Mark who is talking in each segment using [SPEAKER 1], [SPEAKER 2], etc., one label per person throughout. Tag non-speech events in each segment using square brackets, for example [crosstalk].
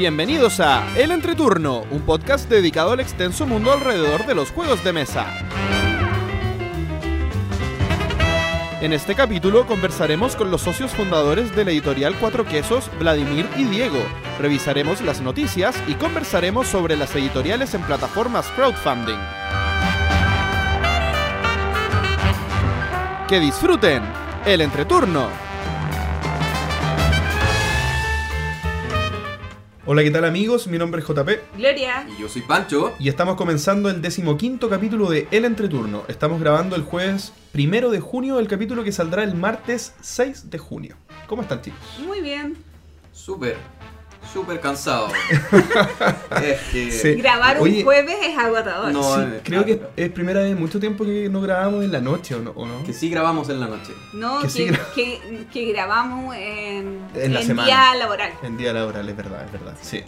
[SPEAKER 1] Bienvenidos a El Entreturno, un podcast dedicado al extenso mundo alrededor de los juegos de mesa. En este capítulo conversaremos con los socios fundadores de la editorial Cuatro Quesos, Vladimir y Diego. Revisaremos las noticias y conversaremos sobre las editoriales en plataformas crowdfunding. Que disfruten el entreturno. Hola, ¿qué tal amigos? Mi nombre es JP
[SPEAKER 2] Gloria.
[SPEAKER 3] Y yo soy Pancho.
[SPEAKER 1] y estamos comenzando el decimoquinto capítulo de El Entreturno. Estamos grabando el jueves primero de junio, el capítulo que saldrá el martes 6 de junio. ¿Cómo están chicos?
[SPEAKER 2] Muy bien.
[SPEAKER 3] Súper, súper cansado. [laughs] es que.
[SPEAKER 1] Sí.
[SPEAKER 2] Grabar
[SPEAKER 1] Oye,
[SPEAKER 2] un jueves es agotador.
[SPEAKER 3] No,
[SPEAKER 1] Sí, creo
[SPEAKER 3] ah,
[SPEAKER 1] que es primera vez en mucho tiempo que no grabamos en la noche, ¿o no? ¿O no?
[SPEAKER 3] Que sí grabamos en la noche.
[SPEAKER 2] No,
[SPEAKER 1] Que
[SPEAKER 2] que,
[SPEAKER 1] sí gra-
[SPEAKER 2] que- que grabamos en,
[SPEAKER 1] En la semana.
[SPEAKER 2] día laboral.
[SPEAKER 1] En día laboral, es verdad, es verdad. Sí. Sí,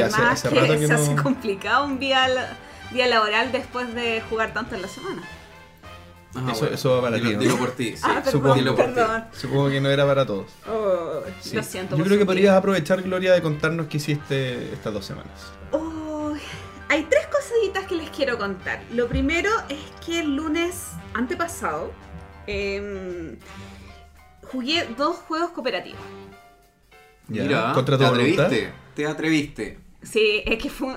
[SPEAKER 2] Además,
[SPEAKER 1] hace- hace
[SPEAKER 2] que,
[SPEAKER 1] rato que
[SPEAKER 2] se
[SPEAKER 1] no-
[SPEAKER 2] hace complicado un día, la- día laboral después de jugar tanto en la semana.
[SPEAKER 3] Ajá,
[SPEAKER 1] Eso- eso va para ti,
[SPEAKER 3] dilo por ti. sí.
[SPEAKER 2] ah,
[SPEAKER 1] supongo.
[SPEAKER 2] perdón,
[SPEAKER 3] Dilo por ti.
[SPEAKER 2] perdón.
[SPEAKER 1] Supongo que no era para todos.
[SPEAKER 2] Oh,
[SPEAKER 1] Sí.
[SPEAKER 2] Lo siento.
[SPEAKER 1] Yo creo que podrías aprovechar, Gloria, de contarnos qué hiciste estas dos semanas.
[SPEAKER 2] Oh, hay tres cositas que les quiero contar. Lo primero es que el lunes antepasado em, jugué dos juegos cooperativos.
[SPEAKER 1] Ya,
[SPEAKER 3] Mira,
[SPEAKER 1] contra tu
[SPEAKER 3] te
[SPEAKER 1] voluntad.
[SPEAKER 3] atreviste. Te atreviste.
[SPEAKER 2] Sí, es que fue,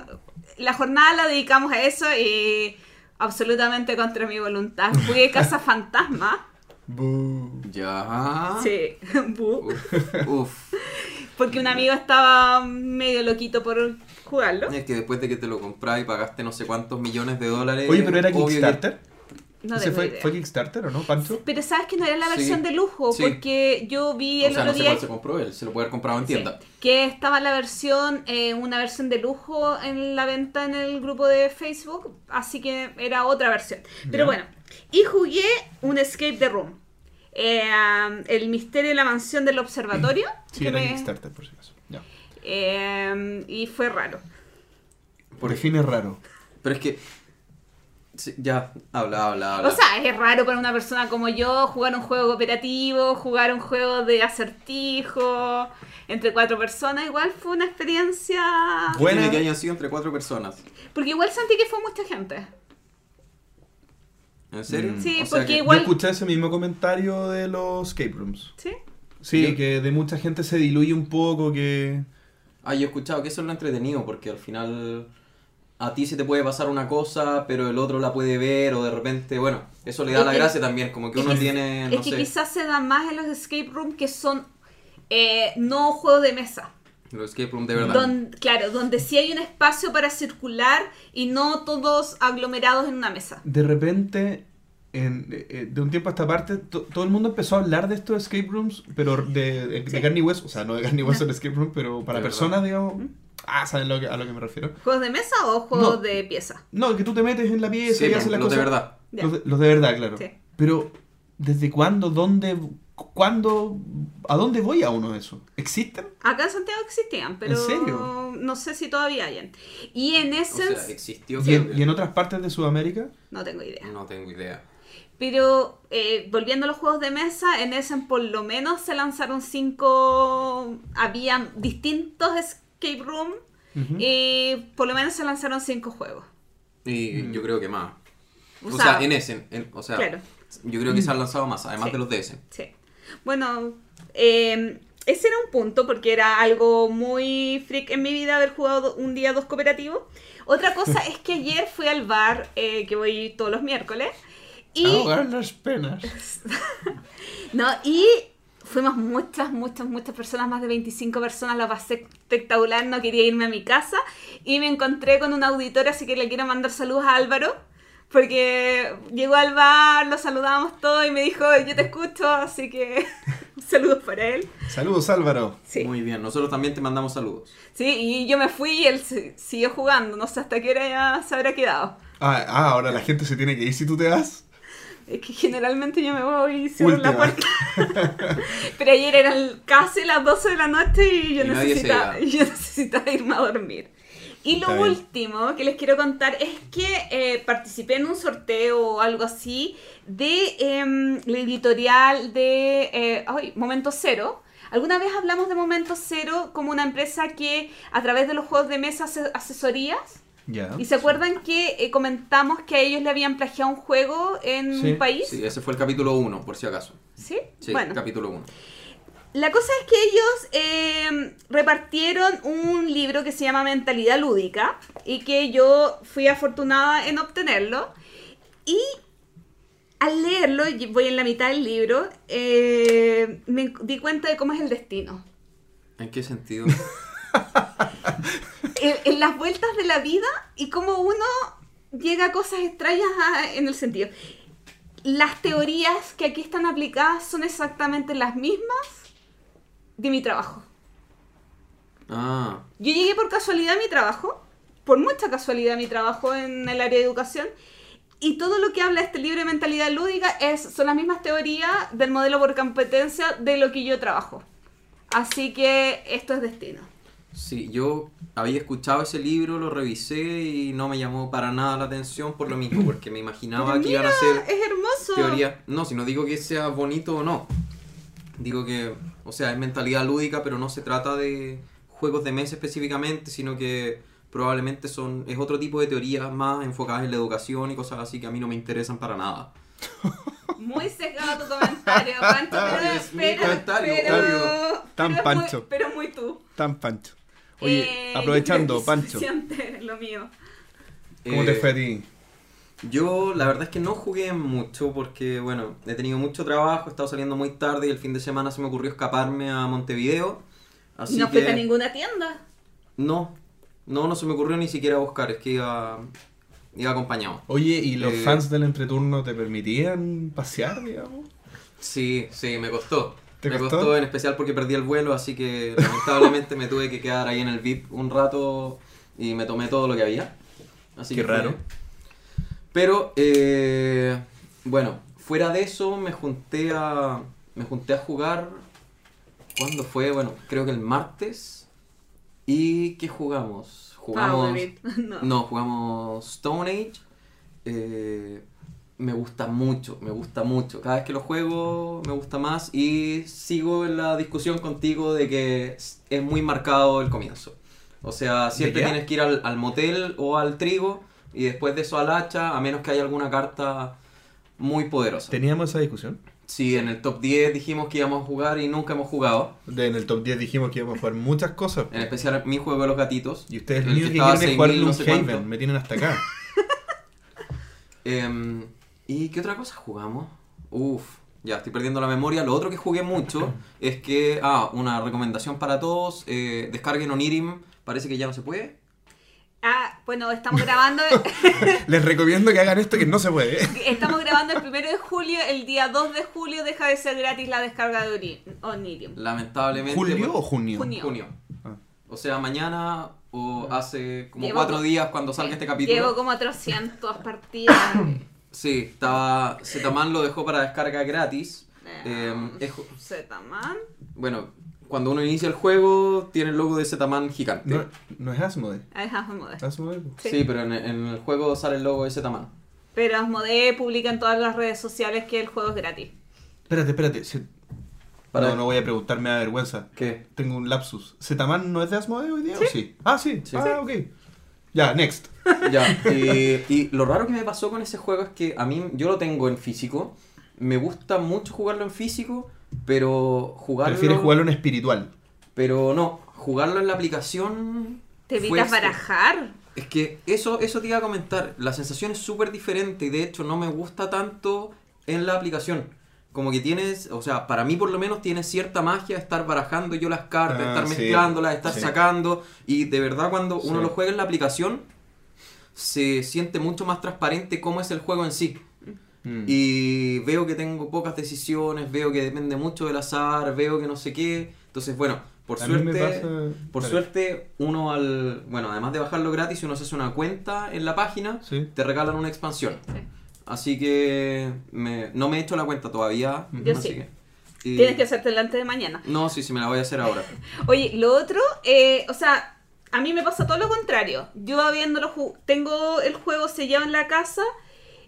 [SPEAKER 2] la jornada la dedicamos a eso y absolutamente contra mi voluntad. Jugué Casa Fantasma.
[SPEAKER 1] Bu.
[SPEAKER 3] Ya.
[SPEAKER 2] Sí, [laughs] bu,
[SPEAKER 3] Uf, uf.
[SPEAKER 2] porque un amigo estaba medio loquito por jugarlo.
[SPEAKER 3] Es que después de que te lo compras y pagaste no sé cuántos millones de dólares.
[SPEAKER 1] Oye, pero era
[SPEAKER 3] obvio que-
[SPEAKER 1] Kickstarter.
[SPEAKER 2] No
[SPEAKER 1] ¿Ese
[SPEAKER 2] tengo
[SPEAKER 1] fue,
[SPEAKER 2] idea.
[SPEAKER 1] fue Kickstarter o no, Pancho?
[SPEAKER 2] Pero sabes que no era la
[SPEAKER 3] Sí,
[SPEAKER 2] versión de lujo,
[SPEAKER 3] sí.
[SPEAKER 2] porque yo vi
[SPEAKER 3] O
[SPEAKER 2] el
[SPEAKER 3] sea,
[SPEAKER 2] otro
[SPEAKER 3] no sé
[SPEAKER 2] día
[SPEAKER 3] cuál se compró él. Se lo puede haber comprado en
[SPEAKER 2] Sí,
[SPEAKER 3] tienda.
[SPEAKER 2] que estaba la versión, eh, una versión de lujo en la venta en el grupo de Facebook, así que era otra versión. Pero bueno, y jugué un Escape the Room. Eh, um, el misterio de la mansión del observatorio. [clears throat]
[SPEAKER 1] Sí,
[SPEAKER 2] que
[SPEAKER 1] era
[SPEAKER 2] me-
[SPEAKER 1] Kickstarter, por si acaso.
[SPEAKER 2] Eh, y fue raro.
[SPEAKER 1] Por fin es raro.
[SPEAKER 3] Pero es que. Sí, ya, habla, habla, habla.
[SPEAKER 2] O sea, es raro para una persona como yo jugar un juego cooperativo, jugar un juego de acertijo entre cuatro personas. Igual fue una experiencia.
[SPEAKER 3] ¿Qué
[SPEAKER 1] Buena.
[SPEAKER 3] que hayan sido entre cuatro personas.
[SPEAKER 2] Porque igual sentí que fue mucha gente.
[SPEAKER 3] ¿En serio?
[SPEAKER 1] Mm.
[SPEAKER 2] Sí,
[SPEAKER 3] O sea
[SPEAKER 2] porque
[SPEAKER 3] que-
[SPEAKER 2] igual-
[SPEAKER 1] Yo escuché ese mismo comentario de los escape rooms.
[SPEAKER 2] ¿Sí?
[SPEAKER 1] Sí,
[SPEAKER 3] Yo-
[SPEAKER 1] que de mucha gente se diluye un poco, que...
[SPEAKER 3] Ah, yo he escuchado que eso es lo entretenido, porque al final a ti se te puede pasar una cosa, pero el otro la puede ver, o de repente, bueno, eso le da
[SPEAKER 2] Es
[SPEAKER 3] la
[SPEAKER 2] que-
[SPEAKER 3] gracia también, como que
[SPEAKER 2] es
[SPEAKER 3] uno
[SPEAKER 2] que-
[SPEAKER 3] tiene, no
[SPEAKER 2] es que
[SPEAKER 3] sé,
[SPEAKER 2] quizás se da más en los escape room que son eh, no juegos de mesa.
[SPEAKER 3] los escape room de verdad.
[SPEAKER 2] Don- claro, donde sí hay un espacio para circular y no todos aglomerados en una mesa.
[SPEAKER 1] De repente, en- eh, de un tiempo a esta parte, to- todo el mundo empezó a hablar de estos escape rooms, pero de, de, de
[SPEAKER 2] Sí.
[SPEAKER 1] carne y hueso, o sea, no de carne y hueso en escape room, pero para
[SPEAKER 3] De
[SPEAKER 1] personas, digamos... Ah, ¿saben lo que- a lo que me refiero?
[SPEAKER 2] ¿Juegos de mesa o juegos
[SPEAKER 1] No.
[SPEAKER 2] de pieza?
[SPEAKER 1] No, que tú te metes en la pieza
[SPEAKER 3] Sí,
[SPEAKER 1] y haces las
[SPEAKER 3] los de
[SPEAKER 1] cosas...
[SPEAKER 3] verdad.
[SPEAKER 2] Ya.
[SPEAKER 1] Los de, los de verdad, claro.
[SPEAKER 2] Sí.
[SPEAKER 1] Pero, ¿desde cuándo, dónde, cuándo, a dónde voy a uno de esos? ¿Existen?
[SPEAKER 2] Acá en Santiago existían, pero
[SPEAKER 1] serio?
[SPEAKER 2] no sé si todavía hayan. Y en
[SPEAKER 3] O
[SPEAKER 2] Essence,
[SPEAKER 3] sea, existió.
[SPEAKER 1] ¿Y en, y en otras partes de Sudamérica?
[SPEAKER 2] no tengo idea.
[SPEAKER 3] No tengo idea.
[SPEAKER 2] Pero eh, volviendo a los juegos de mesa, en Essen por lo menos se lanzaron cinco. Habían distintos escape room y por lo menos se lanzaron cinco juegos.
[SPEAKER 3] Y
[SPEAKER 1] Mm.
[SPEAKER 3] yo creo que más.
[SPEAKER 2] O
[SPEAKER 3] O,
[SPEAKER 2] sea,
[SPEAKER 3] sea, en ese, en- o sea,
[SPEAKER 2] claro.
[SPEAKER 3] yo creo que se han lanzado más, además
[SPEAKER 2] Sí.
[SPEAKER 3] de los de ese.
[SPEAKER 2] Sí. Bueno, eh, ese era un punto porque era algo muy freak en mi vida haber jugado un día dos cooperativos. Otra cosa [laughs] es que ayer fui al bar, eh, que voy todos los miércoles, y,
[SPEAKER 1] Ahogar las penas. [laughs]
[SPEAKER 2] no, y fuimos muchas, muchas, muchas personas, más de 25 personas, la pasé espectacular, no quería irme a mi casa y me encontré con una auditora, así que le quiero mandar saludos a Álvaro. Porque llegó al bar, lo saludamos todos y me dijo, yo te escucho, así que [laughs] saludos para él.
[SPEAKER 1] Saludos, Álvaro.
[SPEAKER 2] Sí.
[SPEAKER 3] Muy bien, nosotros también te mandamos saludos.
[SPEAKER 2] sí, y yo me fui y él si- siguió jugando, no sé hasta qué hora ya se habrá quedado.
[SPEAKER 1] Ah, ah, ahora la gente se tiene que ir si tú te vas.
[SPEAKER 2] Es que generalmente yo me voy y cierro la puerta. [laughs] Pero ayer eran casi las 12 de la noche y yo,
[SPEAKER 3] Y [laughs]
[SPEAKER 2] necesitaba, yo irme a dormir. Y lo último que les quiero contar es que eh, participé en un sorteo o algo así de em, la editorial de eh, ay, Momento Cero. Alguna vez hablamos de Momento Cero como una empresa que a través de los juegos de mesa hace asesorías. ¿Y se acuerdan que eh, comentamos que a ellos le habían plagiado un juego en
[SPEAKER 4] Sí.
[SPEAKER 2] un país?
[SPEAKER 3] Sí, ese fue el capítulo 1, por si acaso.
[SPEAKER 2] ¿Sí?
[SPEAKER 3] Sí,
[SPEAKER 2] bueno,
[SPEAKER 3] capítulo 1.
[SPEAKER 2] la cosa es que ellos eh, repartieron un libro que se llama Mentalidad Lúdica y que yo fui afortunada en obtenerlo. Y al leerlo, voy en la mitad del libro, eh, me di cuenta de cómo es el destino.
[SPEAKER 3] ¿En qué sentido? [laughs]
[SPEAKER 2] en, en las vueltas de la vida y cómo uno llega a cosas extrañas a- en el sentido. Las teorías que aquí están aplicadas son exactamente las mismas de mi trabajo.
[SPEAKER 3] Ah,
[SPEAKER 2] Yo llegué por casualidad a mi trabajo, por mucha casualidad a mi trabajo en el área de educación, y todo lo que habla este libro de mentalidad lúdica es, son las mismas teorías del modelo por competencia de lo que yo trabajo. Así que esto es destino.
[SPEAKER 3] Sí, yo había escuchado ese libro, lo revisé y no me llamó para nada la atención por lo mismo, porque me imaginaba
[SPEAKER 2] Pero
[SPEAKER 3] que iban a ser
[SPEAKER 2] es hermoso.
[SPEAKER 3] teorías. No, si no digo que sea bonito o no. Digo que, o sea, es mentalidad lúdica, pero no se trata de juegos de mesa específicamente, sino que probablemente son es otro tipo de teorías más enfocadas en la educación y cosas así que a mí no me interesan para nada. [laughs]
[SPEAKER 2] Muy sesgado tu comentario, Pancho, pero, [laughs]
[SPEAKER 3] Es mi
[SPEAKER 2] pero,
[SPEAKER 3] comentario,
[SPEAKER 2] pero.
[SPEAKER 4] Tan
[SPEAKER 2] pero
[SPEAKER 4] Pancho.
[SPEAKER 2] Muy, pero muy tú.
[SPEAKER 4] Tan Pancho. Oye,
[SPEAKER 2] Eh,
[SPEAKER 4] aprovechando, [laughs] Pancho,
[SPEAKER 2] suficiente lo mío.
[SPEAKER 4] ¿cómo te
[SPEAKER 3] Eh,
[SPEAKER 4] fue a ti?
[SPEAKER 3] Yo la verdad es que no jugué mucho porque, bueno, he tenido mucho trabajo, he estado saliendo muy tarde y el fin de semana se me ocurrió escaparme a Montevideo. Así
[SPEAKER 2] y no fuiste a ninguna tienda.
[SPEAKER 3] no, no, no se me ocurrió ni siquiera buscar, es que iba, iba acompañado.
[SPEAKER 4] Oye, ¿y los
[SPEAKER 3] eh,
[SPEAKER 4] fans del entreturno te permitían pasear, digamos?
[SPEAKER 3] Sí, sí, me costó.
[SPEAKER 4] ¿Te
[SPEAKER 3] me
[SPEAKER 4] costó?
[SPEAKER 3] costó? en especial porque perdí el vuelo, así que lamentablemente me tuve que quedar ahí en el VIP un rato y me tomé todo lo que había. Así
[SPEAKER 4] Qué
[SPEAKER 3] que fue-
[SPEAKER 4] raro.
[SPEAKER 3] Pero, eh, bueno, fuera de eso me junté a, me junté a jugar. ¿Cuándo fue? Bueno, creo que el martes. ¿Y qué jugamos? Jugamos... [laughs]
[SPEAKER 2] No.
[SPEAKER 3] No, jugamos Stone Age. Eh, me gusta mucho, me gusta mucho. Cada vez que lo juego me gusta más y sigo en la discusión contigo de que es muy marcado el comienzo. O sea, siempre tienes que ir al, al motel o al trigo y después de eso al hacha, a menos que haya alguna carta muy poderosa.
[SPEAKER 4] Teníamos esa discusión.
[SPEAKER 3] Sí, en el top 10 dijimos que íbamos a jugar y nunca hemos jugado.
[SPEAKER 4] De- en el top 10 dijimos que íbamos a jugar muchas cosas.
[SPEAKER 3] En especial mi juego de los gatitos.
[SPEAKER 4] Y ustedes
[SPEAKER 3] el
[SPEAKER 4] que
[SPEAKER 3] estaba
[SPEAKER 4] quieren es
[SPEAKER 3] a
[SPEAKER 4] jugar
[SPEAKER 3] 6.000 no sé.
[SPEAKER 4] Me tienen hasta acá. [laughs]
[SPEAKER 3] Em, ¿Y qué otra cosa jugamos? Uf, ya estoy perdiendo la memoria. Lo otro que jugué mucho [clears throat] es que, ah, una recomendación para todos, eh, descarguen Onirim, parece que ya no se puede.
[SPEAKER 2] Ah, bueno, estamos grabando, [laughs]
[SPEAKER 4] Les recomiendo que hagan esto que no se puede. [laughs]
[SPEAKER 2] estamos grabando el primero de julio, el día 2 de julio deja de ser gratis la descarga de Onirium.
[SPEAKER 3] Lamentablemente.
[SPEAKER 4] ¿Julio
[SPEAKER 3] pues,
[SPEAKER 4] o junio?
[SPEAKER 2] Junio.
[SPEAKER 3] Junio.
[SPEAKER 4] Ah.
[SPEAKER 3] O sea, mañana o hace como
[SPEAKER 2] Llevo
[SPEAKER 3] cuatro días cuando salga este capítulo.
[SPEAKER 2] Llevo como 300 partidas.
[SPEAKER 3] Sí, estaba. Zetaman lo dejó para descarga gratis.
[SPEAKER 2] Eh,
[SPEAKER 3] es ju-
[SPEAKER 2] Zetaman.
[SPEAKER 3] bueno, cuando uno inicia el juego, tiene el logo de Zetaman gigante.
[SPEAKER 4] No, no es Asmode.
[SPEAKER 2] Ah, es Asmodee.
[SPEAKER 4] Asmode.
[SPEAKER 2] Sí.
[SPEAKER 3] Sí, pero en, en el juego sale el logo de Zetaman.
[SPEAKER 2] Pero Asmodee publica en todas las redes sociales que el juego es gratis.
[SPEAKER 4] Espérate, espérate. Se-
[SPEAKER 3] Para-
[SPEAKER 4] No, no voy a preguntar, me da vergüenza.
[SPEAKER 3] ¿Qué?
[SPEAKER 4] Tengo un lapsus. ¿Zetaman no es de Asmode hoy día o sí? Ah, sí.
[SPEAKER 3] Sí.
[SPEAKER 4] Ah, ok. Ya, next. [laughs]
[SPEAKER 3] Ya, y, y lo raro que me pasó con ese juego es que a mí, yo lo tengo en físico, me gusta mucho jugarlo en físico, pero jugarlo...
[SPEAKER 4] Prefieres jugarlo en espiritual.
[SPEAKER 3] Pero no, jugarlo en la aplicación...
[SPEAKER 2] ¿Te evitas barajar?
[SPEAKER 3] Es que eso, eso te iba a comentar, la sensación es súper diferente y de hecho no me gusta tanto en la aplicación. Como que tienes, o sea, para mí por lo menos tiene cierta magia estar barajando yo las cartas,
[SPEAKER 4] Ah,
[SPEAKER 3] estar
[SPEAKER 4] sí.
[SPEAKER 3] mezclándolas, estar
[SPEAKER 4] Sí.
[SPEAKER 3] sacando. Y de verdad cuando uno lo juega en la aplicación, se siente mucho más transparente cómo es el juego en sí.
[SPEAKER 4] Mm.
[SPEAKER 3] Y veo que tengo pocas decisiones, veo que depende mucho del azar, veo que no sé qué. Entonces, bueno, por
[SPEAKER 4] A
[SPEAKER 3] suerte...
[SPEAKER 4] pasa-
[SPEAKER 3] Por suerte, uno al. Bueno, además de bajarlo gratis, si uno se hace una cuenta en la página,
[SPEAKER 4] Sí.
[SPEAKER 3] te regalan una expansión.
[SPEAKER 2] Sí.
[SPEAKER 3] Así que me- no me he hecho la cuenta todavía.
[SPEAKER 2] Yo
[SPEAKER 3] así
[SPEAKER 2] sí.
[SPEAKER 3] que- y-
[SPEAKER 2] Tienes que hacerte delante de mañana.
[SPEAKER 3] No, sí, sí, me la voy a hacer ahora. [laughs]
[SPEAKER 2] Oye, lo otro, eh, o sea, a mí me pasa todo lo contrario. Yo habiéndolo tengo el juego sellado en la casa,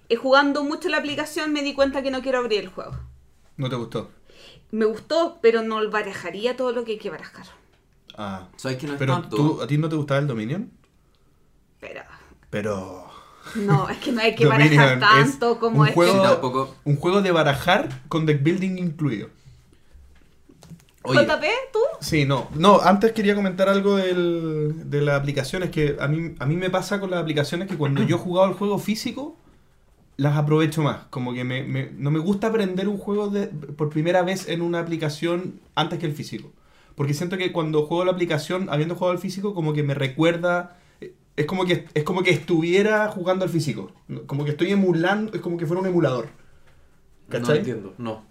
[SPEAKER 2] eh, jugando mucho la aplicación me di cuenta que no quiero abrir el juego.
[SPEAKER 4] ¿No te gustó?
[SPEAKER 2] Me gustó, pero no barajaría todo lo que hay que barajar.
[SPEAKER 1] Ah.
[SPEAKER 3] ¿Sabes que no es
[SPEAKER 1] Pero
[SPEAKER 3] tanto?
[SPEAKER 1] tú, ¿a ti no te gustaba el Dominion?
[SPEAKER 2] Pero.
[SPEAKER 1] Pero...
[SPEAKER 2] No, es que no hay que
[SPEAKER 1] Dominion
[SPEAKER 2] barajar
[SPEAKER 1] es
[SPEAKER 2] tanto como
[SPEAKER 1] un
[SPEAKER 2] este.
[SPEAKER 1] juego,
[SPEAKER 3] tampoco.
[SPEAKER 1] un juego de barajar con deck building incluido. Oye,
[SPEAKER 2] JP, ¿tú?
[SPEAKER 1] Sí, no. No, antes quería comentar algo del, de las aplicaciones. Que a mí, a mí me pasa con las aplicaciones que cuando yo he jugado el juego físico, las aprovecho más. Como que me, me- no me gusta aprender un juego de, por primera vez en una aplicación antes que el físico. Porque siento que cuando juego la aplicación, habiendo jugado el físico, como que me recuerda. Es como que, es como que estuviera jugando al físico. Como que estoy emulando, es como que fuera un emulador.
[SPEAKER 3] No
[SPEAKER 1] ¿Cachai?
[SPEAKER 3] entiendo, no.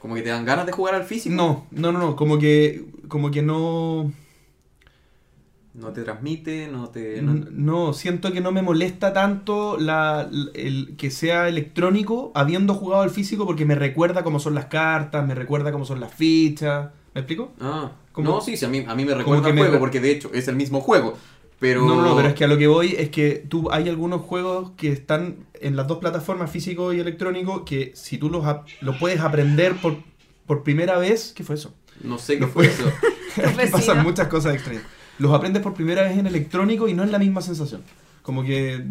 [SPEAKER 3] Como que te dan ganas de jugar al físico.
[SPEAKER 1] No, no, no, no. Como que, como que no.
[SPEAKER 3] No te transmite, no te... No-
[SPEAKER 1] No, siento que no me molesta tanto la, el, que sea electrónico habiendo jugado al físico porque me recuerda cómo son las cartas, me recuerda cómo son las fichas. ¿Me explico?
[SPEAKER 3] Ah,
[SPEAKER 1] Como-
[SPEAKER 3] no, sí, sí, a mí, a mí me recuerda el juego, porque de hecho es el mismo juego. Pero...
[SPEAKER 1] No, no, pero es que a lo que voy es que tú hay algunos juegos que están en las dos plataformas, físico y electrónico, que si tú los, los puedes aprender por, por primera vez, ¿qué fue eso?
[SPEAKER 3] No sé qué fue eso. [laughs]
[SPEAKER 1] Pasan muchas cosas extrañas. Los aprendes por primera vez en electrónico y no es la misma sensación. Como que,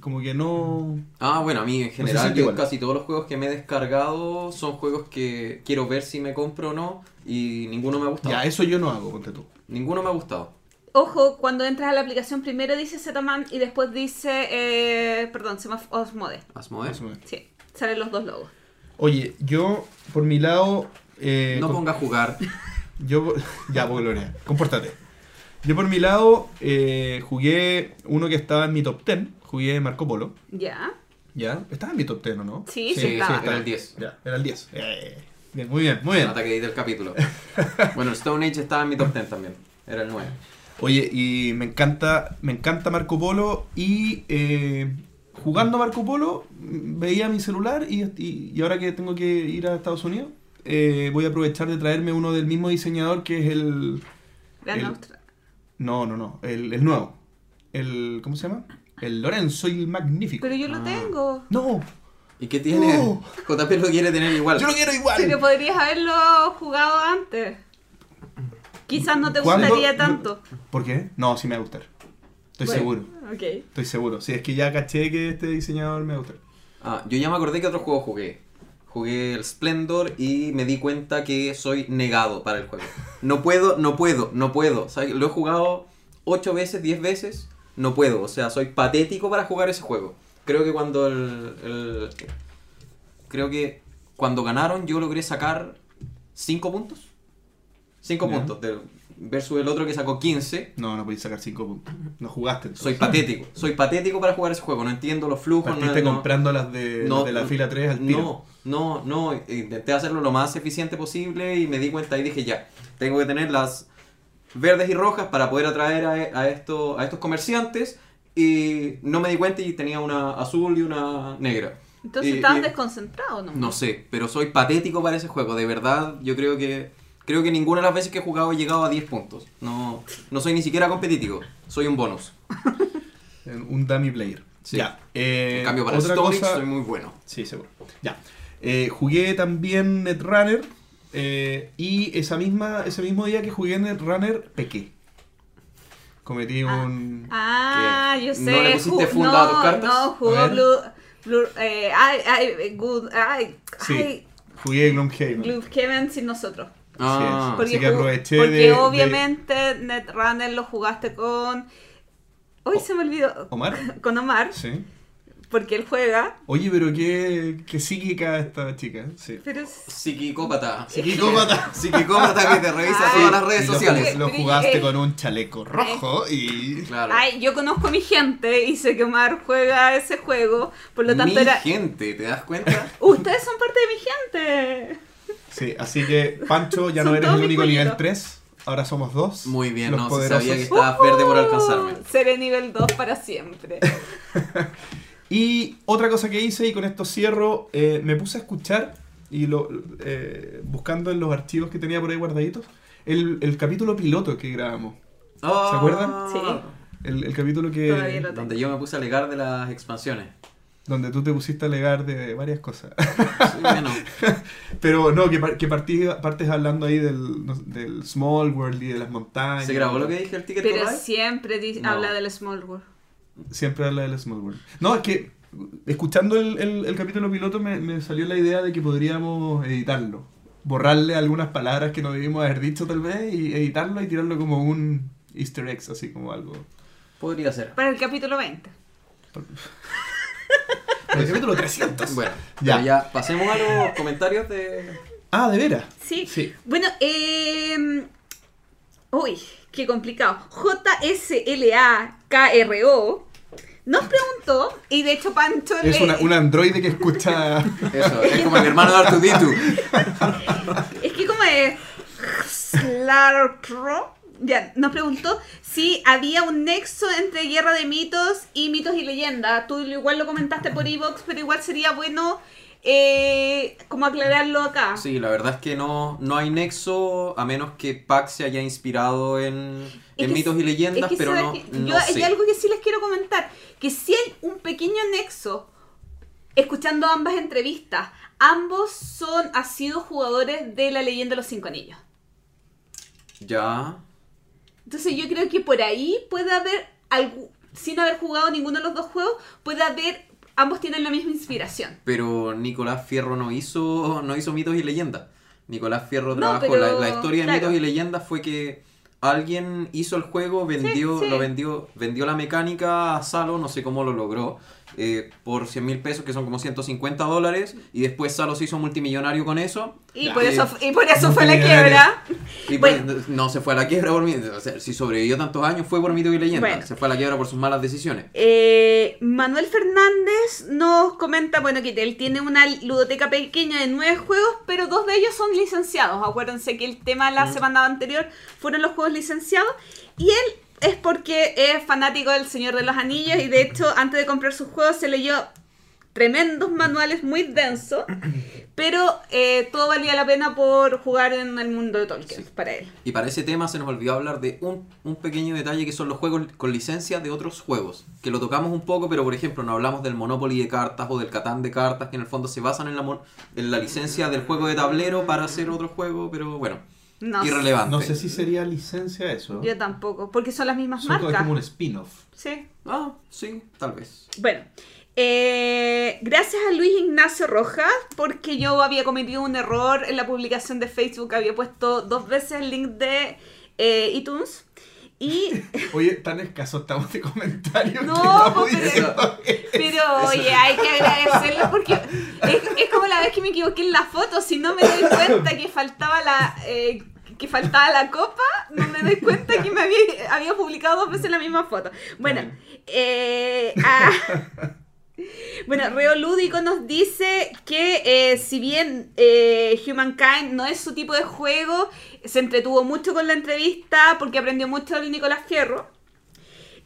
[SPEAKER 1] como que no...
[SPEAKER 3] Ah, bueno, a mí en general yo
[SPEAKER 1] igual.
[SPEAKER 3] casi todos los juegos que me he descargado son juegos que quiero ver si me compro o no y ninguno me ha gustado.
[SPEAKER 1] Ya, eso yo no hago, ponte tú.
[SPEAKER 3] Ninguno me ha gustado.
[SPEAKER 2] Ojo, cuando entras a la aplicación primero dice Zetaman y después dice, eh, perdón, se llama Osmode.
[SPEAKER 1] Me-
[SPEAKER 2] Sí, salen los dos logos.
[SPEAKER 1] Oye, yo, por mi lado... eh,
[SPEAKER 3] No ponga a jugar. [laughs]
[SPEAKER 1] Yo, ya, pues Gloria, compórtate. Yo por mi lado eh, jugué uno que estaba en mi top 10, jugué Marco Polo.
[SPEAKER 2] Ya.
[SPEAKER 1] ¿Ya? ¿Estaba en mi top 10 o no?
[SPEAKER 2] Sí, sí,
[SPEAKER 3] Sí,
[SPEAKER 2] estaba.
[SPEAKER 3] era el 10.
[SPEAKER 1] Ya, era el 10. Eh, bien, muy bien, muy bien.
[SPEAKER 3] Nota que di del capítulo. [laughs] bueno, Stone Age estaba en mi top 10 también. Era el 9.
[SPEAKER 1] Oye, y me encanta, me encanta Marco Polo y eh, jugando Marco Polo veía mi celular y, y- y ahora que tengo que ir a Estados Unidos eh, voy a aprovechar de traerme uno del mismo diseñador que es el... El- No, no, no, el, el nuevo. El, ¿Cómo se llama? El Lorenzo y el Magnífico.
[SPEAKER 2] Pero yo lo
[SPEAKER 3] Ah.
[SPEAKER 2] tengo.
[SPEAKER 1] No,
[SPEAKER 3] ¿Y qué tiene?
[SPEAKER 1] No.
[SPEAKER 3] JP lo quiere tener igual.
[SPEAKER 1] yo lo quiero igual.
[SPEAKER 2] Pero podrías haberlo jugado antes. Quizás no te
[SPEAKER 1] ¿Cuándo?
[SPEAKER 2] gustaría tanto.
[SPEAKER 1] ¿Por qué? No, sí me va a gustar. Estoy
[SPEAKER 2] Bueno,
[SPEAKER 1] seguro.
[SPEAKER 2] Ok.
[SPEAKER 1] Estoy seguro. Si es que ya caché que este diseñador me va a gustar.
[SPEAKER 3] Ah, yo ya me acordé que otro juego jugué. Jugué el Splendor y me di cuenta que soy negado para el juego. No puedo, no puedo, no puedo. Lo he jugado 8 veces, 10 veces. No puedo. O sea, soy patético para jugar ese juego. Creo que cuando el, el- Creo que cuando ganaron yo logré sacar 5 puntos. 5
[SPEAKER 1] Ya.
[SPEAKER 3] puntos. del- versus el otro que sacó 15.
[SPEAKER 1] No, no podéis sacar 5 puntos. No jugaste. entonces.
[SPEAKER 3] Soy patético. Soy patético para jugar ese juego. No entiendo los flujos. no-
[SPEAKER 1] Partiste
[SPEAKER 3] no-
[SPEAKER 1] comprando las de, las de la fila 3 al tiro.
[SPEAKER 3] no, no, no, intenté hacerlo lo más eficiente posible y me di cuenta y dije ya, tengo que tener las verdes y rojas para poder atraer a, a, esto- a estos comerciantes y no me di cuenta y tenía una azul y una negra.
[SPEAKER 2] Entonces
[SPEAKER 3] Y- y-
[SPEAKER 2] desconcentrados, ¿no?
[SPEAKER 3] No sé, pero soy patético para ese juego, de verdad, yo creo que creo que ninguna de las veces que he jugado he llegado a 10 puntos. No, no soy ni siquiera competitivo, soy un bonus. [laughs]
[SPEAKER 1] Un dummy player.
[SPEAKER 3] Sí.
[SPEAKER 1] Ya. eh,
[SPEAKER 3] En cambio para
[SPEAKER 1] otra cosa-
[SPEAKER 3] soy muy bueno.
[SPEAKER 1] Sí, seguro. Ya. Eh, jugué también Netrunner. eh, y esa misma, ese mismo día que jugué Netrunner, pequé. Cometí
[SPEAKER 2] Ah.
[SPEAKER 1] un.
[SPEAKER 2] Ah,
[SPEAKER 3] ¿Qué?
[SPEAKER 2] yo sé.
[SPEAKER 3] ¿No le pusiste
[SPEAKER 2] ju-
[SPEAKER 3] funda a tus cartas?
[SPEAKER 2] No, jugó. Blue. Blue eh, ay, ay, good. Ay,
[SPEAKER 1] Sí.
[SPEAKER 2] ay.
[SPEAKER 1] Jugué Gloomhaven.
[SPEAKER 2] Gloomhaven sin nosotros.
[SPEAKER 3] Ah,
[SPEAKER 1] Así que
[SPEAKER 2] ju-
[SPEAKER 1] aproveché
[SPEAKER 2] porque
[SPEAKER 1] de- de-
[SPEAKER 2] obviamente Netrunner lo jugaste con. Hoy se me olvidó.
[SPEAKER 1] ¿Omar? [laughs]
[SPEAKER 2] Con Omar,
[SPEAKER 1] Sí.
[SPEAKER 2] porque él juega.
[SPEAKER 1] Oye, pero qué, qué psíquica esta chica. Sí.
[SPEAKER 2] Pero es-
[SPEAKER 3] Psiquicópata.
[SPEAKER 1] Psicópata. [laughs]
[SPEAKER 3] Psicicópata que te revisa
[SPEAKER 2] Ay.
[SPEAKER 3] todas las redes
[SPEAKER 1] lo
[SPEAKER 3] sociales.
[SPEAKER 1] Lo, jugaste
[SPEAKER 2] eh,
[SPEAKER 1] con un chaleco rojo y.
[SPEAKER 3] Claro.
[SPEAKER 2] Ay, yo conozco a mi gente y sé que Omar juega ese juego, por lo tanto
[SPEAKER 3] Mi
[SPEAKER 2] era.
[SPEAKER 3] gente, ¿te das cuenta?
[SPEAKER 2] Ustedes son parte de mi gente.
[SPEAKER 1] Sí, así que Pancho, ya no eres el único nivel
[SPEAKER 2] pollitos.
[SPEAKER 1] 3. Ahora somos dos.
[SPEAKER 3] Muy bien,
[SPEAKER 1] los
[SPEAKER 3] no, se
[SPEAKER 1] poderosos.
[SPEAKER 3] sabía que estabas verde por alcanzarme.
[SPEAKER 2] Uh, seré nivel 2 para siempre. [laughs]
[SPEAKER 1] Y otra cosa que hice, y con esto cierro, eh, me puse a escuchar, y lo, eh, buscando en los archivos que tenía por ahí guardaditos, el, el capítulo piloto que grabamos.
[SPEAKER 3] Ah,
[SPEAKER 1] acuerdan?
[SPEAKER 2] Sí.
[SPEAKER 1] El, el capítulo que...
[SPEAKER 3] Donde yo me puse a alegar de las expansiones.
[SPEAKER 1] Donde tú te pusiste a alegar de varias cosas.
[SPEAKER 3] Sí, bueno, [laughs]
[SPEAKER 1] Pero no, que, par- que partí- partes hablando ahí del, del Small World y de las montañas.
[SPEAKER 3] ¿se grabó lo que dije el ticket
[SPEAKER 2] Pero siempre
[SPEAKER 3] No.
[SPEAKER 2] habla del Small World.
[SPEAKER 1] Siempre habla del Small World. No, es que escuchando el, el- el capítulo piloto me, me salió la idea de que podríamos editarlo. Borrarle algunas palabras que no debimos haber dicho tal vez y editarlo y tirarlo como un easter egg, así como algo.
[SPEAKER 3] Podría ser.
[SPEAKER 2] Para el capítulo 20. [laughs] [laughs]
[SPEAKER 1] El capítulo 300.
[SPEAKER 3] Bueno,
[SPEAKER 1] Ya.
[SPEAKER 3] ya. pasemos a los comentarios de...
[SPEAKER 1] Ah, ¿de veras?
[SPEAKER 2] Sí.
[SPEAKER 1] Sí.
[SPEAKER 2] Bueno, eh... Uy, qué complicado. JSLAKRO nos preguntó, y de hecho Pancho
[SPEAKER 1] Es
[SPEAKER 2] le...
[SPEAKER 1] una, un androide que escucha... [laughs]
[SPEAKER 3] Eso, es como el hermano de Artuditu.
[SPEAKER 2] Es que como es... Slartro, Ya, nos preguntó si había un nexo entre Guerra de Mitos y Mitos y Leyendas. Tú igual lo comentaste por Evox, pero igual sería bueno eh, como aclararlo acá.
[SPEAKER 3] Sí, la verdad es que no, no hay nexo a menos que Pac se haya inspirado en, mitos y leyendas,
[SPEAKER 2] es que
[SPEAKER 3] pero no,
[SPEAKER 2] que
[SPEAKER 3] no
[SPEAKER 2] yo,
[SPEAKER 3] sé.
[SPEAKER 2] Hay algo que sí les quiero comentar, que si hay un pequeño nexo, escuchando ambas entrevistas, ambos son, sido jugadores de la leyenda de los cinco anillos.
[SPEAKER 3] Ya.
[SPEAKER 2] Entonces yo creo que por ahí puede haber, algo, sin haber jugado ninguno de los dos juegos, puede haber, ambos tienen la misma inspiración.
[SPEAKER 3] Pero Nicolás Fierro no hizo, no hizo mitos y leyendas. Nicolás Fierro
[SPEAKER 2] No,
[SPEAKER 3] trabajó.
[SPEAKER 2] pero-
[SPEAKER 3] La, la historia de
[SPEAKER 2] claro.
[SPEAKER 3] mitos y leyendas fue que alguien hizo el juego, vendió,
[SPEAKER 2] Sí, sí.
[SPEAKER 3] lo vendió, vendió la mecánica a Salo, no sé cómo lo logró, eh, por 100 mil pesos, que son como 150 dólares, y después Salo se hizo multimillonario con eso.
[SPEAKER 2] Y, por, eso, y por eso fue la quiebra.
[SPEAKER 3] Y
[SPEAKER 2] Bueno.
[SPEAKER 3] no se fue a la quiebra por mí. O sea, si sobrevivió tantos años fue por mitos y leyendas.
[SPEAKER 2] Bueno.
[SPEAKER 3] Se fue a la quiebra por sus malas decisiones.
[SPEAKER 2] Eh, Manuel Fernández nos comenta, bueno, que él tiene una ludoteca pequeña de nueve juegos, pero dos de ellos son licenciados. Acuérdense que el tema de la
[SPEAKER 3] Mm.
[SPEAKER 2] semana anterior fueron los juegos licenciados. Y él es porque es fanático del Señor de los Anillos y de hecho antes de comprar sus juegos se leyó tremendos manuales muy densos, [clears throat] pero eh, todo valía la pena por jugar en el mundo de Tolkien
[SPEAKER 3] Sí.
[SPEAKER 2] para él.
[SPEAKER 3] Y para ese tema se nos olvidó hablar de un, un pequeño detalle que son los juegos con licencia de otros juegos. Que lo tocamos un poco, pero por ejemplo no hablamos del Monopoly de cartas o del Catán de cartas, que en el fondo se basan en la, en la licencia del juego de tablero para hacer otro juego, pero bueno,
[SPEAKER 2] No,
[SPEAKER 3] irrelevante.
[SPEAKER 1] No sé si sería licencia eso.
[SPEAKER 2] yo tampoco, porque son las mismas
[SPEAKER 1] Son- es
[SPEAKER 2] marcas.
[SPEAKER 1] como un spin-off.
[SPEAKER 2] Sí.
[SPEAKER 3] Ah, sí, tal vez.
[SPEAKER 2] Bueno, eh, gracias a Luis Ignacio Rojas, porque yo había cometido un error en la publicación de Facebook, había puesto dos veces el link de eh, iTunes. Y, [laughs]
[SPEAKER 1] Oye, tan escasos estamos de comentarios.
[SPEAKER 2] No, pues, pero-
[SPEAKER 1] diciendo-
[SPEAKER 2] pero oye, hay que agradecerlo porque es, es como la vez que me equivoqué en la foto, si no me doy cuenta que faltaba la... eh, que faltaba la copa, no me doy cuenta que me había, había publicado dos veces la misma foto. Bueno, eh, ah, [laughs] Bueno, Reo Lúdico nos dice que eh, si bien eh, Humankind no es su tipo de juego, se entretuvo mucho con la entrevista porque aprendió mucho de Nicolás Fierro.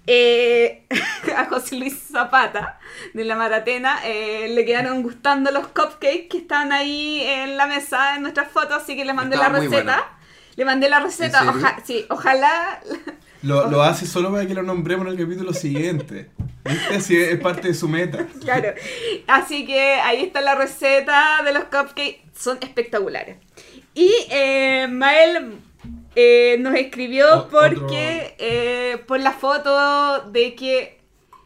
[SPEAKER 2] Eh, [laughs] a José Luis Zapata de la Maratena eh, le quedaron gustando los cupcakes que estaban ahí en la mesa en nuestras fotos, así que le mandé la receta. Le mandé la receta, oja- sí, ojalá [laughs]
[SPEAKER 1] Lo, lo hace solo para que lo nombremos en el capítulo siguiente. ¿Viste? Si es parte de su meta. [laughs]
[SPEAKER 2] Claro. Así que ahí está la receta de los cupcakes. Son espectaculares. Y eh, Mael eh, nos escribió porque eh, por la foto de que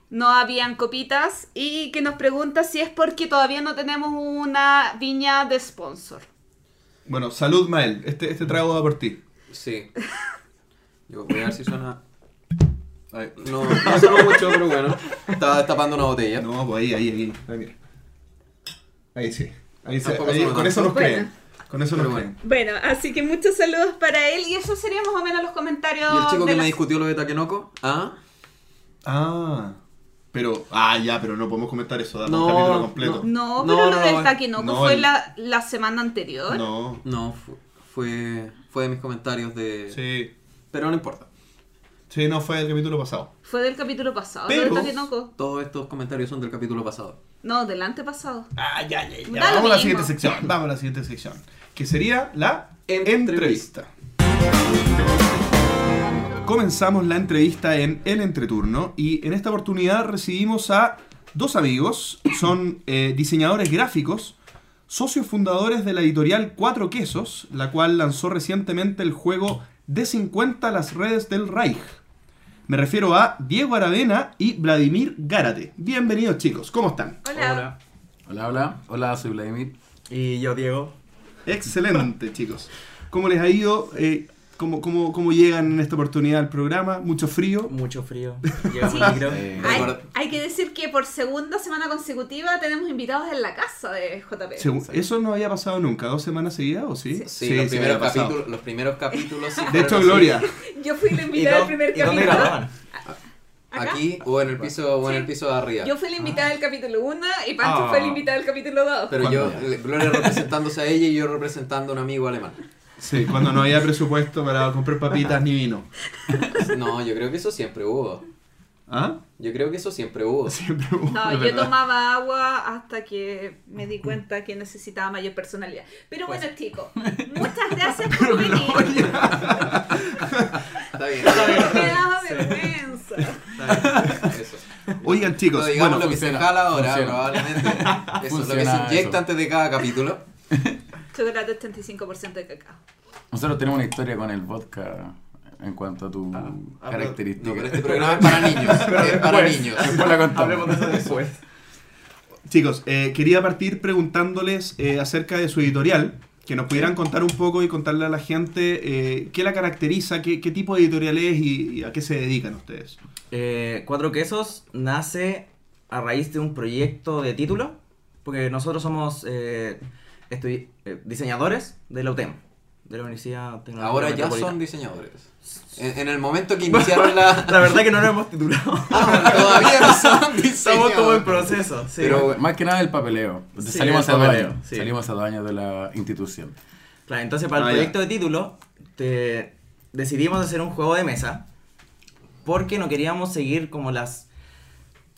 [SPEAKER 2] no habían copitas y que nos pregunta si es porque todavía no tenemos una viña de sponsor.
[SPEAKER 1] Bueno, salud, Mael. Este, este trago va por ti.
[SPEAKER 3] Sí. Yo voy a ver si suena.
[SPEAKER 1] Ay.
[SPEAKER 3] No, no sonó mucho, pero bueno. Estaba destapando una botella.
[SPEAKER 1] No, pues ahí, ahí, ahí. Ahí, mira. Ahí sí. Ahí se- ahí- con eso nos creen. Con eso nos
[SPEAKER 3] bueno.
[SPEAKER 1] creen.
[SPEAKER 2] Bueno, así que muchos saludos para él y eso sería más o menos los comentarios.
[SPEAKER 3] ¿Y el chico
[SPEAKER 2] de
[SPEAKER 3] que me discutió lo de Takenoko? ¿Ah?
[SPEAKER 1] Ah. Pero, ah, ya, pero no podemos comentar eso. Damos
[SPEAKER 3] No,
[SPEAKER 1] un capítulo completo.
[SPEAKER 2] No,
[SPEAKER 3] No,
[SPEAKER 2] pero
[SPEAKER 3] no,
[SPEAKER 2] lo del
[SPEAKER 3] no,
[SPEAKER 2] Takenoko
[SPEAKER 1] no,
[SPEAKER 2] fue
[SPEAKER 1] el-
[SPEAKER 2] la, la semana anterior.
[SPEAKER 1] No.
[SPEAKER 3] No, fu- fue, fue de mis comentarios de...
[SPEAKER 1] Sí.
[SPEAKER 3] Pero no importa.
[SPEAKER 1] Sí, no fue el capítulo pasado.
[SPEAKER 2] Fue del capítulo pasado,
[SPEAKER 1] Pero-
[SPEAKER 2] del Takenoko.
[SPEAKER 3] Todos estos comentarios son del capítulo pasado.
[SPEAKER 2] No, del antepasado.
[SPEAKER 1] Ah, ya, ya, ya.
[SPEAKER 2] Da
[SPEAKER 1] Vamos a la siguiente sección. Vamos a la siguiente sección. Que sería la
[SPEAKER 3] Entrevista.
[SPEAKER 1] entrevista. Comenzamos la entrevista en el entreturno y en esta oportunidad recibimos a dos amigos, son eh, diseñadores gráficos, socios fundadores de la editorial Cuatro Quesos, la cual lanzó recientemente el juego D50 Las redes del Reich. Me refiero a Diego Aravena y Vladimir Gárate. Bienvenidos chicos, ¿cómo están?
[SPEAKER 2] Hola.
[SPEAKER 5] Hola, hola. Hola, soy Vladimir. Y yo, Diego.
[SPEAKER 1] Excelente [laughs] chicos. ¿Cómo les ha ido? Eh, ¿cómo, cómo, cómo llegan en esta oportunidad al programa? ¿Mucho frío?
[SPEAKER 5] Mucho frío. [laughs]
[SPEAKER 2] Sí.
[SPEAKER 3] Eh,
[SPEAKER 2] Hay, hay que decir que por segunda semana consecutiva tenemos invitados en la casa de JP.
[SPEAKER 1] Según- ¿Eso no había pasado nunca? ¿Dos semanas seguidas o sí?
[SPEAKER 3] Sí, los,
[SPEAKER 1] sí
[SPEAKER 3] primeros capítulos, los primeros capítulos. sí
[SPEAKER 1] De hecho. Gloria. [laughs]
[SPEAKER 2] Yo fui la
[SPEAKER 5] ¿Y,
[SPEAKER 2] invitada del primer
[SPEAKER 5] y dónde
[SPEAKER 2] capítulo.
[SPEAKER 5] grababan?
[SPEAKER 2] ¿Acá?
[SPEAKER 3] Aquí o en el piso o en el piso de arriba.
[SPEAKER 2] Yo fui la invitada del capítulo 1 y Pancho
[SPEAKER 1] Ah.
[SPEAKER 2] fue la invitada del capítulo 2.
[SPEAKER 3] Pero
[SPEAKER 5] ¿Cuándo
[SPEAKER 3] yo,
[SPEAKER 5] ya?
[SPEAKER 3] le- Gloria representándose a ella y yo representando a un amigo alemán.
[SPEAKER 1] Sí, cuando no había presupuesto para comprar papitas ni vino.
[SPEAKER 3] No, yo creo que eso siempre hubo.
[SPEAKER 1] ¿Ah?
[SPEAKER 3] Yo creo que eso siempre hubo.
[SPEAKER 1] Siempre hubo,
[SPEAKER 2] No, yo
[SPEAKER 1] verdad.
[SPEAKER 2] tomaba agua hasta que me di cuenta que necesitaba mayor personalidad. Pero
[SPEAKER 3] Pues
[SPEAKER 2] bueno, chicos, muchas gracias [laughs] por venir.
[SPEAKER 3] Está bien.
[SPEAKER 2] Me daba vergüenza.
[SPEAKER 3] Eso.
[SPEAKER 1] Oigan chicos,
[SPEAKER 3] No digamos
[SPEAKER 1] bueno,
[SPEAKER 3] lo que se
[SPEAKER 5] funciona,
[SPEAKER 3] jala ahora,
[SPEAKER 5] funciona.
[SPEAKER 3] probablemente. Eso, lo que se
[SPEAKER 5] Funciona
[SPEAKER 3] inyecta
[SPEAKER 5] eso.
[SPEAKER 3] antes de cada capítulo. [laughs]
[SPEAKER 2] Chocolate 85% de cacao.
[SPEAKER 5] Nosotros tenemos una historia con el vodka en cuanto a tu
[SPEAKER 1] ah, pero-
[SPEAKER 5] característica.
[SPEAKER 3] No, pero este programa es para niños. [laughs] Es para niños.
[SPEAKER 5] Después la contamos.
[SPEAKER 1] Hablemos de eso después. Chicos, eh, quería partir preguntándoles eh, acerca de su editorial, que nos pudieran contar un poco y contarle a la gente eh, qué la caracteriza, qué, qué tipo de editorial es y, y a qué se dedican ustedes.
[SPEAKER 6] Eh, Cuatro Quesos nace a raíz de un proyecto de título, porque nosotros somos estudi- eh, diseñadores de la UTEM, de la Universidad Tecnológica
[SPEAKER 3] Ahora ya son diseñadores. En, en el momento que [laughs] iniciaron la. [laughs]
[SPEAKER 6] La verdad que no nos hemos titulado. [laughs]
[SPEAKER 3] Ah, todavía no son diseñadores.
[SPEAKER 6] Estamos como en proceso. sí.
[SPEAKER 5] Pero más que nada el papeleo.
[SPEAKER 6] Sí,
[SPEAKER 5] salimos
[SPEAKER 6] el
[SPEAKER 5] dos
[SPEAKER 6] papeleo,
[SPEAKER 5] años.
[SPEAKER 6] sí.
[SPEAKER 5] Salimos dos años de la institución.
[SPEAKER 6] Claro, entonces para el
[SPEAKER 1] Ah, ya.
[SPEAKER 6] proyecto de título te- decidimos hacer un juego de mesa porque no queríamos seguir como las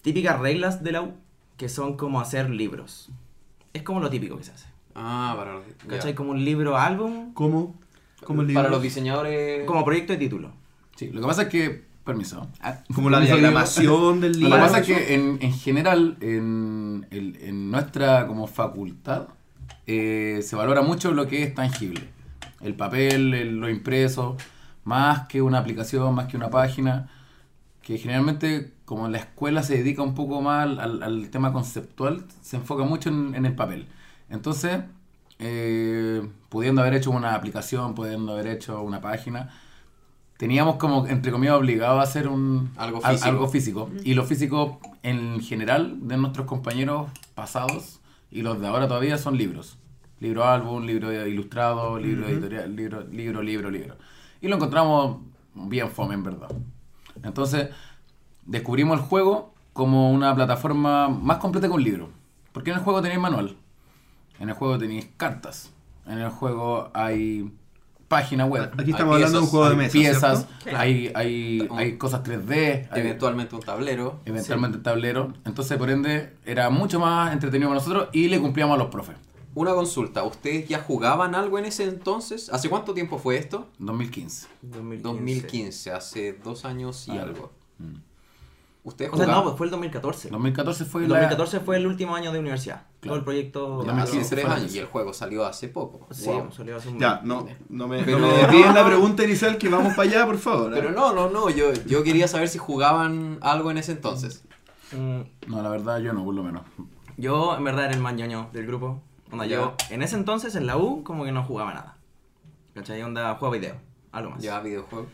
[SPEAKER 6] típicas reglas de la U, que son como hacer libros. Es como lo típico que se hace.
[SPEAKER 3] Ah, para los.
[SPEAKER 6] ¿Cachai? Como un libro álbum,
[SPEAKER 1] ¿Cómo? ¿Cómo el
[SPEAKER 3] Para
[SPEAKER 1] libro?
[SPEAKER 3] los diseñadores.
[SPEAKER 6] como proyecto de título.
[SPEAKER 5] Sí, lo que pasa es que. Permiso. Ah,
[SPEAKER 1] Como la [laughs] diagramación del
[SPEAKER 5] Lo
[SPEAKER 1] libro.
[SPEAKER 5] que pasa es que en, en general, en, el- en nuestra como facultad, eh, se valora mucho lo que es tangible. El papel, el- lo impreso, más que una aplicación, más que una página, que generalmente como la escuela se dedica un poco más al, al- al tema conceptual, se enfoca mucho en, en el papel. Entonces, eh, pudiendo haber hecho una aplicación, pudiendo haber hecho una página, teníamos como, entre comillas, obligado a hacer un,
[SPEAKER 3] Algo
[SPEAKER 5] al-
[SPEAKER 3] físico.
[SPEAKER 5] algo físico. Y lo físico, en general, de nuestros compañeros pasados y los de ahora todavía son libros. Libro álbum, libro ilustrado, libro editorial, libro, libro, libro, libro. Y lo encontramos bien fome, en verdad. Entonces, descubrimos el juego como una plataforma más completa que un libro. Porque en el juego tenéis manual. En el juego tenéis cartas. En el juego hay página web.
[SPEAKER 1] Aquí estamos
[SPEAKER 3] Hay
[SPEAKER 1] hablando de un
[SPEAKER 3] piezas,
[SPEAKER 1] juego de
[SPEAKER 5] hay
[SPEAKER 1] mesa.
[SPEAKER 5] piezas,
[SPEAKER 1] ¿cierto?
[SPEAKER 5] hay, hay, hay cosas 3D, hay
[SPEAKER 3] Eventualmente un tablero.
[SPEAKER 5] eventualmente tablero. Entonces, por ende, era mucho más entretenido para nosotros y le cumplíamos a los profes.
[SPEAKER 3] Una consulta, ¿ustedes ya jugaban algo en ese entonces? ¿Hace cuánto tiempo fue esto?
[SPEAKER 5] 2015.
[SPEAKER 3] 2015, hace dos años y
[SPEAKER 5] Ah.
[SPEAKER 3] algo.
[SPEAKER 5] Mm.
[SPEAKER 3] ¿Ustedes
[SPEAKER 6] O sea, no, pues fue el 2014.
[SPEAKER 5] 2014 fue
[SPEAKER 6] El
[SPEAKER 5] la...
[SPEAKER 6] 2014 fue el último año de universidad.
[SPEAKER 5] Claro.
[SPEAKER 6] Todo el proyecto...
[SPEAKER 3] Ya,
[SPEAKER 5] 2015
[SPEAKER 3] hace tres
[SPEAKER 5] fue
[SPEAKER 3] años y el juego salió hace poco.
[SPEAKER 6] Sí,
[SPEAKER 3] Wow.
[SPEAKER 6] salió hace un
[SPEAKER 1] Ya, no, no me,
[SPEAKER 3] Pero-
[SPEAKER 1] no me desvíen la pregunta inicial que vamos para allá, por favor. ¿eh?
[SPEAKER 3] Pero no, no, no, yo, yo quería saber si jugaban algo en ese entonces.
[SPEAKER 6] Mm,
[SPEAKER 5] No, la verdad yo no, por lo menos.
[SPEAKER 6] Yo, en verdad, era el más ñoño del grupo. Onda, yo, en ese entonces, en la U, como que no jugaba nada. ¿Cachai? Onda, jugaba video. Algo más.
[SPEAKER 3] Ya, videojuego.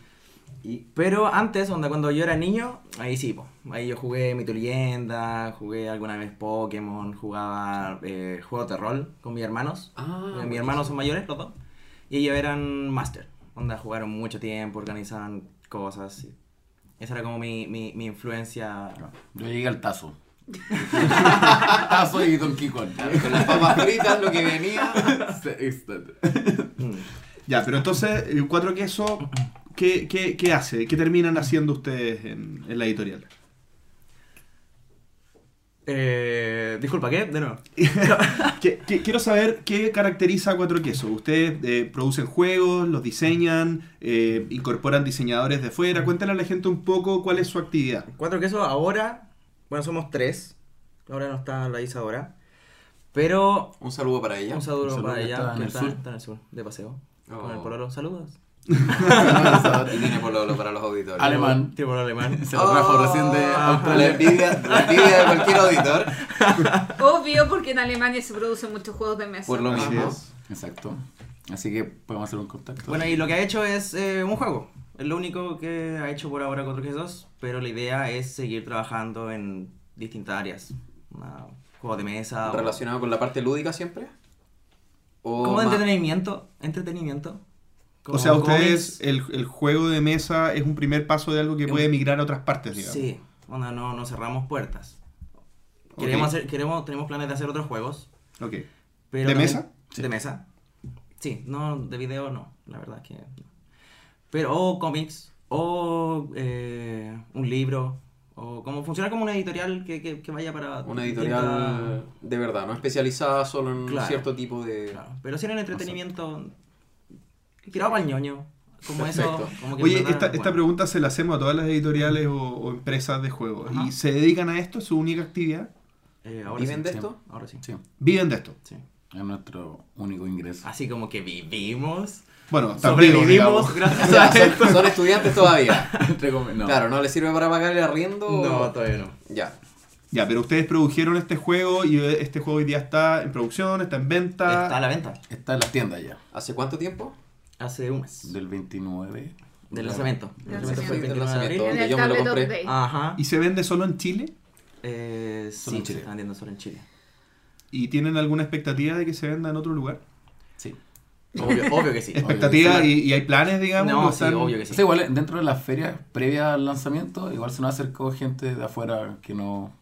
[SPEAKER 6] Y- pero antes, onda, cuando yo era niño, ahí sí, po. Ahí yo jugué Mito Leyenda, jugué alguna vez Pokémon, jugaba eh, juegos de rol con mis hermanos.
[SPEAKER 3] Ah,
[SPEAKER 6] Eh, mis hermanos son mayores, los dos. Y ellos eran máster. Onda, jugaron mucho tiempo, organizaban cosas. y Esa era como mi, mi, mi influencia.
[SPEAKER 5] Yo llegué al tazo. [laughs] tazo y Donkey Kong.
[SPEAKER 3] Con las papas fritas, lo que venía. [laughs]
[SPEAKER 6] Mm.
[SPEAKER 1] Ya, pero entonces, el cuatro quesos, ¿qué, qué, qué hace? ¿Qué terminan haciendo ustedes en, en la editorial?
[SPEAKER 6] Eh, disculpa, ¿qué? De nuevo. [laughs]
[SPEAKER 1] Que- que- quiero saber qué caracteriza a Cuatro Quesos. ¿Ustedes eh, producen juegos, los diseñan, eh, incorporan diseñadores de fuera? Cuéntale a la gente un poco cuál es su actividad.
[SPEAKER 6] Cuatro quesos ahora, bueno, somos tres. Ahora no está la Isadora. Pero
[SPEAKER 3] Un saludo para ella.
[SPEAKER 6] un saludo,
[SPEAKER 5] Un saludo
[SPEAKER 6] para
[SPEAKER 5] que
[SPEAKER 6] ella,
[SPEAKER 5] está en
[SPEAKER 6] que
[SPEAKER 5] el
[SPEAKER 6] está,
[SPEAKER 5] sur.
[SPEAKER 6] está en el sur, de paseo. Con el
[SPEAKER 3] Oh.
[SPEAKER 6] pololo. Saludos. [laughs]
[SPEAKER 3] Tiene pololo para los auditores.
[SPEAKER 5] Alemán.
[SPEAKER 6] Tiene pololo alemán. [laughs]
[SPEAKER 5] Se lo trajo
[SPEAKER 3] Oh,
[SPEAKER 5] recién de
[SPEAKER 3] La
[SPEAKER 5] Australia.
[SPEAKER 3] envidia, la envidia de cualquier auditor. [laughs]
[SPEAKER 2] Obvio, porque en Alemania se producen muchos juegos de mesa.
[SPEAKER 3] Por lo mismo.
[SPEAKER 5] Exacto. Así que podemos hacer un contacto.
[SPEAKER 6] Bueno, y lo que ha hecho es eh, un juego. Es lo único que ha hecho por ahora 4G2, pero la idea es seguir trabajando en distintas áreas. Una- juegos de mesa. o-
[SPEAKER 3] ¿Relacionado con la parte lúdica siempre? ¿O
[SPEAKER 6] Como de
[SPEAKER 3] más-
[SPEAKER 6] entretenimiento.
[SPEAKER 1] O sea, ustedes, el, el juego de mesa es un primer paso de algo que puede migrar a otras partes, digamos.
[SPEAKER 6] Sí, onda, no, no cerramos puertas.
[SPEAKER 1] Ok.
[SPEAKER 6] Queremos hacer, queremos, tenemos planes de hacer otros juegos.
[SPEAKER 1] Ok.
[SPEAKER 6] Pero
[SPEAKER 1] ¿De
[SPEAKER 6] también-
[SPEAKER 1] mesa?
[SPEAKER 6] De mesa. Sí, no, de video no, la verdad que no. Pero, o cómics, o eh, un libro, o como funciona como una editorial que, que, que vaya para...
[SPEAKER 3] Una editorial de verdad, no especializada solo en
[SPEAKER 6] Claro.
[SPEAKER 3] cierto tipo de...
[SPEAKER 6] Claro, pero sí en el entretenimiento tirado para el ñoño. Como
[SPEAKER 3] Perfecto.
[SPEAKER 6] eso. Como que
[SPEAKER 1] Oye,
[SPEAKER 6] verdad,
[SPEAKER 1] esta, pregunta se la hacemos a todas las editoriales o, o empresas de juegos.
[SPEAKER 6] Ajá.
[SPEAKER 1] ¿Y se dedican a esto? ¿Es su única actividad?
[SPEAKER 6] Eh, ahora
[SPEAKER 3] ¿Viven
[SPEAKER 6] sí,
[SPEAKER 3] de
[SPEAKER 6] sí,
[SPEAKER 3] esto?
[SPEAKER 6] Ahora sí.
[SPEAKER 5] Sí,
[SPEAKER 1] ¿Viven de esto?
[SPEAKER 6] sí.
[SPEAKER 5] es nuestro único ingreso.
[SPEAKER 6] Así como que vivimos.
[SPEAKER 1] Bueno,
[SPEAKER 6] Sobrevivimos gracias [laughs] a [laughs] esto.
[SPEAKER 3] son, estudiantes todavía. [laughs]
[SPEAKER 5] No.
[SPEAKER 3] Claro, ¿no les sirve para pagar el arriendo? o-
[SPEAKER 6] No, todavía no.
[SPEAKER 3] Ya.
[SPEAKER 1] Ya, pero ustedes produjeron este juego y este juego hoy día está en producción, está en venta.
[SPEAKER 6] Está a la venta.
[SPEAKER 5] Está en las tiendas ya.
[SPEAKER 3] ¿Hace cuánto tiempo?
[SPEAKER 6] Hace un mes.
[SPEAKER 5] Del 29.
[SPEAKER 6] Del lanzamiento.
[SPEAKER 2] Del
[SPEAKER 6] El lanzamiento fue el
[SPEAKER 3] Del
[SPEAKER 6] 29 de
[SPEAKER 3] lanzamiento.
[SPEAKER 6] abril.
[SPEAKER 2] En el
[SPEAKER 3] Donde yo me lo
[SPEAKER 2] Tablet
[SPEAKER 3] compré.
[SPEAKER 2] Update.
[SPEAKER 6] Ajá.
[SPEAKER 1] ¿Y se vende solo en Chile?
[SPEAKER 6] Eh,
[SPEAKER 5] Solo
[SPEAKER 6] sí,
[SPEAKER 5] en Chile.
[SPEAKER 6] se está vendiendo solo en Chile.
[SPEAKER 1] ¿Y tienen alguna expectativa de que se venda en otro lugar?
[SPEAKER 5] Sí.
[SPEAKER 6] Obvio, [laughs] obvio que sí.
[SPEAKER 1] ¿Expectativa
[SPEAKER 5] sí.
[SPEAKER 1] y, y hay planes, digamos?
[SPEAKER 6] No,
[SPEAKER 1] ¿O
[SPEAKER 6] sí,
[SPEAKER 1] están-
[SPEAKER 6] obvio que
[SPEAKER 5] O
[SPEAKER 6] sí.
[SPEAKER 5] sea, igual dentro de las ferias previas al lanzamiento, igual se nos acercó gente de afuera que no,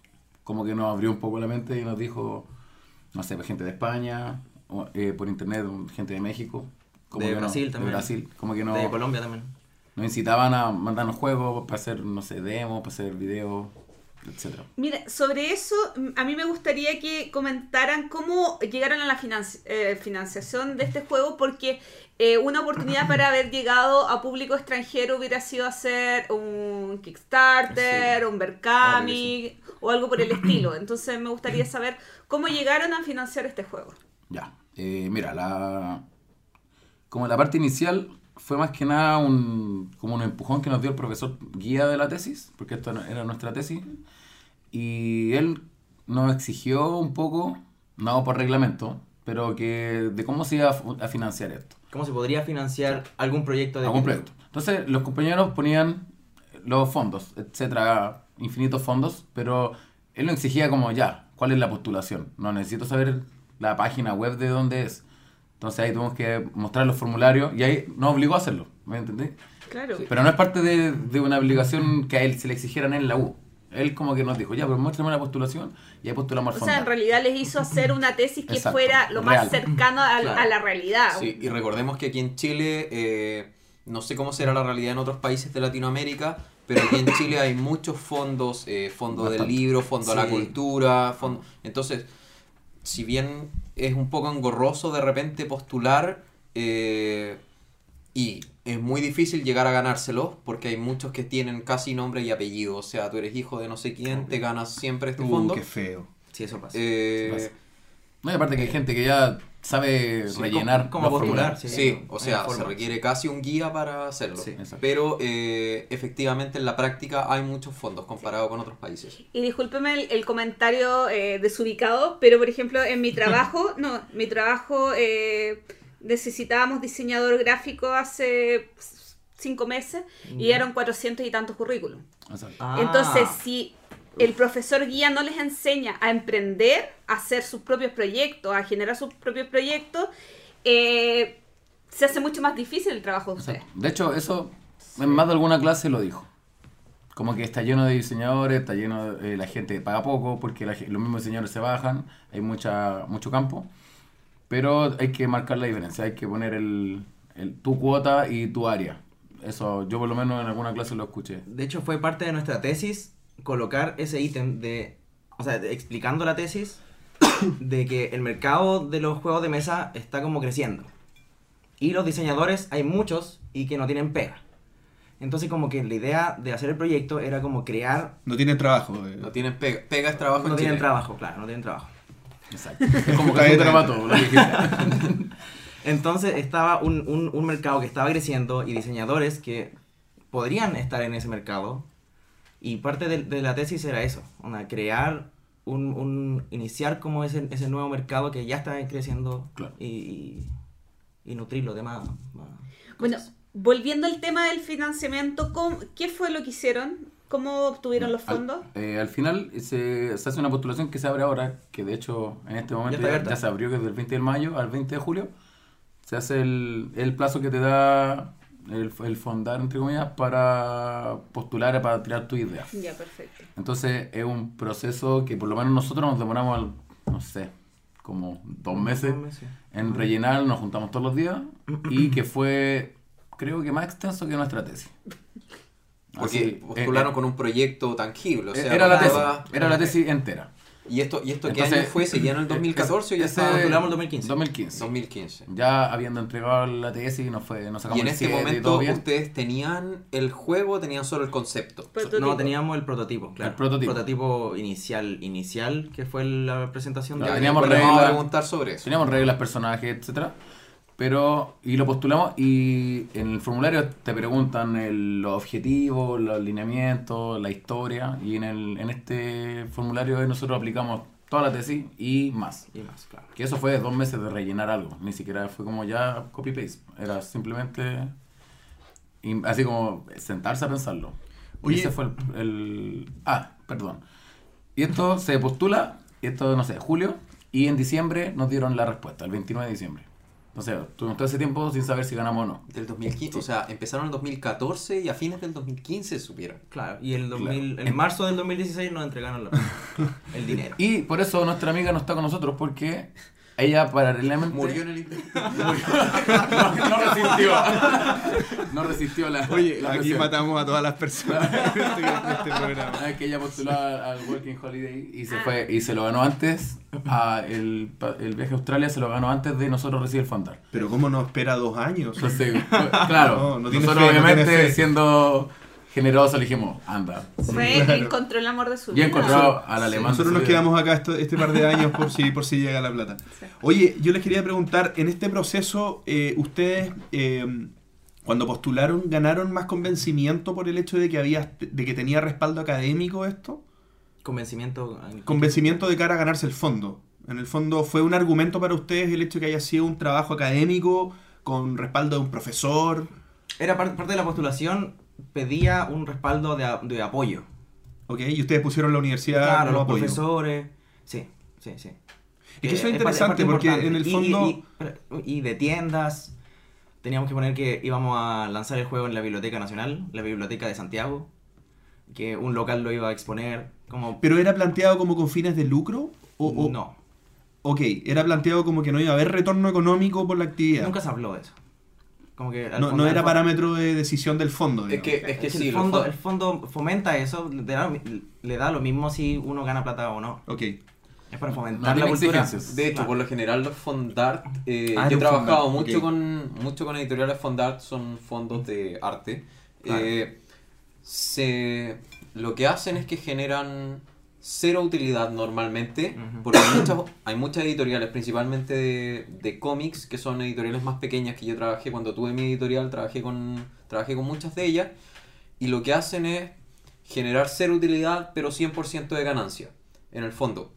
[SPEAKER 5] como que nos abrió un poco la mente y nos dijo, no sé, pues, gente de España, o, eh, por internet, gente de México. Como
[SPEAKER 6] De
[SPEAKER 5] no-
[SPEAKER 6] Brasil también.
[SPEAKER 5] De Brasil, como que no,
[SPEAKER 6] De Colombia también.
[SPEAKER 5] nos incitaban a mandarnos juegos para hacer, no sé, demos, para hacer videos, etcétera.
[SPEAKER 2] Mira, sobre eso, a mí me gustaría que comentaran cómo llegaron a la financi- eh, financiación de este juego, porque eh, una oportunidad para haber llegado a público extranjero hubiera sido hacer un Kickstarter,
[SPEAKER 6] Sí.
[SPEAKER 2] un Berkami o algo por el [clears throat] estilo. Entonces me gustaría saber cómo llegaron a financiar este juego.
[SPEAKER 5] Ya, eh, mira, la como la parte inicial fue más que nada un, como un empujón que nos dio el profesor guía de la tesis, porque esto era nuestra tesis, y él nos exigió un poco, no por reglamento, pero que de cómo se iba a, financiar esto,
[SPEAKER 6] ¿Cómo se podría financiar algún proyecto de
[SPEAKER 5] algún proyecto. Entonces los compañeros ponían los fondos, etcétera, infinitos fondos, pero él nos exigía como ya, ¿cuál es la postulación? No necesito saber la página web de dónde es. Entonces ahí tuvimos que mostrar los formularios y ahí nos obligó a hacerlo, ¿me entendés?
[SPEAKER 2] Claro.
[SPEAKER 5] Pero no es parte de, de una obligación que a él se le exigieran en la U. Él como que nos dijo, ya, pero muéstrame la postulación y ahí postulamos al
[SPEAKER 2] O sea, en realidad les hizo hacer una tesis que
[SPEAKER 5] Exacto,
[SPEAKER 2] fuera lo más
[SPEAKER 5] real.
[SPEAKER 2] cercano a,
[SPEAKER 6] Claro.
[SPEAKER 2] a la realidad.
[SPEAKER 3] Sí, y recordemos que aquí en Chile, eh, no sé cómo será la realidad en otros países de Latinoamérica, pero aquí en Chile hay muchos fondos, eh, fondo del libro, fondo a la
[SPEAKER 6] Sí.
[SPEAKER 3] cultura, fondo... Entonces, si bien es un poco engorroso de repente postular, eh, y es muy difícil llegar a ganárselo, porque hay muchos que tienen casi nombre y apellido, o sea, tú eres hijo de no sé quién, te ganas siempre este
[SPEAKER 1] Uh,
[SPEAKER 3] fondo.
[SPEAKER 1] qué feo.
[SPEAKER 6] Sí, eso pasa.
[SPEAKER 3] Eh,
[SPEAKER 5] Pasa. No, y aparte que hay gente que ya sabe
[SPEAKER 3] Sí,
[SPEAKER 5] rellenar
[SPEAKER 6] ¿cómo- cómo
[SPEAKER 5] los
[SPEAKER 6] postular?
[SPEAKER 3] Sí,
[SPEAKER 6] Sí,
[SPEAKER 3] o sea, se requiere casi un guía para hacerlo.
[SPEAKER 6] Sí.
[SPEAKER 3] Pero eh, efectivamente en la práctica hay muchos fondos comparado con otros países.
[SPEAKER 2] Y discúlpeme el, el comentario eh, desubicado, pero por ejemplo, en mi trabajo, [laughs] no, mi trabajo eh, necesitábamos diseñador gráfico hace cinco meses y eran 400 y tantos currículum.
[SPEAKER 6] Ah,
[SPEAKER 2] Entonces, si el profesor guía no les enseña a emprender, a hacer sus propios proyectos, a generar sus propios proyectos, eh, se hace mucho más difícil el trabajo de ustedes.
[SPEAKER 5] De hecho, eso en más de alguna clase lo dijo. Como que está lleno de diseñadores, está lleno de la gente paga poco porque la los mismos diseñadores se bajan, hay mucha mucho campo, pero hay que marcar la diferencia, hay que poner el, el- tu cuota y tu área. Eso yo por lo menos en alguna clase lo escuché.
[SPEAKER 6] De hecho, fue parte de nuestra tesis colocar ese ítem de. O sea, de- explicando la tesis [coughs] de que el mercado de los juegos de mesa está como creciendo. Y los diseñadores, hay muchos y que no tienen pega. Entonces como que la idea de hacer el proyecto era como crear...
[SPEAKER 1] No tienen trabajo. eh.
[SPEAKER 3] No tienen pega, pega es trabajo
[SPEAKER 6] No
[SPEAKER 3] en
[SPEAKER 6] tienen
[SPEAKER 3] Chile.
[SPEAKER 6] trabajo, claro, no tienen trabajo.
[SPEAKER 5] Exacto. Es como que dijiste. [laughs]
[SPEAKER 6] Entonces estaba un, un, un mercado que estaba creciendo y diseñadores que podrían estar en ese mercado. Y parte de, de la tesis era eso, una, crear un, un iniciar como ese, ese nuevo mercado que ya está creciendo
[SPEAKER 5] Claro.
[SPEAKER 6] y, y, y nutrirlo de más, más
[SPEAKER 2] Bueno, volviendo al tema del financiamiento, ¿cómo- ¿qué fue lo que hicieron? ¿Cómo obtuvieron los
[SPEAKER 5] Al-
[SPEAKER 2] fondos?
[SPEAKER 5] eh, Al, final se, se hace una postulación que se abre ahora, que de hecho en este momento
[SPEAKER 6] está
[SPEAKER 5] ya,
[SPEAKER 6] abierta.
[SPEAKER 5] ya se abrió, que es del 20 de mayo al 20 de julio. Se hace el, el plazo que te da el, el fondar, entre comillas, para postular, para tirar tu idea.
[SPEAKER 2] Ya, perfecto.
[SPEAKER 5] Entonces es un proceso que por lo menos nosotros nos demoramos, al- no sé, como dos meses
[SPEAKER 6] Dos meses.
[SPEAKER 5] en rellenar, nos juntamos todos los días y que fue, creo que más extenso que nuestra tesis.
[SPEAKER 3] Porque
[SPEAKER 5] Así,
[SPEAKER 3] postularon
[SPEAKER 5] eh,
[SPEAKER 3] con un proyecto tangible. O
[SPEAKER 5] eh,
[SPEAKER 3] sea,
[SPEAKER 5] era la tesis, era la tesis entera.
[SPEAKER 3] ¿Y esto, y esto qué
[SPEAKER 5] Entonces,
[SPEAKER 3] año fue? ¿Seguía en el 2014 o ya estaba?
[SPEAKER 6] El 2015.
[SPEAKER 5] 2015.
[SPEAKER 3] 2015.
[SPEAKER 5] Ya habiendo entregado la tesis, nos fue, nos sacamos
[SPEAKER 3] Y en
[SPEAKER 5] el
[SPEAKER 3] este
[SPEAKER 5] 7 y
[SPEAKER 3] momento ustedes tenían el juego o tenían solo el concepto.
[SPEAKER 2] Prototipo.
[SPEAKER 6] No, teníamos el prototipo, claro.
[SPEAKER 5] El prototipo.
[SPEAKER 6] inicial, inicial, que fue la presentación
[SPEAKER 5] Ya,
[SPEAKER 6] de...
[SPEAKER 5] teníamos reglas.
[SPEAKER 3] preguntar sobre eso.
[SPEAKER 5] Teníamos reglas, personajes, etcétera. Pero, y lo postulamos y en el formulario te preguntan el- los objetivos, los lineamientos, la historia. Y en, el, en este formulario nosotros aplicamos toda la tesis y más.
[SPEAKER 6] Y más, claro.
[SPEAKER 5] Que eso fue dos meses de rellenar algo. Ni siquiera fue como ya copy-paste. Era simplemente así como sentarse a pensarlo.
[SPEAKER 1] Oye.
[SPEAKER 5] y ese fue el, el- Ah, perdón. Y esto se postula, y esto, no sé, julio, y en diciembre nos dieron la respuesta, el 29 de diciembre. O sea, tuvimos todo ese tiempo sin saber si ganamos o no.
[SPEAKER 3] Del 2015, o sea, empezaron en el 2014 y a fines del 2015 supieron.
[SPEAKER 6] Claro, y el 2000,
[SPEAKER 5] Claro.
[SPEAKER 6] en marzo del 2016 nos entregaron la- [laughs] el dinero.
[SPEAKER 5] Y por eso nuestra amiga no está con nosotros, porque ella paralelamente...
[SPEAKER 3] Murió en el intento. [laughs]
[SPEAKER 5] no, no resistió. No resistió la.
[SPEAKER 1] Oye,
[SPEAKER 5] la
[SPEAKER 1] aquí
[SPEAKER 5] presión.
[SPEAKER 1] matamos a todas las personas en este, en este programa.
[SPEAKER 5] Ah, que ella postuló al Working Holiday y se fue y se lo ganó antes. a el, el viaje a Australia se lo ganó antes de nosotros recibir el Fondar.
[SPEAKER 1] Pero ¿cómo no espera dos años?
[SPEAKER 5] Entonces, [laughs] claro,
[SPEAKER 1] No, no tiene
[SPEAKER 5] nosotros
[SPEAKER 1] fe,
[SPEAKER 5] obviamente siendo generosos le dijimos, anda.
[SPEAKER 2] Fue
[SPEAKER 1] claro.
[SPEAKER 2] que encontró el amor de su
[SPEAKER 5] Y
[SPEAKER 2] vida.
[SPEAKER 5] encontrado al alemán.
[SPEAKER 1] Nosotros nos quedamos acá esto- este par de años por si, por si llega la plata.
[SPEAKER 2] Sí.
[SPEAKER 1] Oye, yo les quería preguntar, en este proceso, eh, ¿ustedes eh, cuando postularon ganaron más convencimiento por el hecho de que había de que tenía respaldo académico esto?
[SPEAKER 6] Convencimiento.
[SPEAKER 1] Convencimiento de cara a ganarse el fondo. En el fondo, ¿fue un argumento para ustedes el hecho de que haya sido un trabajo académico con respaldo de un profesor?
[SPEAKER 6] Era par- parte de la postulación, pedía un respaldo de, de apoyo.
[SPEAKER 1] ¿Ok? Y ustedes pusieron la universidad
[SPEAKER 6] Claro, los
[SPEAKER 1] apoyo.
[SPEAKER 6] profesores. Sí, sí, sí.
[SPEAKER 1] Es que eso es
[SPEAKER 6] Eh,
[SPEAKER 1] interesante porque
[SPEAKER 6] importante.
[SPEAKER 1] en el fondo...
[SPEAKER 6] Y, y- y de tiendas. Teníamos que poner que íbamos a lanzar el juego en la Biblioteca Nacional, la Biblioteca de Santiago. Que un local lo iba a exponer. Como.
[SPEAKER 1] ¿Pero era planteado como con fines de lucro? O, o-
[SPEAKER 6] no.
[SPEAKER 1] Ok, era planteado como que no iba a haber retorno económico por la actividad.
[SPEAKER 6] Nunca se habló de eso. Como que
[SPEAKER 1] no, no era parámetro de decisión del fondo.
[SPEAKER 3] Es que, es que
[SPEAKER 6] Es
[SPEAKER 3] sí,
[SPEAKER 6] el, fondo,
[SPEAKER 3] fon-
[SPEAKER 6] el fondo fomenta eso, le da, le da lo mismo si uno gana plata o no.
[SPEAKER 1] Ok.
[SPEAKER 6] Es para fomentar la cultura.
[SPEAKER 5] exigencias.
[SPEAKER 3] De hecho,
[SPEAKER 6] Claro.
[SPEAKER 3] por lo general los Fondart, eh,
[SPEAKER 1] Ah,
[SPEAKER 3] yo he trabajado
[SPEAKER 1] Fondart,
[SPEAKER 3] mucho con mucho con editoriales Fondart, son fondos de arte.
[SPEAKER 6] Claro.
[SPEAKER 3] Eh, se, lo que hacen es que generan cero utilidad normalmente, porque hay muchas, hay muchas editoriales, principalmente de, de cómics, que son editoriales más pequeñas que yo trabajé. Cuando tuve mi editorial, trabajé con, trabajé con muchas de ellas, y lo que hacen es generar cero utilidad, pero 100% de ganancia, en el fondo.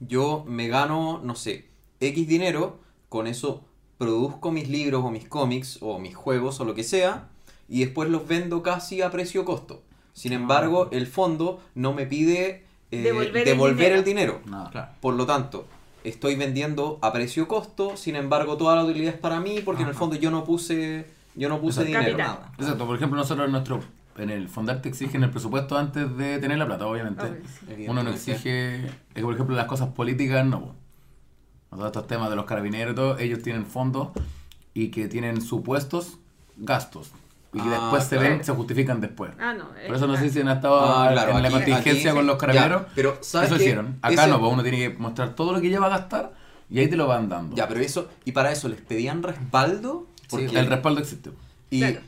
[SPEAKER 3] Yo me gano, no sé, X dinero, con eso produzco mis libros o mis cómics o mis juegos o lo que sea, y después los vendo casi a precio costo. Sin embargo, el fondo no me pide eh,
[SPEAKER 2] Devolver el
[SPEAKER 3] devolver el
[SPEAKER 2] dinero.
[SPEAKER 3] dinero.
[SPEAKER 5] Nada.
[SPEAKER 6] Claro.
[SPEAKER 3] Por lo tanto, estoy vendiendo a precio costo, sin embargo, toda la utilidad es para mí porque en el fondo yo no puse yo no puse
[SPEAKER 5] Exacto.
[SPEAKER 3] dinero. Nada.
[SPEAKER 5] Exacto, por ejemplo, nosotros en nuestro en el Fondar te exigen el presupuesto antes de tener la plata, obviamente.
[SPEAKER 2] Sí.
[SPEAKER 5] Uno no exige, es que, por ejemplo, las cosas políticas, no. Todos estos temas de los carabineros y todo, ellos tienen fondos y que tienen supuestos gastos. Y que
[SPEAKER 3] Ah,
[SPEAKER 5] después se
[SPEAKER 3] claro.
[SPEAKER 5] ven, se justifican después.
[SPEAKER 2] Ah, no.
[SPEAKER 5] Por eso no sé si han estado
[SPEAKER 3] Ah, claro,
[SPEAKER 5] en la
[SPEAKER 3] aquí-
[SPEAKER 5] contingencia
[SPEAKER 3] aquí-
[SPEAKER 5] con los
[SPEAKER 3] ya,
[SPEAKER 5] carabineros.
[SPEAKER 3] pero ¿sabes
[SPEAKER 5] eso
[SPEAKER 3] qué?
[SPEAKER 5] hicieron. Acá
[SPEAKER 3] Ese-
[SPEAKER 5] no, pues uno tiene que mostrar todo lo que lleva a gastar y ahí te lo van dando.
[SPEAKER 3] Ya, pero eso, y para eso les pedían respaldo, porque
[SPEAKER 5] el respaldo existe.
[SPEAKER 3] Y
[SPEAKER 2] Claro.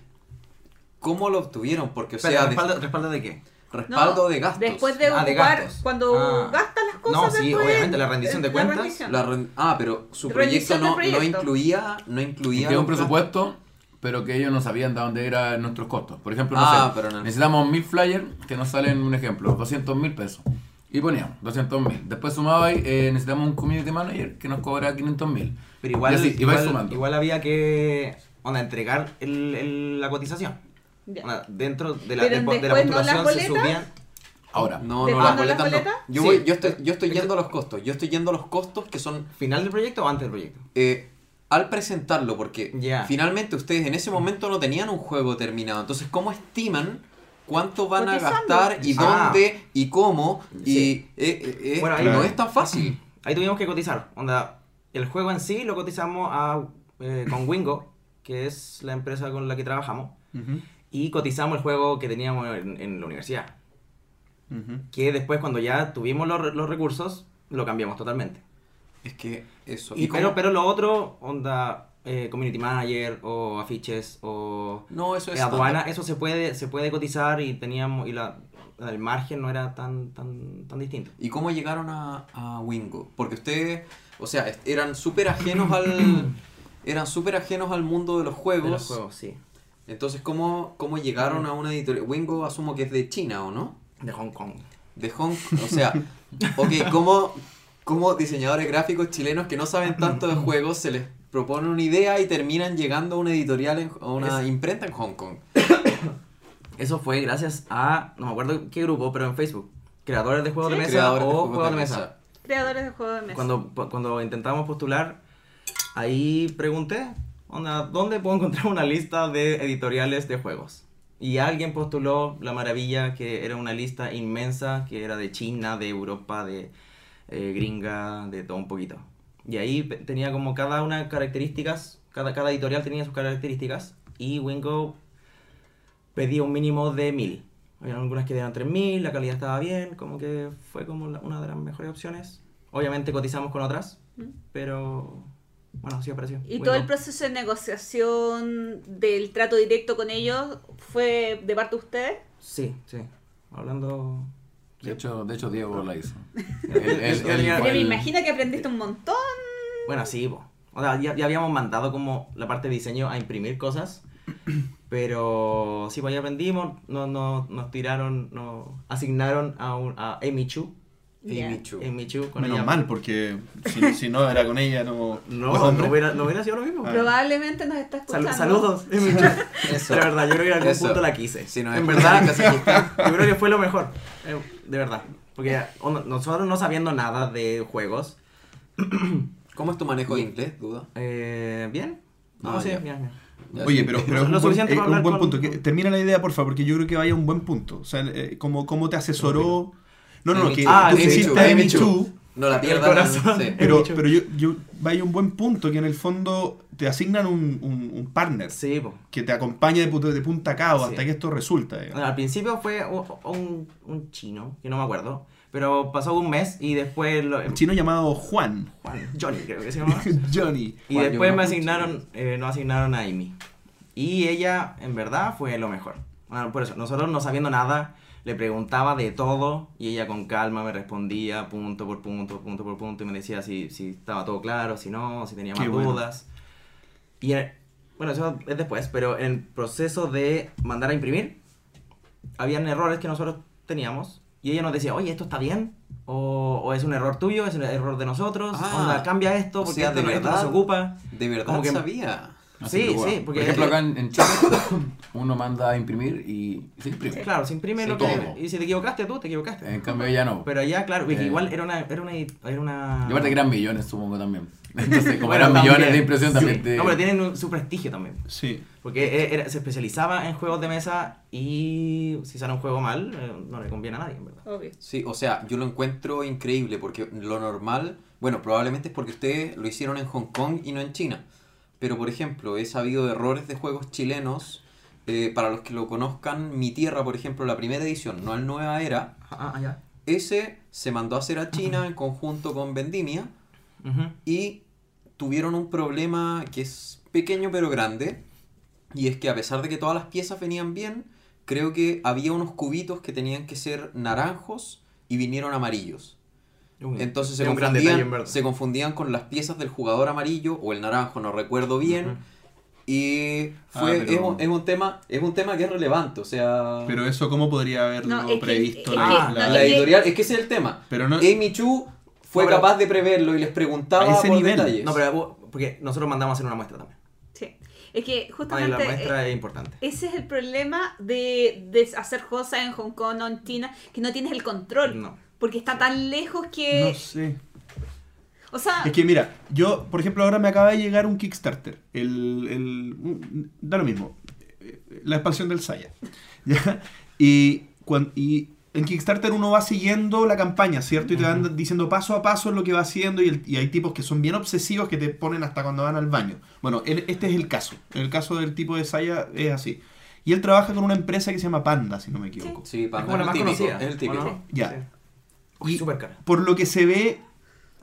[SPEAKER 3] ¿Cómo lo obtuvieron? Porque, o sea, de-
[SPEAKER 6] ¿respaldo, ¿respaldo de qué?
[SPEAKER 3] respaldo
[SPEAKER 2] No,
[SPEAKER 3] de gastos.
[SPEAKER 2] Después de
[SPEAKER 6] Ah, de gastos.
[SPEAKER 2] cuando
[SPEAKER 6] Ah.
[SPEAKER 2] gastas las cosas.
[SPEAKER 6] No, sí,
[SPEAKER 2] después,
[SPEAKER 6] obviamente, la rendición de
[SPEAKER 2] la
[SPEAKER 6] cuentas,
[SPEAKER 2] rendición.
[SPEAKER 3] La Ah, pero su proyecto no, no incluía, no incluía
[SPEAKER 5] Tiene un presupuesto, pero que ellos no sabían de dónde eran nuestros costos. Por ejemplo, no
[SPEAKER 3] Ah,
[SPEAKER 5] sé,
[SPEAKER 3] pero no.
[SPEAKER 5] necesitamos mil flyers que nos salen, un ejemplo, 200 mil pesos. Y poníamos 200 mil. Después sumaba ahí, eh, necesitamos un community manager que nos cobra 500 mil.
[SPEAKER 6] Pero igual,
[SPEAKER 5] y así,
[SPEAKER 6] igual,
[SPEAKER 5] sumando.
[SPEAKER 6] igual había que onda, entregar el, el- la cotización. Onda, dentro de la,
[SPEAKER 2] Pero
[SPEAKER 6] de, de la
[SPEAKER 2] no
[SPEAKER 6] postulación se subían.
[SPEAKER 5] Ahora,
[SPEAKER 3] No,
[SPEAKER 2] ¿De
[SPEAKER 3] no, las boletas no. Yo,
[SPEAKER 6] Sí.
[SPEAKER 3] voy, yo estoy, yo estoy yendo a los costos. Yo estoy yendo a los costos que son
[SPEAKER 6] ¿Final del proyecto o antes del proyecto?
[SPEAKER 3] eh, al presentarlo, porque
[SPEAKER 6] Ya.
[SPEAKER 3] finalmente ustedes en ese momento no tenían un juego terminado. Entonces, ¿cómo estiman cuánto van a gastar y
[SPEAKER 6] Ah.
[SPEAKER 3] dónde y cómo? Y eh, eh, eh,
[SPEAKER 6] Bueno, ahí-
[SPEAKER 3] no es tan fácil. [clears throat]
[SPEAKER 6] Ahí tuvimos que cotizar. Onda, el juego en sí lo cotizamos a, eh, con Wingo, que es la empresa con la que trabajamos. Y cotizamos el juego que teníamos en, en la universidad. Que después, cuando ya tuvimos los, los recursos, lo cambiamos totalmente.
[SPEAKER 3] Es que eso.
[SPEAKER 6] Y,
[SPEAKER 3] ¿Y
[SPEAKER 6] pero, pero lo otro, onda, eh, community manager o afiches o
[SPEAKER 3] No, eso es
[SPEAKER 6] eh, aduana, eso se puede, se puede cotizar y teníamos, y la, el margen no era tan, tan, tan distinto.
[SPEAKER 3] ¿Y cómo llegaron a, a Wingo? Porque ustedes, o sea, eran súper ajenos al... [coughs] Eran súper ajenos al mundo de los juegos.
[SPEAKER 6] De los juegos, sí.
[SPEAKER 3] Entonces, ¿cómo, ¿cómo llegaron a una editorial? Wingo asumo que es de China, ¿o no?
[SPEAKER 6] De Hong Kong.
[SPEAKER 3] De Hong O sea, ok, ¿cómo, cómo diseñadores gráficos chilenos que no saben tanto de juegos se les propone una idea y terminan llegando a una editorial, en- a una
[SPEAKER 6] Es-
[SPEAKER 3] imprenta en Hong Kong? [coughs]
[SPEAKER 6] Eso fue gracias a, no me acuerdo qué grupo, pero en Facebook. Creadores de juegos
[SPEAKER 2] Sí.
[SPEAKER 6] de mesa
[SPEAKER 3] Creadores de
[SPEAKER 6] o
[SPEAKER 3] juegos
[SPEAKER 6] juegos de
[SPEAKER 3] de
[SPEAKER 6] mesa.
[SPEAKER 3] mesa.
[SPEAKER 2] Creadores de juegos de mesa.
[SPEAKER 6] Cuando, cuando intentamos postular, ahí pregunté, onda, ¿dónde puedo encontrar una lista de editoriales de juegos? Y alguien postuló la maravilla, que era una lista inmensa, que era de China, de Europa, de eh, gringa, de todo un poquito. Y ahí tenía como cada una características, cada, cada editorial tenía sus características, y Wingo pedía un mínimo de mil. Había algunas que eran 3000, la calidad estaba bien, como que fue como la- una de las mejores opciones. Obviamente cotizamos con otras,
[SPEAKER 2] Mm.
[SPEAKER 6] pero bueno, sí apareció.
[SPEAKER 2] Y
[SPEAKER 6] Wingo.
[SPEAKER 2] todo el proceso de negociación del trato directo con ellos fue de parte de ustedes.
[SPEAKER 6] Sí, sí. Hablando.
[SPEAKER 5] De hecho, de hecho Diego la hizo. [laughs] Él-
[SPEAKER 2] me imagino que aprendiste un montón.
[SPEAKER 6] Bueno, sí, po. O sea, ya, ya habíamos mandado como la parte de diseño a imprimir cosas. Pero sí, pues ya aprendimos. No, no, nos tiraron, nos asignaron a, un, a Amy
[SPEAKER 2] Ya.
[SPEAKER 3] Amy Chu.
[SPEAKER 6] Amy Chu con
[SPEAKER 1] Menos
[SPEAKER 6] ella.
[SPEAKER 1] mal, porque si, si no era con ella, no.
[SPEAKER 6] No, no, hubiera, no hubiera sido lo mismo.
[SPEAKER 1] Ah.
[SPEAKER 2] Probablemente nos está
[SPEAKER 6] Sal-
[SPEAKER 2] escuchando.
[SPEAKER 6] saludos, Amy Chu.
[SPEAKER 3] Eso.
[SPEAKER 6] De verdad, yo creo que en algún
[SPEAKER 3] Eso.
[SPEAKER 6] punto la quise.
[SPEAKER 3] Si
[SPEAKER 6] en verdad, [laughs] yo creo que fue lo mejor. Eh, de verdad. Porque nosotros no sabiendo nada de juegos. [clears throat]
[SPEAKER 3] ¿Cómo es tu manejo de inglés, duda?
[SPEAKER 6] Eh, ¿Bien? No,
[SPEAKER 3] Ah,
[SPEAKER 6] sí, bien, bien.
[SPEAKER 3] Ya,
[SPEAKER 1] Oye, pero, pero es un buen,
[SPEAKER 6] suficiente
[SPEAKER 1] eh, un buen
[SPEAKER 6] con-
[SPEAKER 1] punto. Que- termina la idea, por favor, porque yo creo que vaya a un buen punto. O sea, eh, ¿cómo, cómo te asesoró? No, no, no, que
[SPEAKER 6] Ah,
[SPEAKER 1] tú
[SPEAKER 6] Amy
[SPEAKER 1] hiciste
[SPEAKER 3] Chu,
[SPEAKER 1] a Amy
[SPEAKER 3] Amy Chu.
[SPEAKER 1] Chu,
[SPEAKER 3] No la
[SPEAKER 6] corazón.
[SPEAKER 3] sí.
[SPEAKER 1] pero, pero yo, yo vaya un buen punto que en el fondo te asignan un, un, un partner
[SPEAKER 6] Sí, po.
[SPEAKER 1] que te acompaña de, de punta a cabo
[SPEAKER 6] Sí.
[SPEAKER 1] hasta que esto resulta.
[SPEAKER 6] Bueno, al principio fue un, un, chino, que no me acuerdo. Pero pasó un mes y después. Lo,
[SPEAKER 1] Un chino llamado Juan.
[SPEAKER 6] Juan, Johnny, creo que se llama. [laughs]
[SPEAKER 1] Johnny.
[SPEAKER 6] Y
[SPEAKER 3] Juan,
[SPEAKER 6] después me asignaron, eh, nos asignaron a Amy. Y ella, en verdad, fue lo mejor. Bueno, por eso, nosotros no sabiendo nada, le preguntaba de todo y ella con calma me respondía punto por punto, punto por punto y me decía si, si estaba todo claro, si no, si tenía
[SPEAKER 1] Qué
[SPEAKER 6] más
[SPEAKER 1] bueno.
[SPEAKER 6] dudas. Y bueno, eso es después, pero en el proceso de mandar a imprimir, habían errores que nosotros teníamos y ella nos decía, oye, ¿esto está bien? O, o es un error tuyo, es un error de nosotros,
[SPEAKER 3] Ah,
[SPEAKER 6] onda, cambia esto
[SPEAKER 3] o
[SPEAKER 6] porque
[SPEAKER 3] sea,
[SPEAKER 6] esto,
[SPEAKER 3] de
[SPEAKER 6] no, esto no
[SPEAKER 3] verdad.
[SPEAKER 6] se ocupa.
[SPEAKER 3] De verdad
[SPEAKER 6] Como que-
[SPEAKER 3] sabía.
[SPEAKER 5] Así
[SPEAKER 6] Sí,
[SPEAKER 5] que,
[SPEAKER 6] sí, porque-
[SPEAKER 5] Por ejemplo, acá en, en Chile, [coughs] uno manda a imprimir y se imprime.
[SPEAKER 6] Claro, se imprime
[SPEAKER 5] Sí,
[SPEAKER 6] lo que...
[SPEAKER 5] todo.
[SPEAKER 6] Y si te equivocaste tú, te equivocaste.
[SPEAKER 5] En cambio, ella no.
[SPEAKER 6] Pero allá, claro,
[SPEAKER 5] Eh.
[SPEAKER 6] igual era una... Era una, era una...
[SPEAKER 5] Y aparte que eran millones, supongo también. [laughs] Entonces, como
[SPEAKER 6] Bueno,
[SPEAKER 5] eran millones
[SPEAKER 6] también.
[SPEAKER 5] de impresión,
[SPEAKER 6] Sí.
[SPEAKER 5] también te...
[SPEAKER 6] No, pero tienen un- su prestigio también.
[SPEAKER 1] Sí.
[SPEAKER 6] Porque e- era- se especializaba en juegos de mesa y si sale un juego mal, eh, no le conviene a nadie, en verdad.
[SPEAKER 2] Obvio.
[SPEAKER 3] Sí, o sea, yo lo encuentro increíble porque lo normal, bueno, probablemente es porque ustedes lo hicieron en Hong Kong y no en China. Pero, por ejemplo, he sabido errores de juegos chilenos. eh, para los que lo conozcan, Mi Tierra, por ejemplo, la primera edición, no el Nueva Era,
[SPEAKER 6] Ah, ah, ya.
[SPEAKER 3] ese se mandó a hacer a China en conjunto con Vendimia y tuvieron un problema que es pequeño pero grande, Y es que a pesar de que todas las piezas venían bien, creo que había unos cubitos que tenían que ser naranjos y vinieron amarillos.
[SPEAKER 6] Un-
[SPEAKER 3] Entonces se
[SPEAKER 6] gran
[SPEAKER 3] confundían, se confundían con las piezas del jugador amarillo o el naranjo, no recuerdo bien. Y
[SPEAKER 1] Ah,
[SPEAKER 3] fue,
[SPEAKER 1] pero-
[SPEAKER 3] es, un, es un tema, es un tema que es relevante, o sea...
[SPEAKER 1] Pero eso, ¿cómo podría haberlo
[SPEAKER 2] No, es que-
[SPEAKER 1] previsto la,
[SPEAKER 6] que-
[SPEAKER 1] la-
[SPEAKER 2] no,
[SPEAKER 3] la
[SPEAKER 2] es que-
[SPEAKER 3] editorial, es que ese es el tema.
[SPEAKER 1] Pero no.
[SPEAKER 3] Amy Chu fue
[SPEAKER 6] pero-
[SPEAKER 3] capaz de preverlo y les preguntaba
[SPEAKER 1] A ese
[SPEAKER 3] por
[SPEAKER 1] nivel.
[SPEAKER 3] detalles.
[SPEAKER 6] No, pero porque nosotros mandamos a hacer una muestra también.
[SPEAKER 2] Sí. Es que
[SPEAKER 6] Ay,
[SPEAKER 2] justamente
[SPEAKER 6] la muestra
[SPEAKER 2] eh,
[SPEAKER 6] es importante.
[SPEAKER 2] ese es el problema de, de hacer cosas en Hong Kong o en China, que no tienes el control.
[SPEAKER 6] No.
[SPEAKER 2] Porque está tan lejos que...
[SPEAKER 1] No sé.
[SPEAKER 2] O sea,
[SPEAKER 1] Es que mira, yo, por ejemplo, ahora me acaba de llegar un Kickstarter. El, el, da lo mismo. eh, La expansión del Saya. [laughs] ¿Ya? Y, cuan- y en Kickstarter uno va siguiendo la campaña, ¿cierto? Y te van diciendo paso a paso lo que va haciendo. Y, el- y hay tipos que son bien obsesivos que te ponen hasta cuando van al baño. Bueno, el- este es el caso. El caso del tipo de Saya es así. Y él trabaja con una empresa que se llama Panda, si no me equivoco.
[SPEAKER 3] Sí,
[SPEAKER 6] Es
[SPEAKER 3] para
[SPEAKER 6] como la más
[SPEAKER 3] el típico,
[SPEAKER 6] conocida.
[SPEAKER 3] es el típico.
[SPEAKER 6] ¿o no?
[SPEAKER 1] Ya.
[SPEAKER 6] Sí. Súper cara.
[SPEAKER 1] por lo que se ve,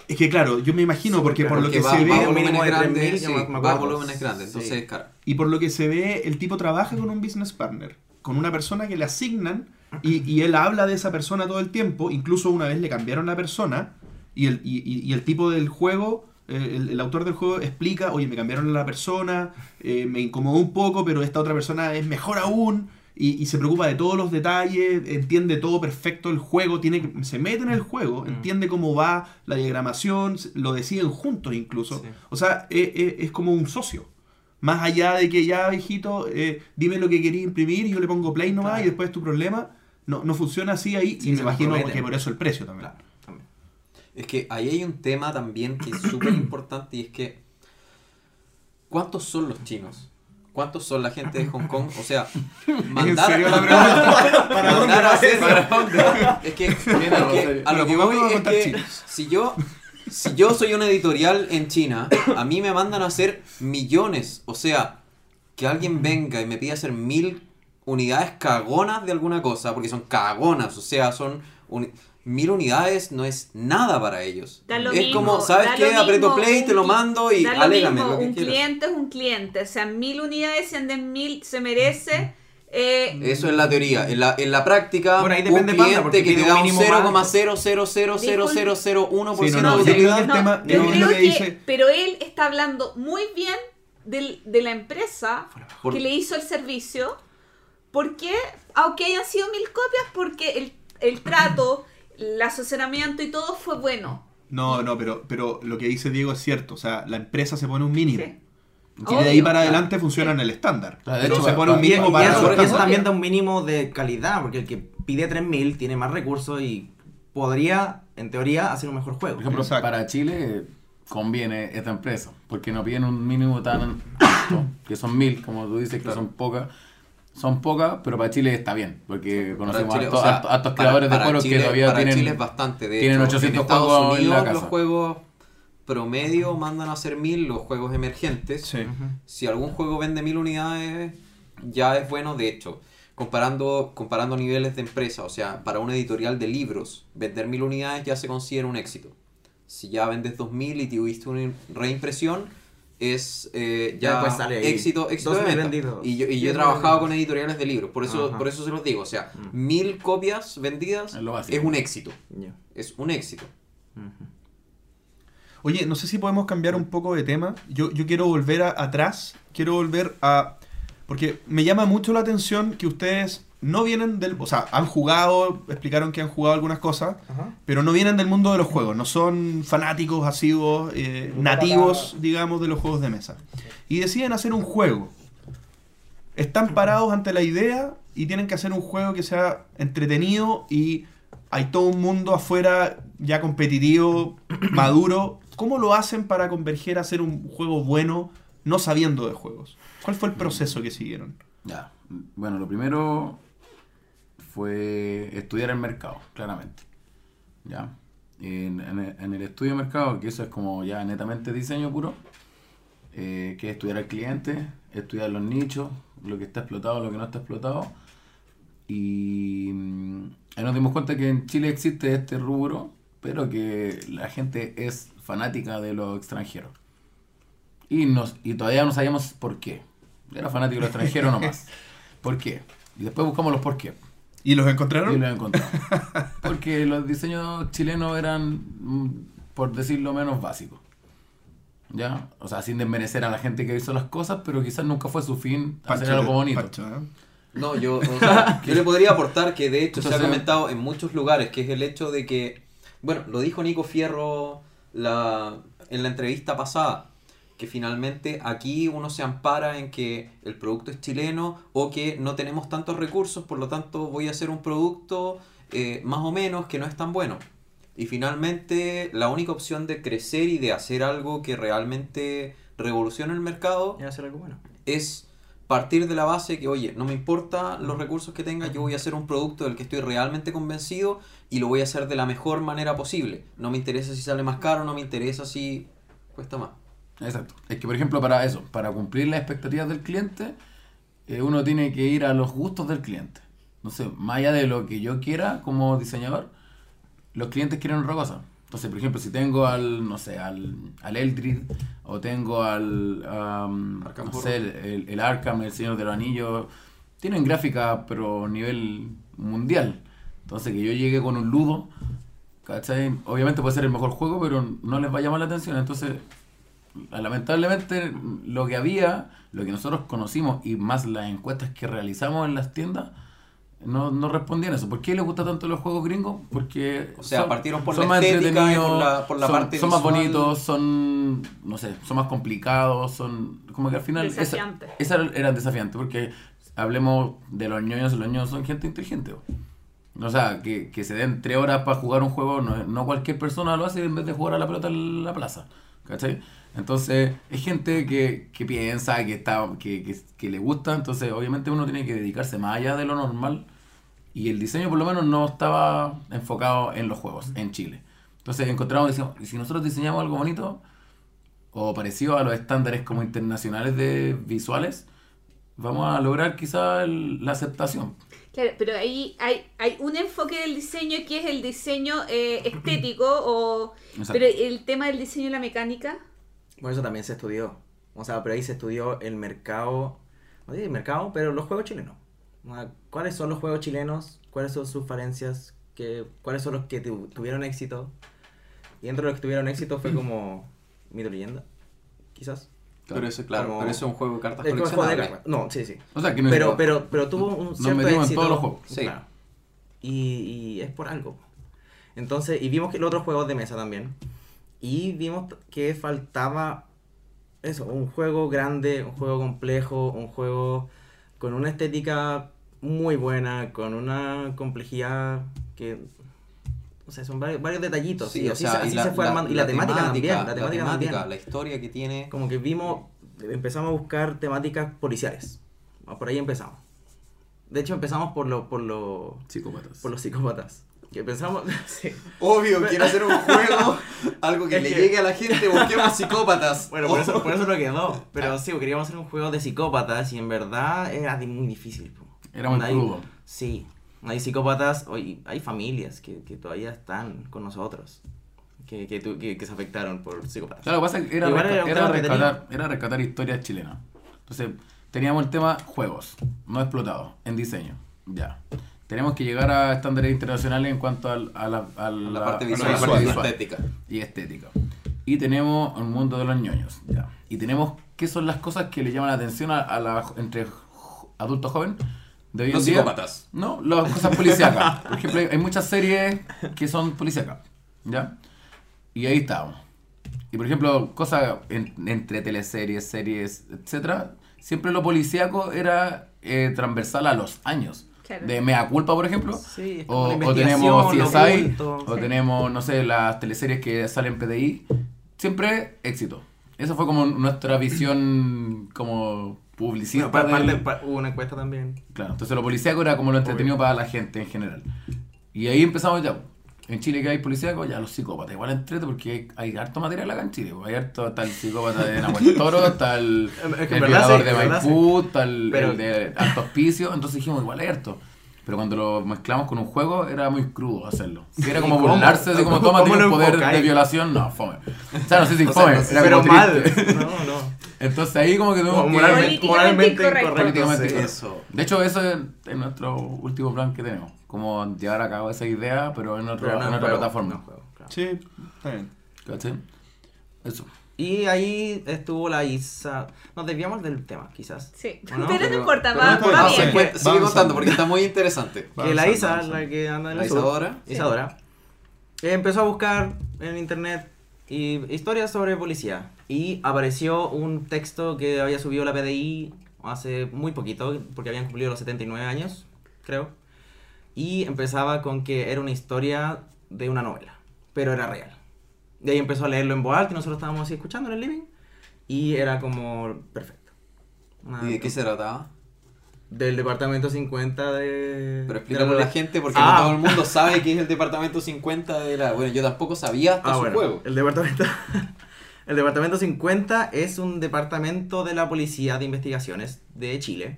[SPEAKER 1] es que claro, yo me imagino, porque por lo que
[SPEAKER 3] va,
[SPEAKER 1] se
[SPEAKER 3] va
[SPEAKER 1] ve...
[SPEAKER 3] a volúmenes grandes,
[SPEAKER 6] 3.000,
[SPEAKER 3] sí,
[SPEAKER 6] yo me- me
[SPEAKER 3] va a
[SPEAKER 6] acuerdo.
[SPEAKER 3] volúmenes grandes, entonces
[SPEAKER 6] Sí.
[SPEAKER 3] es caro.
[SPEAKER 1] Y por lo que se ve, el tipo trabaja con un business partner, con una persona que le asignan y, y él habla de esa persona todo el tiempo. Incluso una vez le cambiaron la persona y el, y, y- y el tipo del juego, el, el autor del juego explica, oye, me cambiaron la persona, eh, me incomodó un poco, pero esta otra persona es mejor aún. Y, y se preocupa de todos los detalles, entiende todo perfecto el juego, tiene se mete en el juego,
[SPEAKER 6] Mm.
[SPEAKER 1] entiende cómo va la diagramación, lo deciden juntos incluso.
[SPEAKER 6] Sí.
[SPEAKER 1] O sea, e- e- es como un socio. Más allá de que ya, viejito, eh, dime lo que quería imprimir y yo le pongo play nomás
[SPEAKER 6] Claro.
[SPEAKER 1] y después tu problema. No, no funciona así ahí
[SPEAKER 6] Sí,
[SPEAKER 1] y me imagino que por eso el precio también.
[SPEAKER 6] Claro, también.
[SPEAKER 3] Es que ahí hay un tema también que es súper [clears throat] importante y es que ¿cuántos son los chinos? ¿Cuántos son la gente de Hong Kong? O sea, [laughs] mandar,
[SPEAKER 1] serio la
[SPEAKER 3] mandar-
[SPEAKER 1] ¿Para
[SPEAKER 3] mandar a
[SPEAKER 1] eso?
[SPEAKER 3] Es que, [laughs] es que a lo que voy
[SPEAKER 1] a
[SPEAKER 3] es que si yo, si yo soy una editorial en China, a mí me mandan a hacer millones. O sea, que alguien venga y me pida hacer mil unidades cagonas de alguna cosa, porque son cagonas, o sea, son mil unidades no es nada para ellos.
[SPEAKER 2] Da lo
[SPEAKER 3] es
[SPEAKER 2] mismo,
[SPEAKER 3] como, ¿sabes
[SPEAKER 2] da
[SPEAKER 3] qué?
[SPEAKER 2] lo
[SPEAKER 3] Aprieto play,
[SPEAKER 2] un
[SPEAKER 3] te lo mando y
[SPEAKER 2] da lo
[SPEAKER 3] alégame
[SPEAKER 2] mismo,
[SPEAKER 3] lo que
[SPEAKER 2] un
[SPEAKER 3] quieras.
[SPEAKER 2] cliente es un cliente, o sea, mil unidades, sean de mil, se merece. eh,
[SPEAKER 3] Eso es la teoría. En la, en la práctica,
[SPEAKER 6] Bueno, ahí
[SPEAKER 3] un
[SPEAKER 6] depende, Panda,
[SPEAKER 3] cliente
[SPEAKER 6] porque
[SPEAKER 3] que te da
[SPEAKER 6] un
[SPEAKER 3] un
[SPEAKER 6] mínimo más.
[SPEAKER 3] 0,0000001%
[SPEAKER 1] Sí, no,
[SPEAKER 3] de
[SPEAKER 1] no, yo creo
[SPEAKER 3] utilidad.
[SPEAKER 1] lo
[SPEAKER 2] pero él está hablando muy bien del- de la empresa
[SPEAKER 3] Por-
[SPEAKER 2] que le hizo el servicio, porque, aunque hayan sido mil copias, porque el, el trato, [laughs] el asesoramiento y todo fue bueno.
[SPEAKER 1] No, no, pero, pero lo que dice Diego es cierto. O sea, la empresa se pone un mínimo.
[SPEAKER 2] Sí.
[SPEAKER 1] Y de ahí para
[SPEAKER 2] claro.
[SPEAKER 1] adelante funciona en el estándar.
[SPEAKER 5] Claro, de
[SPEAKER 1] Pero
[SPEAKER 5] hecho,
[SPEAKER 1] se pone un mínimo
[SPEAKER 6] y
[SPEAKER 1] para
[SPEAKER 6] eso, eso también da un mínimo de calidad, porque el que pide 3.000 tiene más recursos y podría, en teoría, hacer un mejor juego.
[SPEAKER 5] Por ejemplo,
[SPEAKER 1] Exacto.
[SPEAKER 5] para Chile conviene esta empresa, porque no piden un mínimo tan [coughs] alto, que son mil, como tú dices, que
[SPEAKER 3] Claro.
[SPEAKER 5] son pocas. Son pocas, pero para Chile está bien, porque conocemos
[SPEAKER 3] Chile,
[SPEAKER 5] a,
[SPEAKER 3] o
[SPEAKER 5] estos-
[SPEAKER 3] sea,
[SPEAKER 5] a estos- a estos
[SPEAKER 3] para-
[SPEAKER 5] creadores de juegos
[SPEAKER 3] Chile-
[SPEAKER 5] que todavía
[SPEAKER 3] para
[SPEAKER 5] tienen...
[SPEAKER 3] Chile es bastante. De
[SPEAKER 5] tienen
[SPEAKER 3] hecho,
[SPEAKER 5] 800
[SPEAKER 3] en Estados
[SPEAKER 5] juegos en la
[SPEAKER 3] Unidos
[SPEAKER 5] casa.
[SPEAKER 3] los juegos promedio mandan a hacer mil, los juegos emergentes.
[SPEAKER 1] Sí.
[SPEAKER 3] Si algún juego vende mil unidades, ya es bueno. De hecho, comparando, comparando niveles de empresa, o sea, para una editorial de libros, vender mil unidades ya se considera un éxito. Si ya vendes 2000 y tuviste una reimpresión, es eh,
[SPEAKER 6] Ya
[SPEAKER 3] éxito, éxito de
[SPEAKER 6] 2000
[SPEAKER 3] venta.
[SPEAKER 6] vendidos.
[SPEAKER 3] Y yo, y yo he
[SPEAKER 6] 10.000
[SPEAKER 3] trabajado
[SPEAKER 6] vendidos.
[SPEAKER 3] con editoriales de libros, por eso,
[SPEAKER 6] Ajá.
[SPEAKER 3] por eso se los digo. O sea,
[SPEAKER 6] Mm.
[SPEAKER 3] mil copias vendidas
[SPEAKER 5] Es lo básico.
[SPEAKER 3] es un éxito. Es un éxito.
[SPEAKER 1] Oye, no sé si podemos cambiar un poco de tema. Yo, yo quiero volver a- atrás. Quiero volver a. Porque me llama mucho la atención que ustedes no vienen del. O sea, han jugado, explicaron que han jugado algunas cosas, pero no vienen del mundo de los juegos. No son fanáticos, asiduos, eh, nativos, digamos, de los juegos de mesa. Y deciden hacer un juego. Están parados ante la idea y tienen que hacer un juego que sea entretenido y hay todo un mundo afuera ya competitivo, [coughs] maduro. ¿Cómo lo hacen para converger a hacer un juego bueno no sabiendo de juegos? ¿Cuál fue el proceso que siguieron?
[SPEAKER 5] Ya, bueno, lo primero fue estudiar el mercado, claramente. ¿Ya? En, en el, en el estudio de mercado, que eso es como ya netamente diseño puro, eh, que es estudiar al cliente, estudiar los nichos, lo que está explotado, lo que no está explotado. Y mm, ahí nos dimos cuenta que en Chile existe este rubro, pero que la gente es fanática de lo extranjero. Y, nos, y todavía no sabíamos por qué. Era fanático del extranjero nomás. [laughs] ¿Por qué? Y después buscamos los por qué.
[SPEAKER 1] ¿Y los
[SPEAKER 5] Y
[SPEAKER 1] encontraron?
[SPEAKER 5] los encontramos. Porque los diseños chilenos eran, mm, por decirlo menos, básicos. ¿Ya? O sea, sin desmerecer a la gente que hizo las cosas, pero quizás nunca fue su fin hacer algo bonito.
[SPEAKER 1] Pancho, ¿eh?
[SPEAKER 3] No, yo, o sea, [laughs] yo le podría aportar que de hecho se ha comentado en muchos lugares, que es el hecho de que, bueno, lo dijo Nico Fierro la, en la entrevista pasada, que finalmente aquí uno se ampara en que el producto es chileno o que no tenemos tantos recursos, por lo tanto voy a hacer un producto eh, más o menos que no es tan bueno. Y finalmente la única opción de crecer y de hacer algo que realmente revolucione el mercado
[SPEAKER 6] hacer algo bueno.
[SPEAKER 3] es partir de la base que, oye, no me importa los recursos que tenga, yo voy a hacer un producto del que estoy realmente convencido y lo voy a hacer de la mejor manera posible. No me interesa si sale más caro, no me interesa si cuesta más.
[SPEAKER 5] Exacto. Es que, por ejemplo, para eso, para cumplir las expectativas del cliente, eh, uno tiene que ir a los gustos del cliente. No sé, más allá de lo que yo quiera como diseñador, los clientes quieren otra cosa. Entonces, por ejemplo, si tengo al, no sé, al, al Eldrid, o tengo al,
[SPEAKER 3] Arkham
[SPEAKER 5] no sé, el, el, el Arkham, el Señor de los Anillos, tienen gráfica, pero a nivel mundial. Entonces, que yo llegue con un ludo, ¿cachai? Obviamente puede ser el mejor juego, pero no les va a llamar la atención. Entonces, lamentablemente lo que había, lo que nosotros conocimos y más las encuestas que realizamos en las tiendas, no, no respondían a eso. ¿Por qué les gusta tanto los juegos gringos? Porque
[SPEAKER 3] O sea, partieron por la
[SPEAKER 5] más
[SPEAKER 3] estética y por la- por la
[SPEAKER 5] son,
[SPEAKER 3] parte
[SPEAKER 5] son más bonitos, son, no sé, son más complicados, son como que al final... esa-
[SPEAKER 2] Desafiantes.
[SPEAKER 5] Esa, eran desafiantes, porque hablemos de los ñoños, los ñoños son gente inteligente. O sea, que, que se den tres horas para jugar un juego, no, no cualquier persona lo hace en vez de jugar a la pelota en la plaza. ¿Cachai? Entonces, es gente que, que piensa, que, está, que, que, que le gusta, entonces obviamente uno tiene que dedicarse más allá de lo normal. Y el diseño por lo menos no estaba enfocado en los juegos, en Chile. Entonces encontramos, decimos, "¿Y si nosotros diseñamos algo bonito, o parecido a los estándares como internacionales de visuales, vamos a lograr quizá el- la aceptación.
[SPEAKER 2] Claro, pero ahí hay, hay un enfoque del diseño que es el diseño eh, estético, o
[SPEAKER 5] Exacto.
[SPEAKER 2] pero el tema del diseño y la mecánica.
[SPEAKER 6] Bueno, eso también se estudió. O sea, pero ahí se estudió el mercado, no sé si el mercado, pero los juegos chilenos. O sea, ¿Cuáles son los juegos chilenos? ¿Cuáles son sus falencias? ¿Qué, ¿Cuáles son los que tu- tuvieron éxito? Y dentro de los que tuvieron éxito fue como [coughs] Mito Leyenda, quizás.
[SPEAKER 3] Pero eso, claro,
[SPEAKER 6] Como-
[SPEAKER 3] pero eso es un juego de cartas
[SPEAKER 6] de
[SPEAKER 3] coleccionables.
[SPEAKER 6] cartas. No, sí, sí.
[SPEAKER 5] O sea, que no
[SPEAKER 6] Pero, pero, pero tuvo un
[SPEAKER 5] Nos
[SPEAKER 6] cierto
[SPEAKER 5] metimos en
[SPEAKER 6] éxito.
[SPEAKER 5] todos los juegos.
[SPEAKER 3] Sí.
[SPEAKER 6] Claro. Y, y es por algo. Entonces, y vimos que los otros juegos de mesa también. Y vimos que faltaba eso, un juego grande, un juego complejo, un juego con una estética muy buena, con una complejidad que... O sea, son varios, varios detallitos.
[SPEAKER 3] Sí,
[SPEAKER 6] y
[SPEAKER 3] o
[SPEAKER 6] así,
[SPEAKER 3] sea,
[SPEAKER 6] se, así se fue armando. Y la, temática, también. La temática, también.
[SPEAKER 3] la historia que tiene.
[SPEAKER 6] Como que vimos, empezamos a buscar temáticas policiales. Por ahí empezamos. De hecho, empezamos por lo, por lo,
[SPEAKER 5] Psicópatas.
[SPEAKER 6] por los psicópatas. Que pensamos, [laughs] sí.
[SPEAKER 3] Obvio, quiero hacer un juego, [laughs] algo que
[SPEAKER 6] Es
[SPEAKER 3] le
[SPEAKER 6] que-
[SPEAKER 3] llegue a la gente, busquemos psicópatas.
[SPEAKER 6] Bueno, por eso, por eso lo quedó. Pero sí, queríamos hacer un juego de psicópatas y en verdad era muy difícil. po.
[SPEAKER 5] Era muy
[SPEAKER 6] Hay-
[SPEAKER 5] crudo.
[SPEAKER 6] Sí, hay psicópatas, hoy hay familias que, que todavía están con nosotros. Que, que, que, que se afectaron por psicópatas.
[SPEAKER 5] Claro, lo que pasa es que era, resca-
[SPEAKER 6] era
[SPEAKER 5] era rescatar, era rescatar historias chilenas. Entonces, teníamos el tema juegos, no explotados, en diseño. Ya. Tenemos que llegar a estándares internacionales en cuanto al- a, la, a la-
[SPEAKER 3] La parte
[SPEAKER 5] a
[SPEAKER 3] visual,
[SPEAKER 5] la
[SPEAKER 3] la
[SPEAKER 5] parte visual
[SPEAKER 3] estética.
[SPEAKER 5] y estética. Y tenemos un mundo de los ñoños. Ya. Y tenemos qué son las cosas que le llaman la atención a, a la entre adultos jóvenes de hoy en
[SPEAKER 3] Los
[SPEAKER 5] día.
[SPEAKER 3] psicópatas.
[SPEAKER 5] No, las cosas policíacas. Por ejemplo, hay- muchas series que son policíacas. ¿Ya? Y ahí estábamos. Y por ejemplo, cosas en- entre teleseries, series, etcétera, siempre lo policíaco era eh, transversal a los años.
[SPEAKER 2] Claro.
[SPEAKER 5] De Mea Culpa, por ejemplo.
[SPEAKER 6] Sí, es como
[SPEAKER 5] o, tenemos CSI, o
[SPEAKER 2] Sí.
[SPEAKER 5] tenemos, no sé, las teleseries que salen en PDI. Siempre éxito. Esa fue como nuestra visión como publicista.
[SPEAKER 6] Bueno, pa-
[SPEAKER 5] del-
[SPEAKER 6] parte- pa- hubo una encuesta también.
[SPEAKER 5] Claro, entonces lo policíaco era como lo entretenido para la gente en general. Y ahí empezamos ya. En Chile que hay policíaco, ya los psicópatas. Igual entrete porque hay, hay harto material acá en Chile. pues. Hay harto, está el psicópata de Nahuel [laughs] Toro, está el, violador
[SPEAKER 6] sí,
[SPEAKER 5] de Maipú, está el,
[SPEAKER 6] Pero-
[SPEAKER 5] el de Alto Hospicio. Entonces dijimos, igual hay harto. Pero cuando lo mezclamos con un juego, era muy crudo hacerlo. Si era como
[SPEAKER 6] ¿Cómo?
[SPEAKER 5] burlarse de como
[SPEAKER 6] ¿Cómo-
[SPEAKER 5] toma tiene un poder de violación, no, fome. O sea, no sé si [laughs]
[SPEAKER 3] O sea,
[SPEAKER 5] fome,
[SPEAKER 3] no sé,
[SPEAKER 5] era
[SPEAKER 6] Pero
[SPEAKER 5] como
[SPEAKER 6] mal. [laughs] No, no.
[SPEAKER 5] Entonces ahí como que tuvimos
[SPEAKER 6] Como
[SPEAKER 5] que-
[SPEAKER 6] moralmente, moralmente
[SPEAKER 2] incorrecto.
[SPEAKER 5] Políticamente
[SPEAKER 6] sí.
[SPEAKER 3] Eso.
[SPEAKER 5] De hecho, eso es, es nuestro último plan que tenemos. Como llevar a cabo esa idea, pero en, otro,
[SPEAKER 6] Pero no
[SPEAKER 5] en otra
[SPEAKER 6] juego,
[SPEAKER 5] plataforma.
[SPEAKER 6] juego, claro.
[SPEAKER 1] Sí, está bien.
[SPEAKER 5] ¿Cachai? Eso.
[SPEAKER 6] Y ahí estuvo la Isa. Nos desviamos del tema, quizás.
[SPEAKER 2] Sí.
[SPEAKER 6] ¿O no?
[SPEAKER 2] Pero no importa,
[SPEAKER 3] pero
[SPEAKER 2] va,
[SPEAKER 3] no
[SPEAKER 2] va bien.
[SPEAKER 3] Sigue
[SPEAKER 1] avanzando.
[SPEAKER 3] contando porque está muy interesante.
[SPEAKER 6] Que la Isa,
[SPEAKER 1] avanzando.
[SPEAKER 6] la que anda en
[SPEAKER 3] La
[SPEAKER 6] el sur,
[SPEAKER 3] Isadora.
[SPEAKER 6] Isadora, eh, empezó a buscar en internet y historias sobre policía. Y apareció un texto que había subido la PDI hace muy poquito, porque habían cumplido los 79 años, creo. Y empezaba con que era una historia de una novela, pero era real. De ahí empezó a leerlo en voz alta y nosotros estábamos así escuchando en el living. Y era como perfecto. Una-
[SPEAKER 3] ¿Y de qué se trataba?
[SPEAKER 6] Del departamento 50 de...
[SPEAKER 3] Pero
[SPEAKER 6] de
[SPEAKER 3] explícalo a la gente porque
[SPEAKER 6] Ah.
[SPEAKER 3] no todo el mundo sabe que es el departamento 50 de la... Bueno, yo tampoco sabía hasta
[SPEAKER 6] Ah,
[SPEAKER 3] su
[SPEAKER 6] bueno,
[SPEAKER 3] juego.
[SPEAKER 6] El departamento, [laughs] el departamento 50 es un departamento de la Policía de Investigaciones de Chile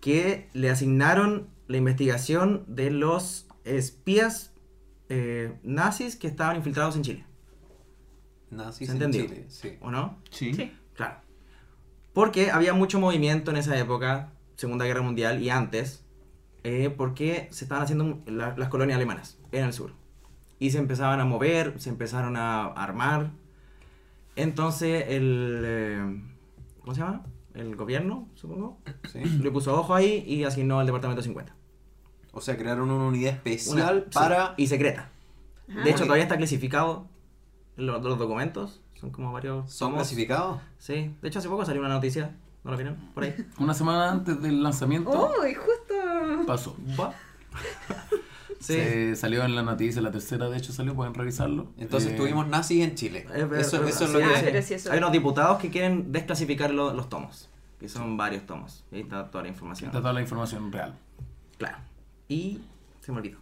[SPEAKER 6] que le asignaron la investigación de los espías eh, nazis que estaban infiltrados en Chile,
[SPEAKER 3] Nazis
[SPEAKER 6] ¿Se
[SPEAKER 3] en
[SPEAKER 6] entendió?
[SPEAKER 3] Chile, sí.
[SPEAKER 6] ¿o no?
[SPEAKER 1] Sí.
[SPEAKER 2] Sí.
[SPEAKER 6] Claro. Porque había mucho movimiento en esa época, Segunda Guerra Mundial y antes, eh, porque se estaban haciendo la- las colonias alemanas en el sur. Y se empezaban a mover, se empezaron a armar. Entonces el... eh, ¿Cómo se llama? El gobierno, supongo.
[SPEAKER 3] Sí.
[SPEAKER 6] Le puso ojo ahí y asignó al departamento 50.
[SPEAKER 3] O sea, crearon una unidad
[SPEAKER 6] Una-
[SPEAKER 3] especial
[SPEAKER 6] sí,
[SPEAKER 3] para...
[SPEAKER 6] y secreta.
[SPEAKER 2] Ah.
[SPEAKER 6] De hecho,
[SPEAKER 3] Ok.
[SPEAKER 6] todavía está clasificado los, los documentos. Son como varios...
[SPEAKER 3] ¿Son
[SPEAKER 6] tomos.
[SPEAKER 3] clasificados?
[SPEAKER 6] Sí, de hecho hace poco salió una noticia, ¿no la vieron? Por ahí. [laughs]
[SPEAKER 5] Una semana antes del lanzamiento
[SPEAKER 2] Uy, justo.
[SPEAKER 5] pasó.
[SPEAKER 6] Va. [laughs] Sí.
[SPEAKER 5] Se salió en la noticia, la tercera de hecho salió, pueden revisarlo.
[SPEAKER 3] Entonces
[SPEAKER 5] Eh,
[SPEAKER 3] tuvimos nazis en Chile. Eso, es
[SPEAKER 6] sí,
[SPEAKER 3] lo que...
[SPEAKER 2] Sí, eso-
[SPEAKER 6] Hay unos diputados que quieren desclasificar lo- los tomos, que son varios tomos. Ahí está toda la información.
[SPEAKER 5] Está toda la información real.
[SPEAKER 6] Claro. Y se me olvidó.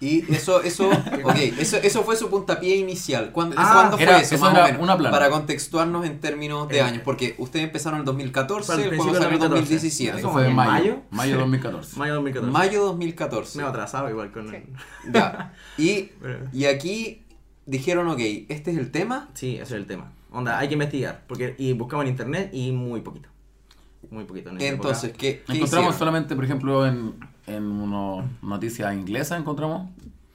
[SPEAKER 3] Y eso, eso, [laughs] ok, eso, eso fue su puntapié inicial. ¿Cuándo,
[SPEAKER 6] Ah,
[SPEAKER 3] ¿cuándo fue
[SPEAKER 5] era-
[SPEAKER 3] eso?
[SPEAKER 5] eso
[SPEAKER 3] más
[SPEAKER 5] era
[SPEAKER 3] o menos?
[SPEAKER 5] una plana.
[SPEAKER 3] Para contextuarnos en términos de
[SPEAKER 6] Eh,
[SPEAKER 3] años, porque ustedes empezaron en 2014,
[SPEAKER 6] Fue al
[SPEAKER 3] el juego salió en
[SPEAKER 6] del 2014.
[SPEAKER 3] 2017.
[SPEAKER 5] Eso
[SPEAKER 6] ¿Cómo,
[SPEAKER 5] fue en mayo.
[SPEAKER 6] mayo?
[SPEAKER 5] Mayo 2014.
[SPEAKER 6] Mayo 2014.
[SPEAKER 3] Mayo 2014.
[SPEAKER 6] Me he atrasado igual con...
[SPEAKER 2] Sí. [laughs]
[SPEAKER 3] Ya. Y, y aquí dijeron, ok, este es el tema.
[SPEAKER 6] Sí, ese es el tema. Onda, hay que investigar. Porque, y buscamos en internet y muy poquito. Muy poquito. en
[SPEAKER 3] Entonces. ¿qué, qué
[SPEAKER 5] Encontramos
[SPEAKER 3] hicieron?
[SPEAKER 5] solamente, por ejemplo, en, en unas noticias inglesas encontramos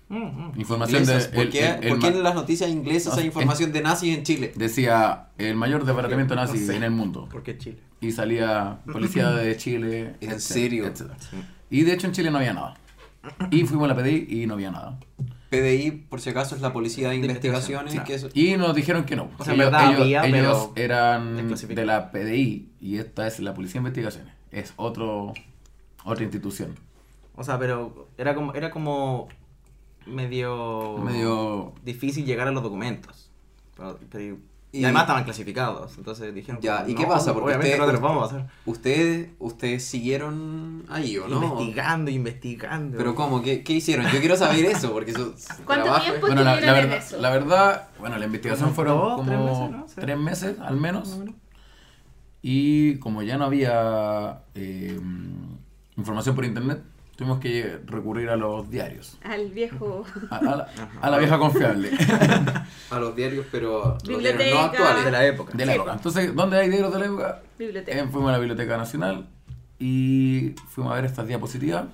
[SPEAKER 6] Mm, mm.
[SPEAKER 5] información
[SPEAKER 3] Inglesas.
[SPEAKER 5] de...
[SPEAKER 3] ¿Por
[SPEAKER 5] el-
[SPEAKER 3] qué,
[SPEAKER 5] el- el
[SPEAKER 3] por qué en las noticias inglesas
[SPEAKER 5] No,
[SPEAKER 3] hay información de nazis en Chile?
[SPEAKER 5] Decía el mayor departamento nazi
[SPEAKER 6] No sé.
[SPEAKER 5] en el mundo.
[SPEAKER 6] ¿Por qué Chile?
[SPEAKER 5] Y salía policía [laughs] de Chile.
[SPEAKER 3] ¿En
[SPEAKER 5] etcétera,
[SPEAKER 3] serio?
[SPEAKER 5] etcétera. Y de hecho en Chile no había nada. Y fuimos a la PDI y no había nada.
[SPEAKER 3] PDI, por si acaso, es la Policía de
[SPEAKER 6] De
[SPEAKER 3] Investigaciones.
[SPEAKER 6] investigación,
[SPEAKER 3] que es-
[SPEAKER 5] Y nos dijeron que no.
[SPEAKER 6] O sea,
[SPEAKER 5] ellos
[SPEAKER 6] verdad
[SPEAKER 5] ellos-
[SPEAKER 6] había,
[SPEAKER 5] ellos
[SPEAKER 6] pero
[SPEAKER 5] eran de la PDI y esta es la Policía de Investigaciones. Es otro otra institución.
[SPEAKER 6] O sea, pero era como, era como medio,
[SPEAKER 5] Medio-
[SPEAKER 6] difícil llegar a los documentos. Pero- pero- y,
[SPEAKER 3] Y-
[SPEAKER 6] además estaban clasificados, entonces dijeron
[SPEAKER 3] Ya, ¿y qué pasa? Porque
[SPEAKER 6] obviamente
[SPEAKER 3] ustedes-
[SPEAKER 6] no te vamos a hacer.
[SPEAKER 3] ¿Ustedes, ustedes siguieron ahí o no?
[SPEAKER 6] Investigando, investigando.
[SPEAKER 3] Pero ¿cómo? ¿Qué, qué hicieron? Yo quiero saber eso, porque eso... [laughs]
[SPEAKER 2] ¿Cuánto
[SPEAKER 3] trabajo
[SPEAKER 2] tiempo?
[SPEAKER 3] es-
[SPEAKER 5] Bueno, la, la
[SPEAKER 2] estuvieron en
[SPEAKER 5] verdad,
[SPEAKER 2] eso?
[SPEAKER 5] la verdad, bueno, la investigación
[SPEAKER 6] Como
[SPEAKER 5] fueron
[SPEAKER 6] dos,
[SPEAKER 5] como
[SPEAKER 6] tres meses, ¿no? Sí.
[SPEAKER 5] tres meses al menos. Y como ya no había eh, información por internet, tuvimos que recurrir a los diarios.
[SPEAKER 2] Al viejo.
[SPEAKER 5] A, a la, [laughs] a la vieja confiable [laughs]
[SPEAKER 3] A los diarios, pero los diarios no actuales.
[SPEAKER 6] De la época.
[SPEAKER 5] de la
[SPEAKER 2] Sí,
[SPEAKER 5] época.
[SPEAKER 2] po.
[SPEAKER 5] Entonces, ¿dónde hay diarios de la época?
[SPEAKER 2] Biblioteca.
[SPEAKER 5] Eh, fuimos a la Biblioteca Nacional y fuimos a ver estas diapositivas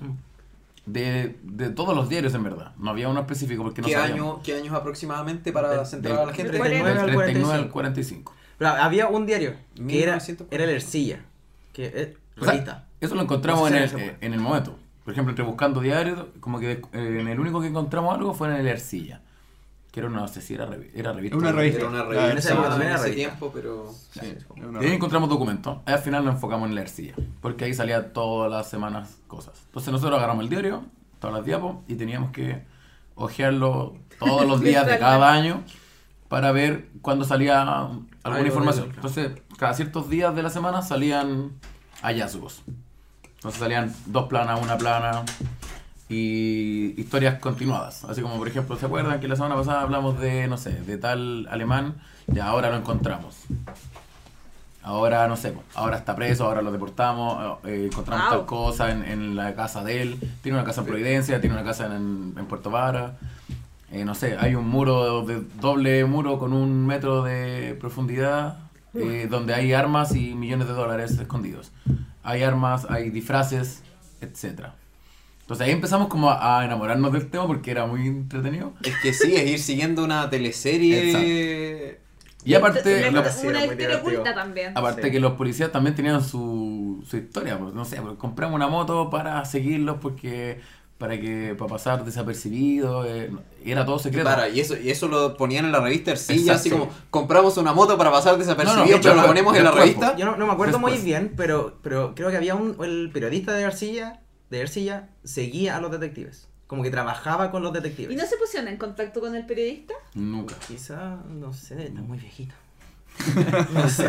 [SPEAKER 5] de, de todos los diarios en verdad. No había uno específico porque no
[SPEAKER 3] ¿Qué,
[SPEAKER 5] sabíamos.
[SPEAKER 3] año, ¿Qué años aproximadamente para centrar a la gente?
[SPEAKER 6] del-
[SPEAKER 5] Del
[SPEAKER 6] 39 al
[SPEAKER 5] 39 al
[SPEAKER 6] 45.
[SPEAKER 5] 45.
[SPEAKER 6] Pero había un diario que era,
[SPEAKER 3] 1940.
[SPEAKER 6] era el Ercilla. Que es
[SPEAKER 5] O sea, eso lo encontramos
[SPEAKER 6] No sé
[SPEAKER 5] en,
[SPEAKER 6] si
[SPEAKER 5] el,
[SPEAKER 6] era esa
[SPEAKER 5] eh, en el momento. Por ejemplo, entre buscando diarios, como que eh, en el único que encontramos algo fue en el Ercilla. Que era una, no sé si era, revi- era revista.
[SPEAKER 1] Una revista.
[SPEAKER 3] Era una
[SPEAKER 1] Ah,
[SPEAKER 3] revista
[SPEAKER 6] en esa época también era
[SPEAKER 3] ese
[SPEAKER 6] revista.
[SPEAKER 3] tiempo, pero...
[SPEAKER 1] Sí, una
[SPEAKER 5] Y ahí encontramos documentos. Al final nos enfocamos en la Ercilla. Porque ahí salía todas las semanas cosas. Entonces nosotros agarramos el diario, todas las diapos, y teníamos que hojearlo todos los [laughs] días de cada año para ver cuándo salía alguna
[SPEAKER 6] Algo
[SPEAKER 5] información. Entonces, cada ciertos días de la semana salían hallazgos. Entonces salían dos planas, una plana y historias continuadas. Así como, por ejemplo, ¿se acuerdan que la semana pasada hablamos de, no sé, de tal alemán? Ya ahora lo encontramos. Ahora, no sé, ahora está preso, ahora lo deportamos, eh, encontramos
[SPEAKER 2] Wow.
[SPEAKER 5] tal cosa en, en la casa de él. Tiene una casa en Providencia, tiene una casa en, en Puerto Vara. Eh, no sé, hay un muro, de doble muro con un metro de profundidad eh, donde hay armas y millones de dólares escondidos. Hay armas, hay disfraces, etcétera. Entonces ahí empezamos como a a enamorarnos del tema porque era muy entretenido.
[SPEAKER 3] Es que sí, es ir siguiendo una teleserie.
[SPEAKER 5] Y aparte,
[SPEAKER 2] Una- una historia oculta también.
[SPEAKER 5] aparte
[SPEAKER 6] Sí.
[SPEAKER 5] que los policías también tenían su, su historia, pues, no sé, pues, compramos una moto para seguirlos porque para que para pasar desapercibido, eh, era todo secreto.
[SPEAKER 3] Claro, y eso, y eso lo ponían en la revista Ercilla, así como compramos una moto para pasar desapercibido,
[SPEAKER 5] No, no,
[SPEAKER 3] pero lo ponemos en la revista.
[SPEAKER 6] Yo no, no me acuerdo muy bien, pero, pero creo que había un. El periodista de Arcilla, de Ercilla, seguía a los detectives. Como que trabajaba con los detectives.
[SPEAKER 2] ¿Y no se pusieron en contacto con el periodista?
[SPEAKER 5] Nunca.
[SPEAKER 6] Quizá, no sé, está muy viejito. [laughs] No sé.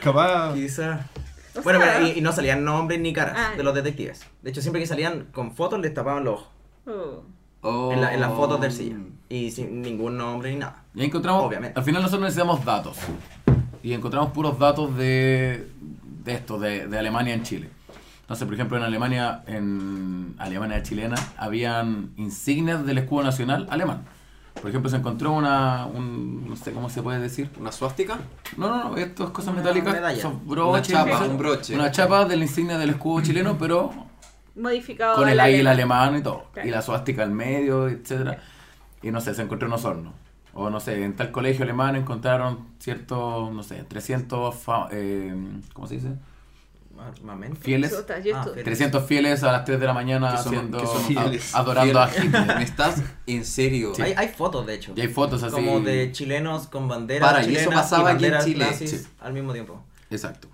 [SPEAKER 7] Capaz.
[SPEAKER 6] Quizá.
[SPEAKER 2] O
[SPEAKER 6] Bueno,
[SPEAKER 2] sea-
[SPEAKER 6] pero y, y no salían nombres ni caras
[SPEAKER 2] Ah,
[SPEAKER 6] de los detectives. De hecho, siempre que salían con fotos les tapaban los ojos.
[SPEAKER 2] Oh.
[SPEAKER 3] Oh.
[SPEAKER 6] En, la- en las fotos de Ercilla. Y sin ningún nombre ni nada.
[SPEAKER 5] Y encontramos,
[SPEAKER 6] Obviamente.
[SPEAKER 5] al final nosotros necesitamos datos. Y encontramos puros datos de, de esto, de, de Alemania en Chile. Entonces, por ejemplo, en Alemania, en Alemania chilena, habían insignias del escudo nacional alemán. Por ejemplo, se encontró una, un, no sé cómo se puede decir.
[SPEAKER 3] ¿Una suástica?
[SPEAKER 5] No, no, no, estas cosas
[SPEAKER 6] Una
[SPEAKER 5] metálicas
[SPEAKER 6] medalla.
[SPEAKER 5] son
[SPEAKER 3] Una
[SPEAKER 5] broches.
[SPEAKER 3] chapa,
[SPEAKER 5] no sé,
[SPEAKER 3] un broche.
[SPEAKER 5] Una chapa de la insignia del escudo chileno, pero
[SPEAKER 2] Modificado.
[SPEAKER 5] con el águila
[SPEAKER 2] alemán.
[SPEAKER 5] y todo. Y la suástica al medio, etcétera Y no sé, se encontró unos hornos. O no sé, en tal colegio alemán encontraron ciertos, no sé, 300, fa- eh, ¿cómo se dice?
[SPEAKER 6] Armamento.
[SPEAKER 5] Fieles.
[SPEAKER 2] Chuta, yo
[SPEAKER 6] Ah,
[SPEAKER 2] estu-
[SPEAKER 6] fieles.
[SPEAKER 5] 300 fieles a las 3 de la mañana
[SPEAKER 3] son-
[SPEAKER 5] haciendo, a- adorando a. Hitler.
[SPEAKER 3] ¿Me [laughs] estás en serio?
[SPEAKER 6] Hay, hay fotos, de hecho.
[SPEAKER 5] Y hay fotos así.
[SPEAKER 6] Como de chilenos con banderas
[SPEAKER 3] Para, y eso
[SPEAKER 6] chilenas
[SPEAKER 3] pasaba aquí en Chile.
[SPEAKER 5] Sí.
[SPEAKER 6] al mismo tiempo.
[SPEAKER 5] Exacto.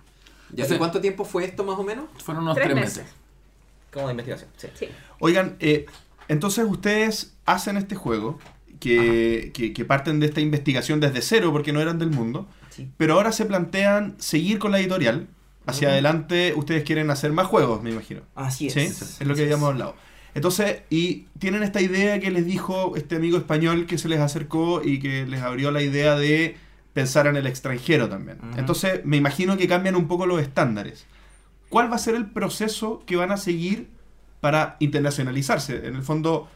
[SPEAKER 3] ¿Y hace cuánto tiempo fue esto más o menos?
[SPEAKER 5] Fueron unos
[SPEAKER 2] Tres
[SPEAKER 5] 3
[SPEAKER 2] meses.
[SPEAKER 5] meses.
[SPEAKER 6] Como de investigación, sí.
[SPEAKER 2] Sí.
[SPEAKER 1] Oigan, eh, entonces ustedes hacen este juego que, que- que parten de esta investigación desde cero porque no eran del mundo,
[SPEAKER 6] Sí.
[SPEAKER 1] pero ahora se plantean seguir con la editorial. Hacia adelante ustedes quieren hacer más juegos, me imagino.
[SPEAKER 6] Así es.
[SPEAKER 1] Sí, es lo que habíamos hablado. Entonces, y tienen esta idea que les dijo este amigo español que se les acercó y que les abrió la idea de pensar en el extranjero también. Entonces, me imagino que cambian un poco los estándares. ¿Cuál va a ser el proceso que van a seguir para internacionalizarse? En el fondo,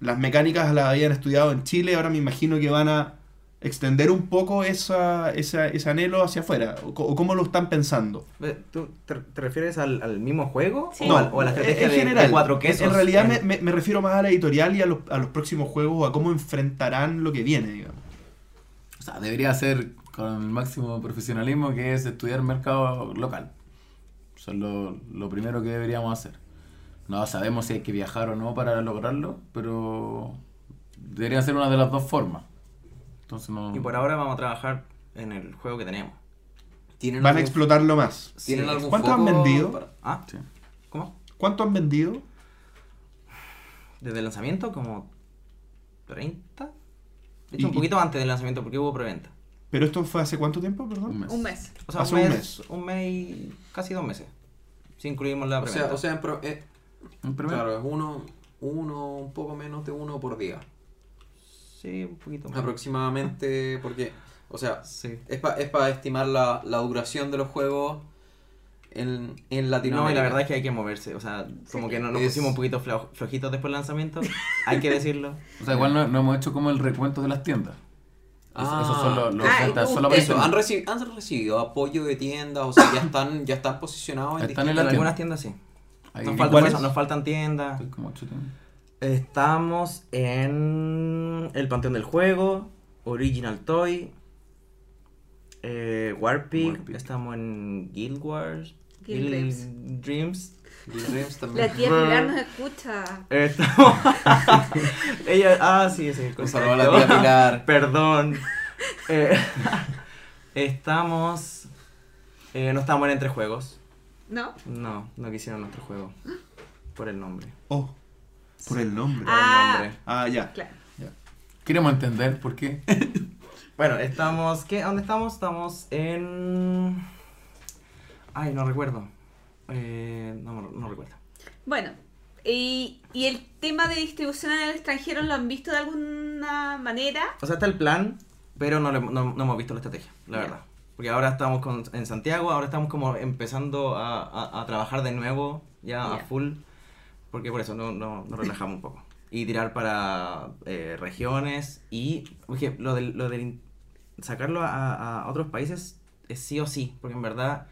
[SPEAKER 1] las mecánicas las habían estudiado en Chile, ahora me imagino que van a extender un poco esa, esa- ese anhelo hacia afuera. ¿O, cómo lo están pensando?
[SPEAKER 6] ¿Tú te, te refieres al, al mismo juego?
[SPEAKER 2] Sí.
[SPEAKER 6] ¿O, al- o a la estrategia
[SPEAKER 1] en
[SPEAKER 6] de-
[SPEAKER 1] general.
[SPEAKER 6] de, cuatro
[SPEAKER 1] En-
[SPEAKER 6] quesos?
[SPEAKER 1] En realidad me, me- me refiero más a la editorial y a los, a los próximos juegos o a cómo enfrentarán lo que viene, digamos.
[SPEAKER 5] O sea, debería ser con el máximo profesionalismo que es estudiar mercado local. Eso es lo, lo primero que deberíamos hacer. No sabemos si hay que viajar o no para lograrlo, pero debería ser una de las dos formas. Entonces no...
[SPEAKER 6] Y por ahora vamos a trabajar en el juego que tenemos.
[SPEAKER 3] ¿Tienen
[SPEAKER 1] Van a
[SPEAKER 3] algún-
[SPEAKER 1] explotarlo más.
[SPEAKER 3] ¿Tienen
[SPEAKER 6] Sí.
[SPEAKER 3] algún
[SPEAKER 1] ¿Cuántos han
[SPEAKER 3] foco
[SPEAKER 1] vendido?
[SPEAKER 3] para-
[SPEAKER 6] ¿Ah?
[SPEAKER 5] Sí.
[SPEAKER 6] ¿Cómo?
[SPEAKER 1] ¿Cuánto han vendido?
[SPEAKER 6] Desde el lanzamiento, como 30. De
[SPEAKER 1] Y-
[SPEAKER 6] hecho, un
[SPEAKER 1] y-
[SPEAKER 6] poquito antes del lanzamiento, porque hubo preventa.
[SPEAKER 1] ¿Pero esto fue hace cuánto tiempo,
[SPEAKER 5] Un
[SPEAKER 1] perdón?
[SPEAKER 5] mes.
[SPEAKER 2] Un mes.
[SPEAKER 6] O sea,
[SPEAKER 1] Hace
[SPEAKER 6] un
[SPEAKER 1] un
[SPEAKER 6] mes, un mes y casi dos meses. Si incluimos la
[SPEAKER 3] O
[SPEAKER 6] preventa.
[SPEAKER 3] sea, o sea en pro- eh,
[SPEAKER 5] Un
[SPEAKER 3] claro, es uno, uno, un poco menos de uno por día.
[SPEAKER 6] Sí, un poquito más.
[SPEAKER 3] Aproximadamente, [laughs] porque, o sea,
[SPEAKER 6] Sí.
[SPEAKER 3] es para estimar la, la duración de los juegos en, en
[SPEAKER 6] No,
[SPEAKER 3] Latinoamérica.
[SPEAKER 6] y la verdad es que hay que moverse. O sea, como que no- nos
[SPEAKER 3] Es-
[SPEAKER 6] pusimos un poquito flo- flojitos después del lanzamiento. [laughs] hay que decirlo.
[SPEAKER 5] O sea, igual no, no hemos hecho como el recuento de las tiendas.
[SPEAKER 3] Ah.
[SPEAKER 5] esos son los, los
[SPEAKER 2] Ah,
[SPEAKER 5] ventas
[SPEAKER 2] y
[SPEAKER 5] solo
[SPEAKER 2] ustedes-
[SPEAKER 3] Eso, ¿han, reci- han recibido apoyo de tiendas, o sea, ya están, ya están posicionados en
[SPEAKER 5] Están en
[SPEAKER 6] En
[SPEAKER 5] la
[SPEAKER 6] algunas
[SPEAKER 5] tienda.
[SPEAKER 6] tiendas sí. Nos, faltan, nos faltan tiendas.
[SPEAKER 5] Como ocho tiendas.
[SPEAKER 6] Estamos en el Panteón del Juego, Original Toy, eh, Warpig,
[SPEAKER 5] Warpig.
[SPEAKER 6] estamos en Guild Wars,
[SPEAKER 2] Guild
[SPEAKER 6] Guild Dreams.
[SPEAKER 3] Dreams también.
[SPEAKER 2] La tía Pilar nos [laughs] escucha.
[SPEAKER 6] Estamos... [laughs] Ella, ah, sí, sí.
[SPEAKER 3] Un saludo a la tía Pilar. [laughs]
[SPEAKER 6] Perdón. Eh, estamos... eh, no estamos en Entre Juegos.
[SPEAKER 2] ¿No?
[SPEAKER 6] No, no quisieron nuestro juego. Por el nombre.
[SPEAKER 1] Oh, por el nombre.
[SPEAKER 6] Por
[SPEAKER 2] Ah.
[SPEAKER 6] el nombre.
[SPEAKER 1] Ah, ya.
[SPEAKER 2] Claro.
[SPEAKER 5] Queremos entender por qué. [laughs]
[SPEAKER 6] Bueno, estamos. ¿qué? ¿Dónde estamos? Estamos en. Ay, no recuerdo. Eh, no, no recuerdo.
[SPEAKER 2] Bueno, y, y el tema de distribución en el extranjero lo han visto de alguna manera.
[SPEAKER 6] O sea, está el plan, pero no, le- no, no hemos visto la estrategia, la
[SPEAKER 2] Ya.
[SPEAKER 6] verdad. Porque ahora estamos con- en Santiago, ahora estamos como empezando a, a- a trabajar de nuevo, ya a
[SPEAKER 2] Ya.
[SPEAKER 6] full. Porque por eso no, no, nos relajamos un poco. Y tirar para eh, regiones y. Oye, lo del, lo del sacarlo a, a otros países es sí o sí, porque en verdad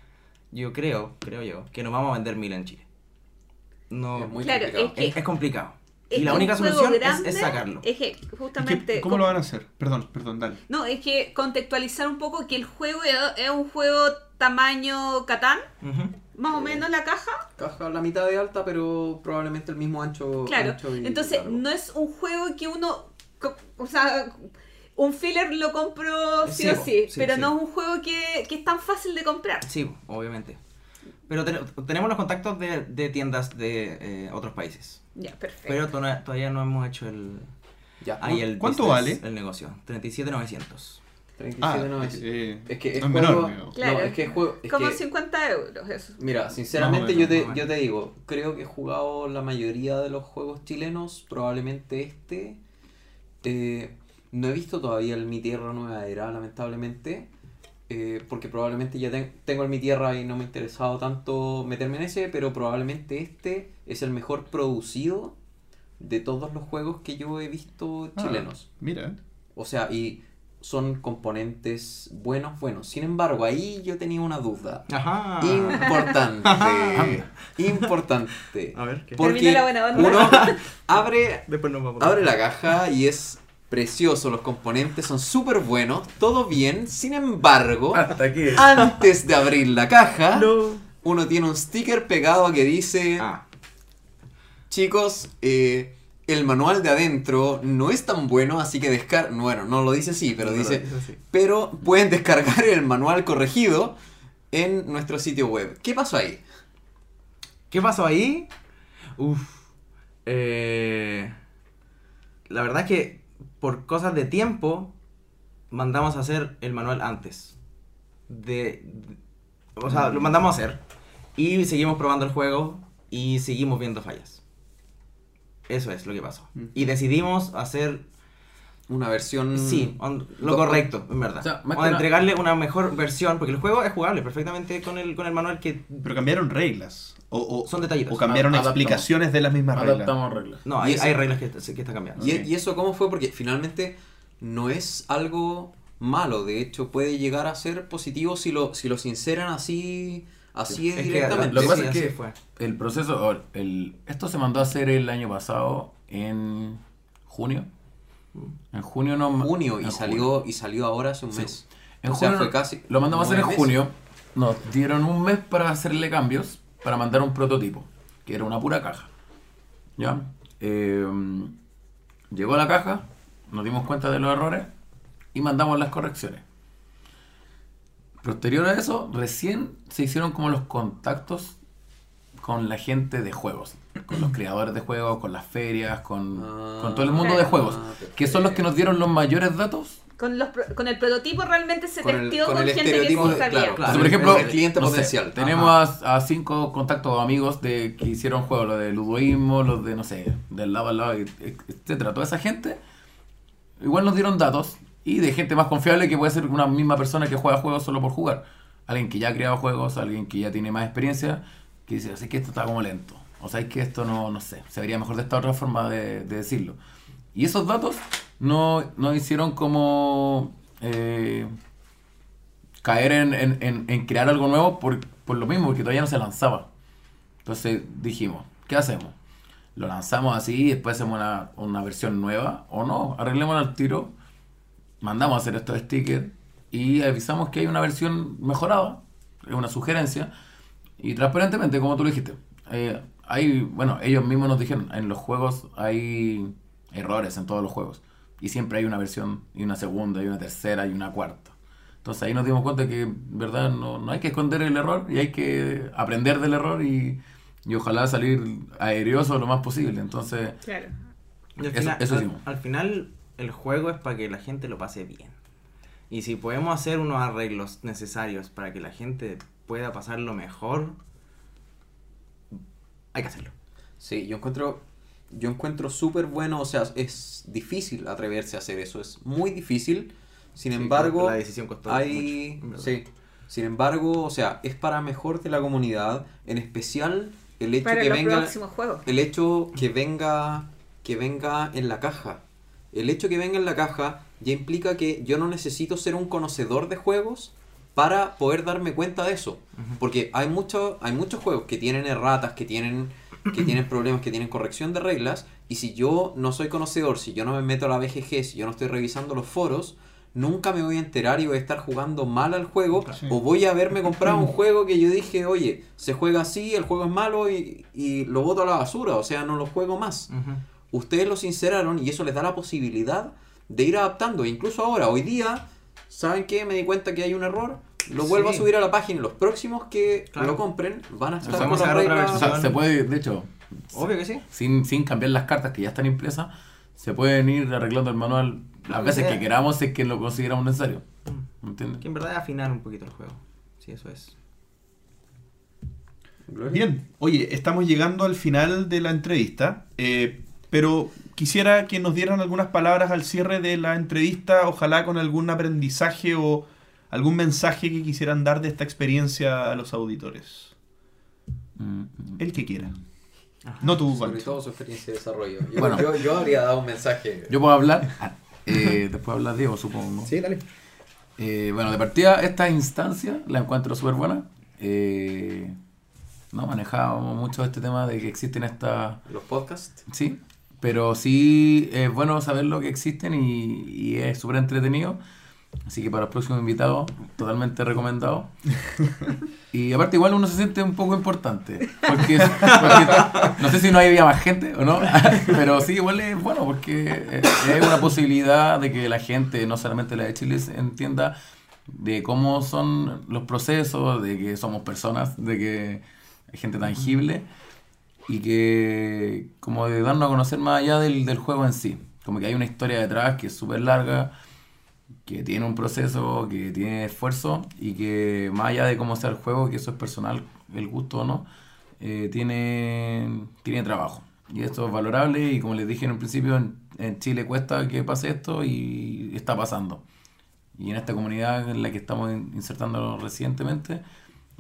[SPEAKER 6] yo creo, creo yo, que nos vamos a vender mil en Chile. No,
[SPEAKER 3] Es muy
[SPEAKER 2] Claro,
[SPEAKER 3] complicado.
[SPEAKER 2] es que-
[SPEAKER 6] es, es complicado. Y la única solución es- sacarlo.
[SPEAKER 2] Es que
[SPEAKER 1] ¿Y qué-
[SPEAKER 2] justamente.
[SPEAKER 1] ¿Cómo lo van a hacer? Perdón, perdón, dale.
[SPEAKER 2] No, es que contextualizar un poco que el juego es un juego tamaño Catán, más o menos la caja.
[SPEAKER 3] Caja la mitad de alta, pero probablemente el mismo ancho.
[SPEAKER 2] Claro.
[SPEAKER 3] ancho y
[SPEAKER 2] Entonces,
[SPEAKER 3] largo.
[SPEAKER 2] no es un juego que uno. O sea, un filler lo compro sí,
[SPEAKER 6] Sí,
[SPEAKER 2] o sí,
[SPEAKER 6] sí,
[SPEAKER 2] pero
[SPEAKER 6] sí.
[SPEAKER 2] no es un juego que, que es tan fácil de comprar.
[SPEAKER 6] Sí, obviamente. Pero ten- tenemos los contactos de, de tiendas de eh, otros países.
[SPEAKER 2] Ya, perfecto.
[SPEAKER 6] Pero to- todavía no hemos hecho el,
[SPEAKER 3] Ya,
[SPEAKER 6] ahí el
[SPEAKER 1] ¿Cuánto
[SPEAKER 6] business,
[SPEAKER 1] vale?
[SPEAKER 6] El negocio. 37,900.
[SPEAKER 3] 37 no
[SPEAKER 1] Ah,
[SPEAKER 3] es.
[SPEAKER 1] eh,
[SPEAKER 3] Es que es
[SPEAKER 1] no
[SPEAKER 3] juego-
[SPEAKER 1] menor.
[SPEAKER 2] Claro.
[SPEAKER 3] No, es que es juego. es
[SPEAKER 2] Como
[SPEAKER 3] que-
[SPEAKER 2] 50 euros, eso.
[SPEAKER 3] Mira, sinceramente yo, te, yo te digo, creo que he jugado la mayoría de los juegos chilenos, probablemente este. eh, no he visto todavía el Mi Tierra Nueva Era, lamentablemente, eh, porque probablemente ya ten- tengo el Mi Tierra y no me ha interesado tanto meterme en ese, pero probablemente este es el mejor producido de todos los juegos que yo he visto
[SPEAKER 1] Ah,
[SPEAKER 3] chilenos.
[SPEAKER 1] mira.
[SPEAKER 3] O sea, y son componentes buenos, buenos. Sin embargo, ahí yo tenía una duda.
[SPEAKER 6] Ajá.
[SPEAKER 3] Importante. [laughs] importante.
[SPEAKER 6] A ver, ¿qué?
[SPEAKER 3] Porque
[SPEAKER 2] la buena onda.
[SPEAKER 3] uno [laughs] abre,
[SPEAKER 6] Después nos vamos.
[SPEAKER 3] abre la caja y es precioso. Los componentes son súper buenos. Todo bien. Sin embargo, [laughs]
[SPEAKER 5] Hasta
[SPEAKER 3] antes de abrir la caja,
[SPEAKER 6] No.
[SPEAKER 3] uno tiene un sticker pegado que dice...
[SPEAKER 6] Ah,
[SPEAKER 3] Chicos, eh, el manual de adentro no es tan bueno, así que descar... Bueno, no lo dice así, pero
[SPEAKER 6] no,
[SPEAKER 3] dice... Pero pueden descargar el manual corregido en nuestro sitio web. ¿Qué pasó ahí?
[SPEAKER 6] ¿Qué pasó ahí? Uf. Eh, la verdad es que por cosas de tiempo mandamos a hacer el manual antes. De, de- o sea, lo mandamos a hacer. Y seguimos probando el juego y seguimos viendo fallas. Eso es lo que pasó.
[SPEAKER 1] Mm.
[SPEAKER 6] Y decidimos hacer,
[SPEAKER 3] Una versión...
[SPEAKER 6] sí, on- lo correcto, en verdad.
[SPEAKER 5] O sea,
[SPEAKER 6] O entregarle una mejor versión, porque el juego es jugable perfectamente con el, con el manual que...
[SPEAKER 1] Pero cambiaron reglas. O, o-
[SPEAKER 6] Son detallitos.
[SPEAKER 1] O cambiaron
[SPEAKER 5] Adaptamos.
[SPEAKER 1] explicaciones de las mismas reglas.
[SPEAKER 5] Adaptamos reglas.
[SPEAKER 6] No, hay,
[SPEAKER 3] eso-
[SPEAKER 6] hay reglas que, que están cambiando.
[SPEAKER 3] ¿Y, y eso cómo fue? Porque finalmente no es algo malo. De hecho, puede llegar a ser positivo si lo, si lo sinceran así, así
[SPEAKER 6] Es que
[SPEAKER 3] directamente.
[SPEAKER 5] Lo que
[SPEAKER 6] Sí,
[SPEAKER 5] pasa es que
[SPEAKER 6] fue.
[SPEAKER 5] el proceso, el, esto se mandó a hacer el año pasado en junio. En junio no.
[SPEAKER 3] junio y salió y salió ahora hace un
[SPEAKER 5] Sí.
[SPEAKER 3] mes.
[SPEAKER 5] En
[SPEAKER 3] o sea,
[SPEAKER 5] junio
[SPEAKER 3] fue casi
[SPEAKER 5] Lo mandamos a hacer en junio. Nos dieron un mes para hacerle cambios, para mandar un prototipo, que era una pura caja. ¿Ya? Eh, llegó la caja, nos dimos cuenta de los errores y mandamos las correcciones. Posterior a eso, recién se hicieron como los contactos con la gente de juegos, con los creadores de juegos, con las ferias, con,
[SPEAKER 3] Ah,
[SPEAKER 5] con todo el mundo de juegos, que son los que nos dieron los mayores datos
[SPEAKER 2] Con, los, pro- con el prototipo realmente se
[SPEAKER 3] Con el-
[SPEAKER 2] testeó
[SPEAKER 3] con
[SPEAKER 2] con,
[SPEAKER 3] el
[SPEAKER 2] gente que sí sabía.
[SPEAKER 3] claro, claro.
[SPEAKER 5] sea, por ejemplo,
[SPEAKER 3] el cliente
[SPEAKER 5] no sé,
[SPEAKER 3] potencial.
[SPEAKER 5] tenemos a, a cinco contactos o amigos de que hicieron juegos, los de ludoísmo, los de, no sé, del lado al lado, et- etcétera. Toda esa gente igual nos dieron datos y de gente más confiable que puede ser una misma persona que juega juegos solo por jugar. Alguien que ya ha creado juegos, alguien que ya tiene más experiencia, que dice, así que esto está como lento. O sea, es que esto no, no sé, se vería mejor de esta otra forma de, de decirlo. Y esos datos no, no hicieron como eh, caer en, en- crear algo nuevo por, por lo mismo, porque todavía no se lanzaba. Entonces dijimos, ¿qué hacemos? Lo lanzamos así y después hacemos una, una versión nueva o no, arreglemos al tiro, mandamos a hacer estos stickers y avisamos que hay una versión mejorada, es una sugerencia, y transparentemente, como tú dijiste. eh, hay, bueno, ellos mismos nos dijeron, en los juegos hay errores en todos los juegos. Y siempre hay una versión, y una segunda, y una tercera, y una cuarta. Entonces ahí nos dimos cuenta que, en verdad, no, no hay que esconder el error y hay que aprender del error y, y ojalá salir aereoso lo más posible. Entonces,
[SPEAKER 2] Claro.
[SPEAKER 6] Al,
[SPEAKER 5] Eso-
[SPEAKER 6] final,
[SPEAKER 5] eso
[SPEAKER 6] al-
[SPEAKER 5] hicimos.
[SPEAKER 6] al final, el juego es para que la gente lo pase bien. Y si podemos hacer unos arreglos necesarios para que la gente pueda pasarlo mejor, hay que hacerlo.
[SPEAKER 3] Sí, yo encuentro yo encuentro súper bueno, o sea, es difícil atreverse a hacer eso, es muy difícil. Sin
[SPEAKER 6] Sí,
[SPEAKER 3] embargo,
[SPEAKER 6] la decisión costó
[SPEAKER 3] hay
[SPEAKER 6] mucho,
[SPEAKER 3] sí. Sin embargo, o sea, es para mejor de la comunidad, en especial el hecho
[SPEAKER 2] Para
[SPEAKER 3] que venga el hecho que venga que venga en la caja. El hecho que venga en la caja ya implica que yo no necesito ser un conocedor de juegos para poder darme cuenta de eso. Porque hay, mucho, hay muchos juegos que tienen erratas, que tienen, que tienen problemas, que tienen corrección de reglas, y si yo no soy conocedor, si yo no me meto a la BGG, si yo no estoy revisando los foros, nunca me voy a enterar y voy a estar jugando mal al juego,
[SPEAKER 1] Sí.
[SPEAKER 3] o voy a haberme comprado un [laughs] juego que yo dije, oye, se juega así, el juego es malo y, y lo boto a la basura, o sea, no lo juego más ustedes lo sinceraron y eso les da la posibilidad de ir adaptando. E incluso ahora, hoy día, ¿saben qué? Me di cuenta que hay un error. Lo vuelvo
[SPEAKER 6] Sí.
[SPEAKER 3] a subir a la página. y Los próximos que
[SPEAKER 6] Claro.
[SPEAKER 3] lo compren van a estar
[SPEAKER 6] sea,
[SPEAKER 3] con
[SPEAKER 6] vamos a
[SPEAKER 3] las
[SPEAKER 6] sacar otra
[SPEAKER 3] reglas.
[SPEAKER 5] O sea, se puede, de hecho,
[SPEAKER 6] Obvio que sí.
[SPEAKER 5] sin, sin cambiar las cartas que ya están impresas, se pueden ir arreglando el manual las veces que queramos si es que lo consideramos necesario. ¿Me entiendes?
[SPEAKER 6] Que en verdad es afinar un poquito el juego. Sí, eso es.
[SPEAKER 1] Bien, oye, estamos llegando al final de la entrevista, eh, pero quisiera que nos dieran algunas palabras al cierre de la entrevista, ojalá con algún aprendizaje o algún mensaje que quisieran dar de esta experiencia a los auditores.
[SPEAKER 5] Mm, mm.
[SPEAKER 1] El que quiera.
[SPEAKER 6] Ajá.
[SPEAKER 1] No tú,
[SPEAKER 3] Sobre
[SPEAKER 1] Pancho.
[SPEAKER 3] todo su experiencia de desarrollo. Yo,
[SPEAKER 5] Bueno.
[SPEAKER 3] yo, yo habría dado un mensaje.
[SPEAKER 5] Yo puedo hablar. Ah, eh, después habla Diego, supongo.
[SPEAKER 3] Sí, dale.
[SPEAKER 5] Eh, bueno, de partida, esta instancia la encuentro súper buena. Eh, no manejábamos mucho este tema de que existen estas.
[SPEAKER 3] Los podcasts.
[SPEAKER 5] Sí, pero sí es bueno saberlo que existen y, y es súper entretenido. Así que para los próximos invitados, totalmente recomendado. [laughs] Y aparte, igual uno se siente un poco importante. Porque, porque no sé si no había más gente o no, [laughs] pero sí, igual es bueno porque es una posibilidad de que la gente, no solamente la de Chile, entienda de cómo son los procesos, de que somos personas, de que hay gente tangible y que como de darnos a conocer más allá del, del juego en sí. Como que hay una historia detrás que es súper larga, que tiene un proceso, que tiene esfuerzo y que más allá de cómo sea el juego, que eso es personal, el gusto o no, eh, tiene, tiene trabajo. Y esto es valorable y como les dije en un principio, en, en Chile cuesta que pase esto y está pasando. Y en esta comunidad en la que estamos in- insertando recientemente,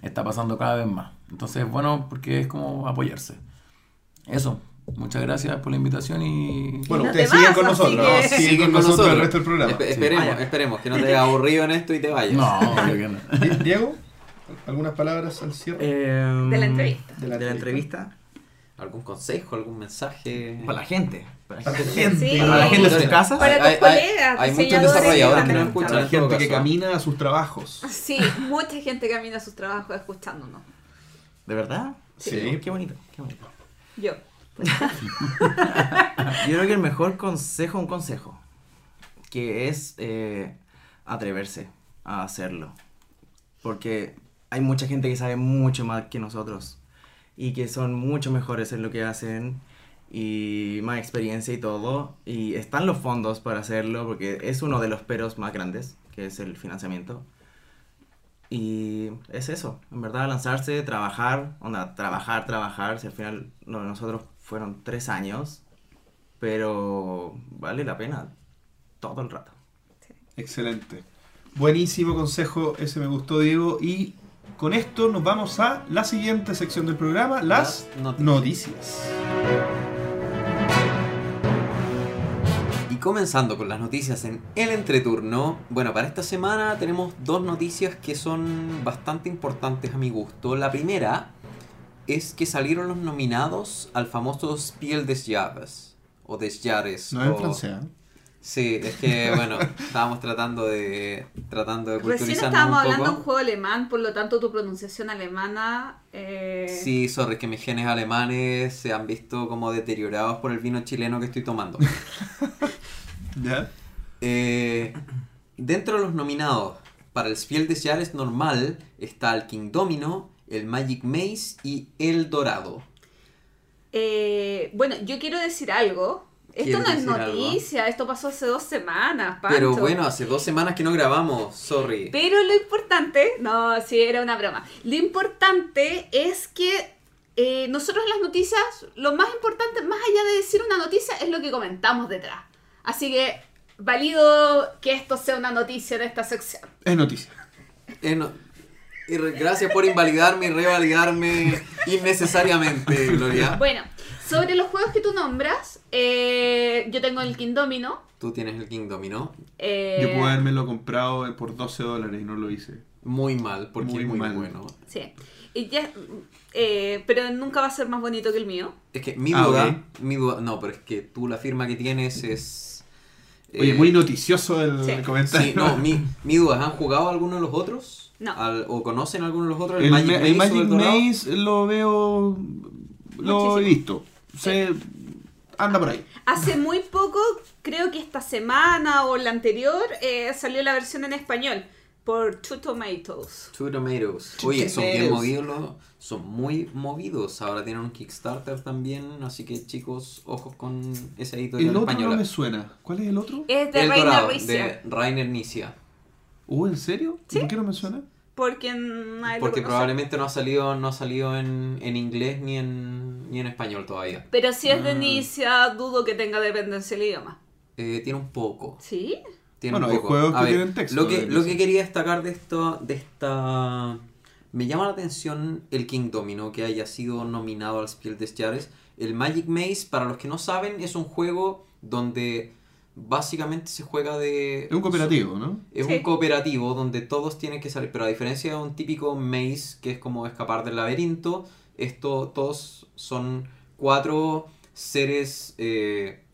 [SPEAKER 5] está pasando cada vez más. Entonces, bueno, porque es como apoyarse. Eso. Muchas gracias por la invitación y...
[SPEAKER 1] Bueno,
[SPEAKER 2] no
[SPEAKER 1] ustedes
[SPEAKER 2] te
[SPEAKER 1] siguen con nosotros.
[SPEAKER 2] que-
[SPEAKER 1] Siguen con nosotros el resto del programa.
[SPEAKER 3] Espe- esperemos, esperemos que no te haya aburrido en esto y te vayas.
[SPEAKER 5] No, [laughs] que no. [laughs]
[SPEAKER 1] Di- Diego, ¿algunas palabras al cierre?
[SPEAKER 6] Em,
[SPEAKER 2] De la entrevista.
[SPEAKER 6] De la, entrevista.
[SPEAKER 3] ¿Algún consejo, algún mensaje?
[SPEAKER 6] Para la gente. Para la
[SPEAKER 1] Para la
[SPEAKER 6] gente.
[SPEAKER 1] gente.
[SPEAKER 2] Sí.
[SPEAKER 6] Para la gente de sus casas.
[SPEAKER 2] Para
[SPEAKER 3] Hay-
[SPEAKER 2] tus
[SPEAKER 3] hay-
[SPEAKER 2] colegas,
[SPEAKER 3] hay muchos
[SPEAKER 2] diseñadores,
[SPEAKER 3] desarrolladores que nos escuchan.
[SPEAKER 1] Para la gente que camina a sus trabajos.
[SPEAKER 2] Sí, mucha gente camina a sus trabajos escuchándonos.
[SPEAKER 6] ¿De verdad?
[SPEAKER 1] Sí.
[SPEAKER 6] Qué bonito, qué bonito.
[SPEAKER 2] Yo. [laughs]
[SPEAKER 6] Yo creo que el mejor consejo un consejo. Que es eh, atreverse a hacerlo. Porque hay mucha gente que sabe mucho más que nosotros. Y que son mucho mejores en lo que hacen. Y más experiencia y todo. Y están los fondos para hacerlo. Porque es uno de los peros más grandes. Que es el financiamiento. Y es eso, en verdad, lanzarse, trabajar, onda, trabajar, trabajar, si al final nosotros fueron tres años, pero vale la pena todo el rato.
[SPEAKER 1] Excelente. Buenísimo consejo, ese me gustó, Diego. Y con esto nos vamos a la siguiente sección del programa, las
[SPEAKER 3] Las
[SPEAKER 1] noticias.
[SPEAKER 3] Y comenzando con las noticias en el entreturno, bueno, para esta semana tenemos dos noticias que son bastante importantes a mi gusto. La primera es que salieron los nominados al famoso Spiel des Jahres, o des Jahres.
[SPEAKER 1] No en
[SPEAKER 3] o-
[SPEAKER 1] francés. ¿eh?
[SPEAKER 3] Sí, es que, [laughs] bueno, estábamos tratando de, tratando de
[SPEAKER 2] Recién estábamos
[SPEAKER 3] un
[SPEAKER 2] hablando de un juego alemán, por lo tanto tu pronunciación alemana... Eh...
[SPEAKER 3] Sí, sorry, que mis genes alemanes se han visto como deteriorados por el vino chileno que estoy tomando. [laughs]
[SPEAKER 1] ¿Ya?
[SPEAKER 3] Eh, dentro de los nominados para el Spiel des Jahres normal está el King Domino, el Magic Maze y el Dorado.
[SPEAKER 2] Eh, bueno, yo quiero decir algo. Esto
[SPEAKER 3] ¿Quieres
[SPEAKER 2] no es
[SPEAKER 3] decir algo?
[SPEAKER 2] noticia, esto pasó hace dos semanas, Pancho.
[SPEAKER 3] Pero bueno, hace dos semanas que no grabamos, sorry.
[SPEAKER 2] Pero lo importante, no, sí, era una broma. Lo importante es que eh, nosotros las noticias, lo más importante, más allá de decir una noticia, es lo que comentamos detrás. Así que valido que esto sea una noticia en esta sección.
[SPEAKER 1] Es noticia.
[SPEAKER 3] Eh, no- y gracias por invalidarme y revalidarme innecesariamente, Gloria.
[SPEAKER 2] Bueno, sobre los juegos que tú nombras, eh, yo tengo el King Domino,
[SPEAKER 3] Tú tienes el King Domino.
[SPEAKER 2] Eh,
[SPEAKER 1] Yo puedo haberme comprado por 12 dólares y no lo hice.
[SPEAKER 3] Muy mal, porque
[SPEAKER 1] Muy
[SPEAKER 3] es muy
[SPEAKER 1] mal.
[SPEAKER 3] bueno.
[SPEAKER 2] Sí. Y ya, eh, pero nunca va a ser más bonito que el mío.
[SPEAKER 3] Es que mi
[SPEAKER 1] Ah,
[SPEAKER 3] duda, mi duda, no, pero es que tú la firma que tienes es...
[SPEAKER 1] Oye,
[SPEAKER 3] eh,
[SPEAKER 1] muy noticioso el
[SPEAKER 2] Sí.
[SPEAKER 1] comentario.
[SPEAKER 3] Sí, no, mi, [laughs] mi duda ¿han jugado alguno de los otros?
[SPEAKER 2] No.
[SPEAKER 3] Al- ¿O conocen alguno de los otros?
[SPEAKER 1] El, Magic, el Magic
[SPEAKER 3] el Dorado?
[SPEAKER 1] Maze lo veo. Lo
[SPEAKER 2] Muchísimo.
[SPEAKER 1] he visto. Se, anda por ahí.
[SPEAKER 2] Hace muy poco, creo que esta semana o la anterior, eh, salió la versión en español por Two Tomatoes.
[SPEAKER 3] Two Tomatoes.
[SPEAKER 6] Two
[SPEAKER 3] Oye, son bien movidos los... Son muy movidos. Ahora tienen un Kickstarter también. Así que chicos, ojos con esa editorial
[SPEAKER 1] El otro
[SPEAKER 3] española.
[SPEAKER 1] no me suena. ¿Cuál es el otro?
[SPEAKER 2] Es de
[SPEAKER 3] el Dorado, de Rainer Nicia.
[SPEAKER 1] ¿Oh, en serio?
[SPEAKER 2] Sí.
[SPEAKER 1] ¿Por qué no me suena?
[SPEAKER 2] Porque nadie
[SPEAKER 3] Porque probablemente no ha salido, no ha salido en, en inglés ni en, ni en español todavía.
[SPEAKER 2] Pero si es de
[SPEAKER 1] Ah.
[SPEAKER 2] Nicia, dudo que tenga dependencia el idioma.
[SPEAKER 3] Eh, tiene un poco.
[SPEAKER 2] ¿Sí?
[SPEAKER 3] Tiene
[SPEAKER 1] Bueno,
[SPEAKER 3] un
[SPEAKER 1] hay
[SPEAKER 3] poco.
[SPEAKER 1] juegos
[SPEAKER 3] A
[SPEAKER 1] que
[SPEAKER 3] ver,
[SPEAKER 1] tienen texto
[SPEAKER 3] Lo que, lo que quería destacar de esto, de esta... Me llama la atención el King Domino que haya sido nominado al Spiel des Jahres. El Magic Maze, para los que no saben, es un juego donde básicamente se juega de...
[SPEAKER 1] Es un cooperativo, ¿no?
[SPEAKER 3] Es
[SPEAKER 2] Sí.
[SPEAKER 3] un cooperativo donde todos tienen que salir, pero a diferencia de un típico maze que es como escapar del laberinto, esto todos son cuatro seres eh,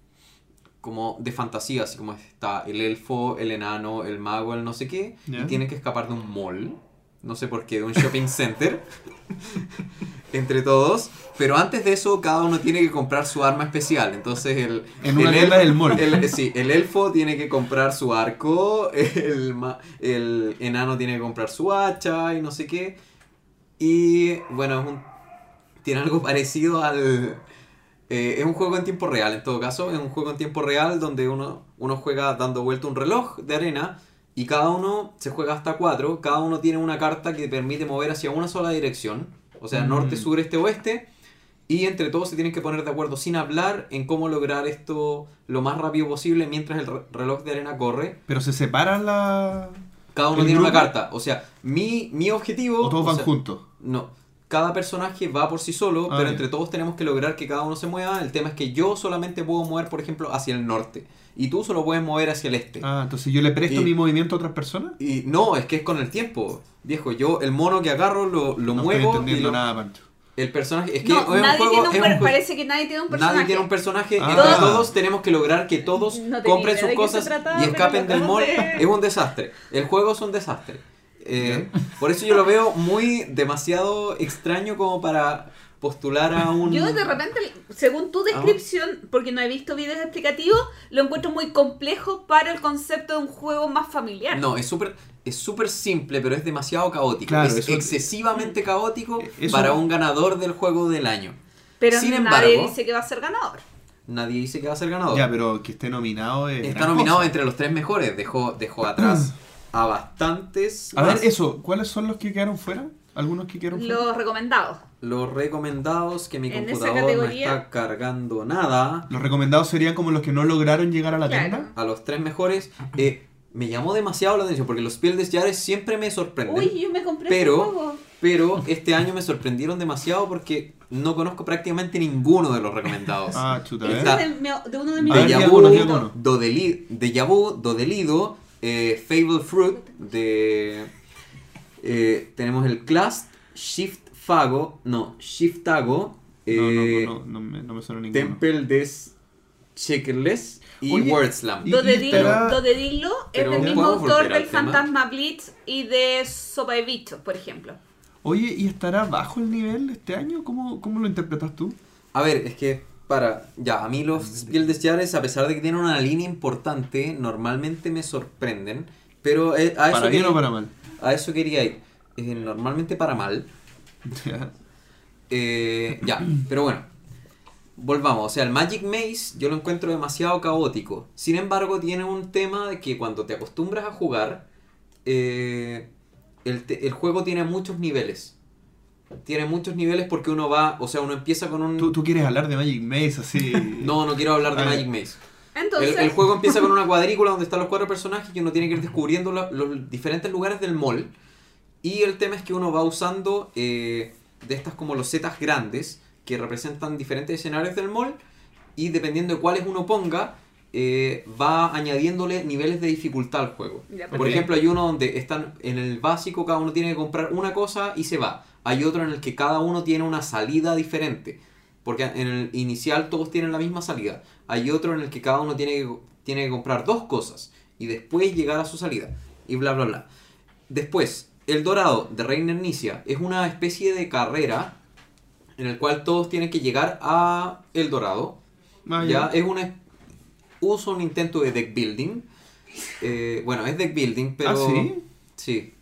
[SPEAKER 3] como de fantasía, así como está el elfo, el enano, el mago, el no sé qué, y tienen que escapar de un mall, no sé por qué, de un shopping center, [laughs] entre todos, pero antes de eso cada uno tiene que comprar su arma especial, entonces el...
[SPEAKER 1] En una
[SPEAKER 3] el
[SPEAKER 1] tienda
[SPEAKER 3] elfo-
[SPEAKER 1] del mall.
[SPEAKER 3] el- sí, el elfo tiene que comprar su arco, [laughs] el, el enano tiene que comprar su hacha y no sé qué. Y bueno, es un- tiene algo [laughs] parecido al... eh, es un juego en tiempo real, en todo caso. Es un juego en tiempo real donde uno, uno juega dando vuelta un reloj de arena y cada uno se juega hasta cuatro. Cada uno tiene una carta que permite mover hacia una sola dirección. O sea,
[SPEAKER 1] Mm.
[SPEAKER 3] norte, sur, este, oeste. Y entre todos se tienen que poner de acuerdo sin hablar en cómo lograr esto lo más rápido posible mientras el re- reloj de arena corre.
[SPEAKER 1] Pero se separan la.
[SPEAKER 3] Cada uno
[SPEAKER 1] ¿El
[SPEAKER 3] tiene una carta. O sea, mi, mi objetivo...
[SPEAKER 1] O todos
[SPEAKER 3] o
[SPEAKER 1] van
[SPEAKER 3] sea,
[SPEAKER 1] juntos.
[SPEAKER 3] No. Cada personaje va por sí solo,
[SPEAKER 1] Ah,
[SPEAKER 3] pero entre todos tenemos que lograr que cada uno se mueva. El tema es que yo solamente puedo mover, por ejemplo, hacia el norte. Y tú solo puedes mover hacia el este.
[SPEAKER 1] Ah, entonces yo le presto
[SPEAKER 3] Y-
[SPEAKER 1] mi movimiento a otras personas.
[SPEAKER 3] Y no, es que es con el tiempo. Viejo, yo el mono que agarro lo, lo
[SPEAKER 1] no
[SPEAKER 3] muevo
[SPEAKER 1] estoy
[SPEAKER 3] y
[SPEAKER 1] entendiendo
[SPEAKER 3] lo-
[SPEAKER 1] nada, Pancho.
[SPEAKER 3] el personaje... Es que
[SPEAKER 2] No,
[SPEAKER 3] es un
[SPEAKER 2] nadie
[SPEAKER 3] juego-
[SPEAKER 2] tiene un parece que nadie tiene un personaje.
[SPEAKER 3] Nadie tiene un personaje,
[SPEAKER 1] Ah.
[SPEAKER 3] entre
[SPEAKER 1] Todos-
[SPEAKER 3] todos tenemos que lograr que todos
[SPEAKER 2] No
[SPEAKER 3] compren sus cosas
[SPEAKER 2] trataba,
[SPEAKER 3] y escapen del mall. Es un desastre. El juego es un desastre. Eh, por eso yo lo veo muy demasiado extraño como para postular a un...
[SPEAKER 2] Yo de repente, según tu descripción, porque no he visto videos explicativos, lo encuentro muy complejo para el concepto de un juego más familiar.
[SPEAKER 3] No, es súper es súper simple, pero es demasiado caótico.
[SPEAKER 1] Claro,
[SPEAKER 3] es
[SPEAKER 1] eso-
[SPEAKER 3] excesivamente caótico
[SPEAKER 1] Eso-
[SPEAKER 3] para un ganador del juego del año.
[SPEAKER 2] pero
[SPEAKER 3] sin
[SPEAKER 2] nadie
[SPEAKER 3] embargo-
[SPEAKER 2] dice que va a ser ganador.
[SPEAKER 3] Nadie dice que va a ser ganador.
[SPEAKER 1] Ya, pero que esté nominado es.
[SPEAKER 3] Está nominado
[SPEAKER 1] cosa.
[SPEAKER 3] entre los tres mejores. Dejó, dejó atrás [clears throat] a bastantes.
[SPEAKER 1] A ver, eso, ¿cuáles son los que quedaron fuera? ¿Algunos que quedaron fuera?
[SPEAKER 2] Los recomendados.
[SPEAKER 3] Los recomendados que mi
[SPEAKER 2] En
[SPEAKER 3] computador no está cargando nada.
[SPEAKER 1] Los recomendados serían como los que no lograron llegar a la
[SPEAKER 2] Claro.
[SPEAKER 1] tienda.
[SPEAKER 3] A los tres mejores. eh, me llamó demasiado la atención porque los Piel de Jahres siempre me sorprenden.
[SPEAKER 2] Uy, yo me compré
[SPEAKER 3] Pero-
[SPEAKER 2] ese juego.
[SPEAKER 3] Pero este año me sorprendieron demasiado porque no conozco prácticamente ninguno de los recomendados.
[SPEAKER 1] Ah, chuta, ¿eh?
[SPEAKER 3] Está-
[SPEAKER 2] de, de uno de mis
[SPEAKER 3] Deja Vu, Dodelido, eh, Fable Fruit, de... eh, tenemos el Class, Shift Fago, no, Shiftago, eh,
[SPEAKER 1] no, no, no, no me, no me suena ninguno.
[SPEAKER 3] Temple des Checkerless y
[SPEAKER 1] Oye,
[SPEAKER 2] Dodedilo,
[SPEAKER 1] estará-
[SPEAKER 2] Dodedilo es del mismo
[SPEAKER 3] ¿podemos
[SPEAKER 2] autor del? Fantasma Blitz y de Sopa de Bichos, por ejemplo.
[SPEAKER 1] Oye, ¿y estará bajo el nivel este año? ¿Cómo, cómo lo interpretas tú?
[SPEAKER 3] A ver, es que para. Ya, a mí los Spiel des Jahres, a pesar de que tienen una línea importante, normalmente me sorprenden. Pero eh, a, eso
[SPEAKER 1] ¿Para bien
[SPEAKER 3] quería,
[SPEAKER 1] o para mal?
[SPEAKER 3] a eso quería ir. Eh, normalmente para mal.
[SPEAKER 1] Ya.
[SPEAKER 3] Eh, ya, pero bueno. Volvamos, o sea, el Magic Maze yo lo encuentro demasiado caótico. Sin embargo, tiene un tema de que cuando te acostumbras a jugar, eh, el, te- el juego tiene muchos niveles. Tiene muchos niveles porque uno va, o sea, uno empieza con un...
[SPEAKER 1] ¿Tú, tú quieres hablar de Magic Maze así. [laughs]
[SPEAKER 3] No, no quiero hablar de. Magic Maze.
[SPEAKER 2] Entonces,
[SPEAKER 3] El, el juego [laughs] empieza con una cuadrícula donde están los cuatro personajes y uno tiene que ir descubriendo la- los diferentes lugares del mall. Y el tema es que uno va usando eh, de estas como los setas grandes que representan diferentes escenarios del mall. Y dependiendo de cuáles uno ponga, eh, va añadiéndole niveles de dificultad al juego.
[SPEAKER 2] Ya,
[SPEAKER 3] Por ejemplo, hay uno donde están en el básico, cada uno tiene que comprar una cosa y se va. Hay otro en el que cada uno tiene una salida diferente. Porque en el inicial todos tienen la misma salida. Hay otro en el que cada uno tiene que, tiene que comprar dos cosas y después llegar a su salida. Y bla, bla, bla. Después, el dorado de Reiner Nicia es una especie de carrera en el cual todos tienen que llegar a el dorado.
[SPEAKER 1] Ah,
[SPEAKER 3] ya es una uso un intento de deck building. Eh, bueno, es deck building, pero
[SPEAKER 1] ¿Ah, sí?
[SPEAKER 3] sí.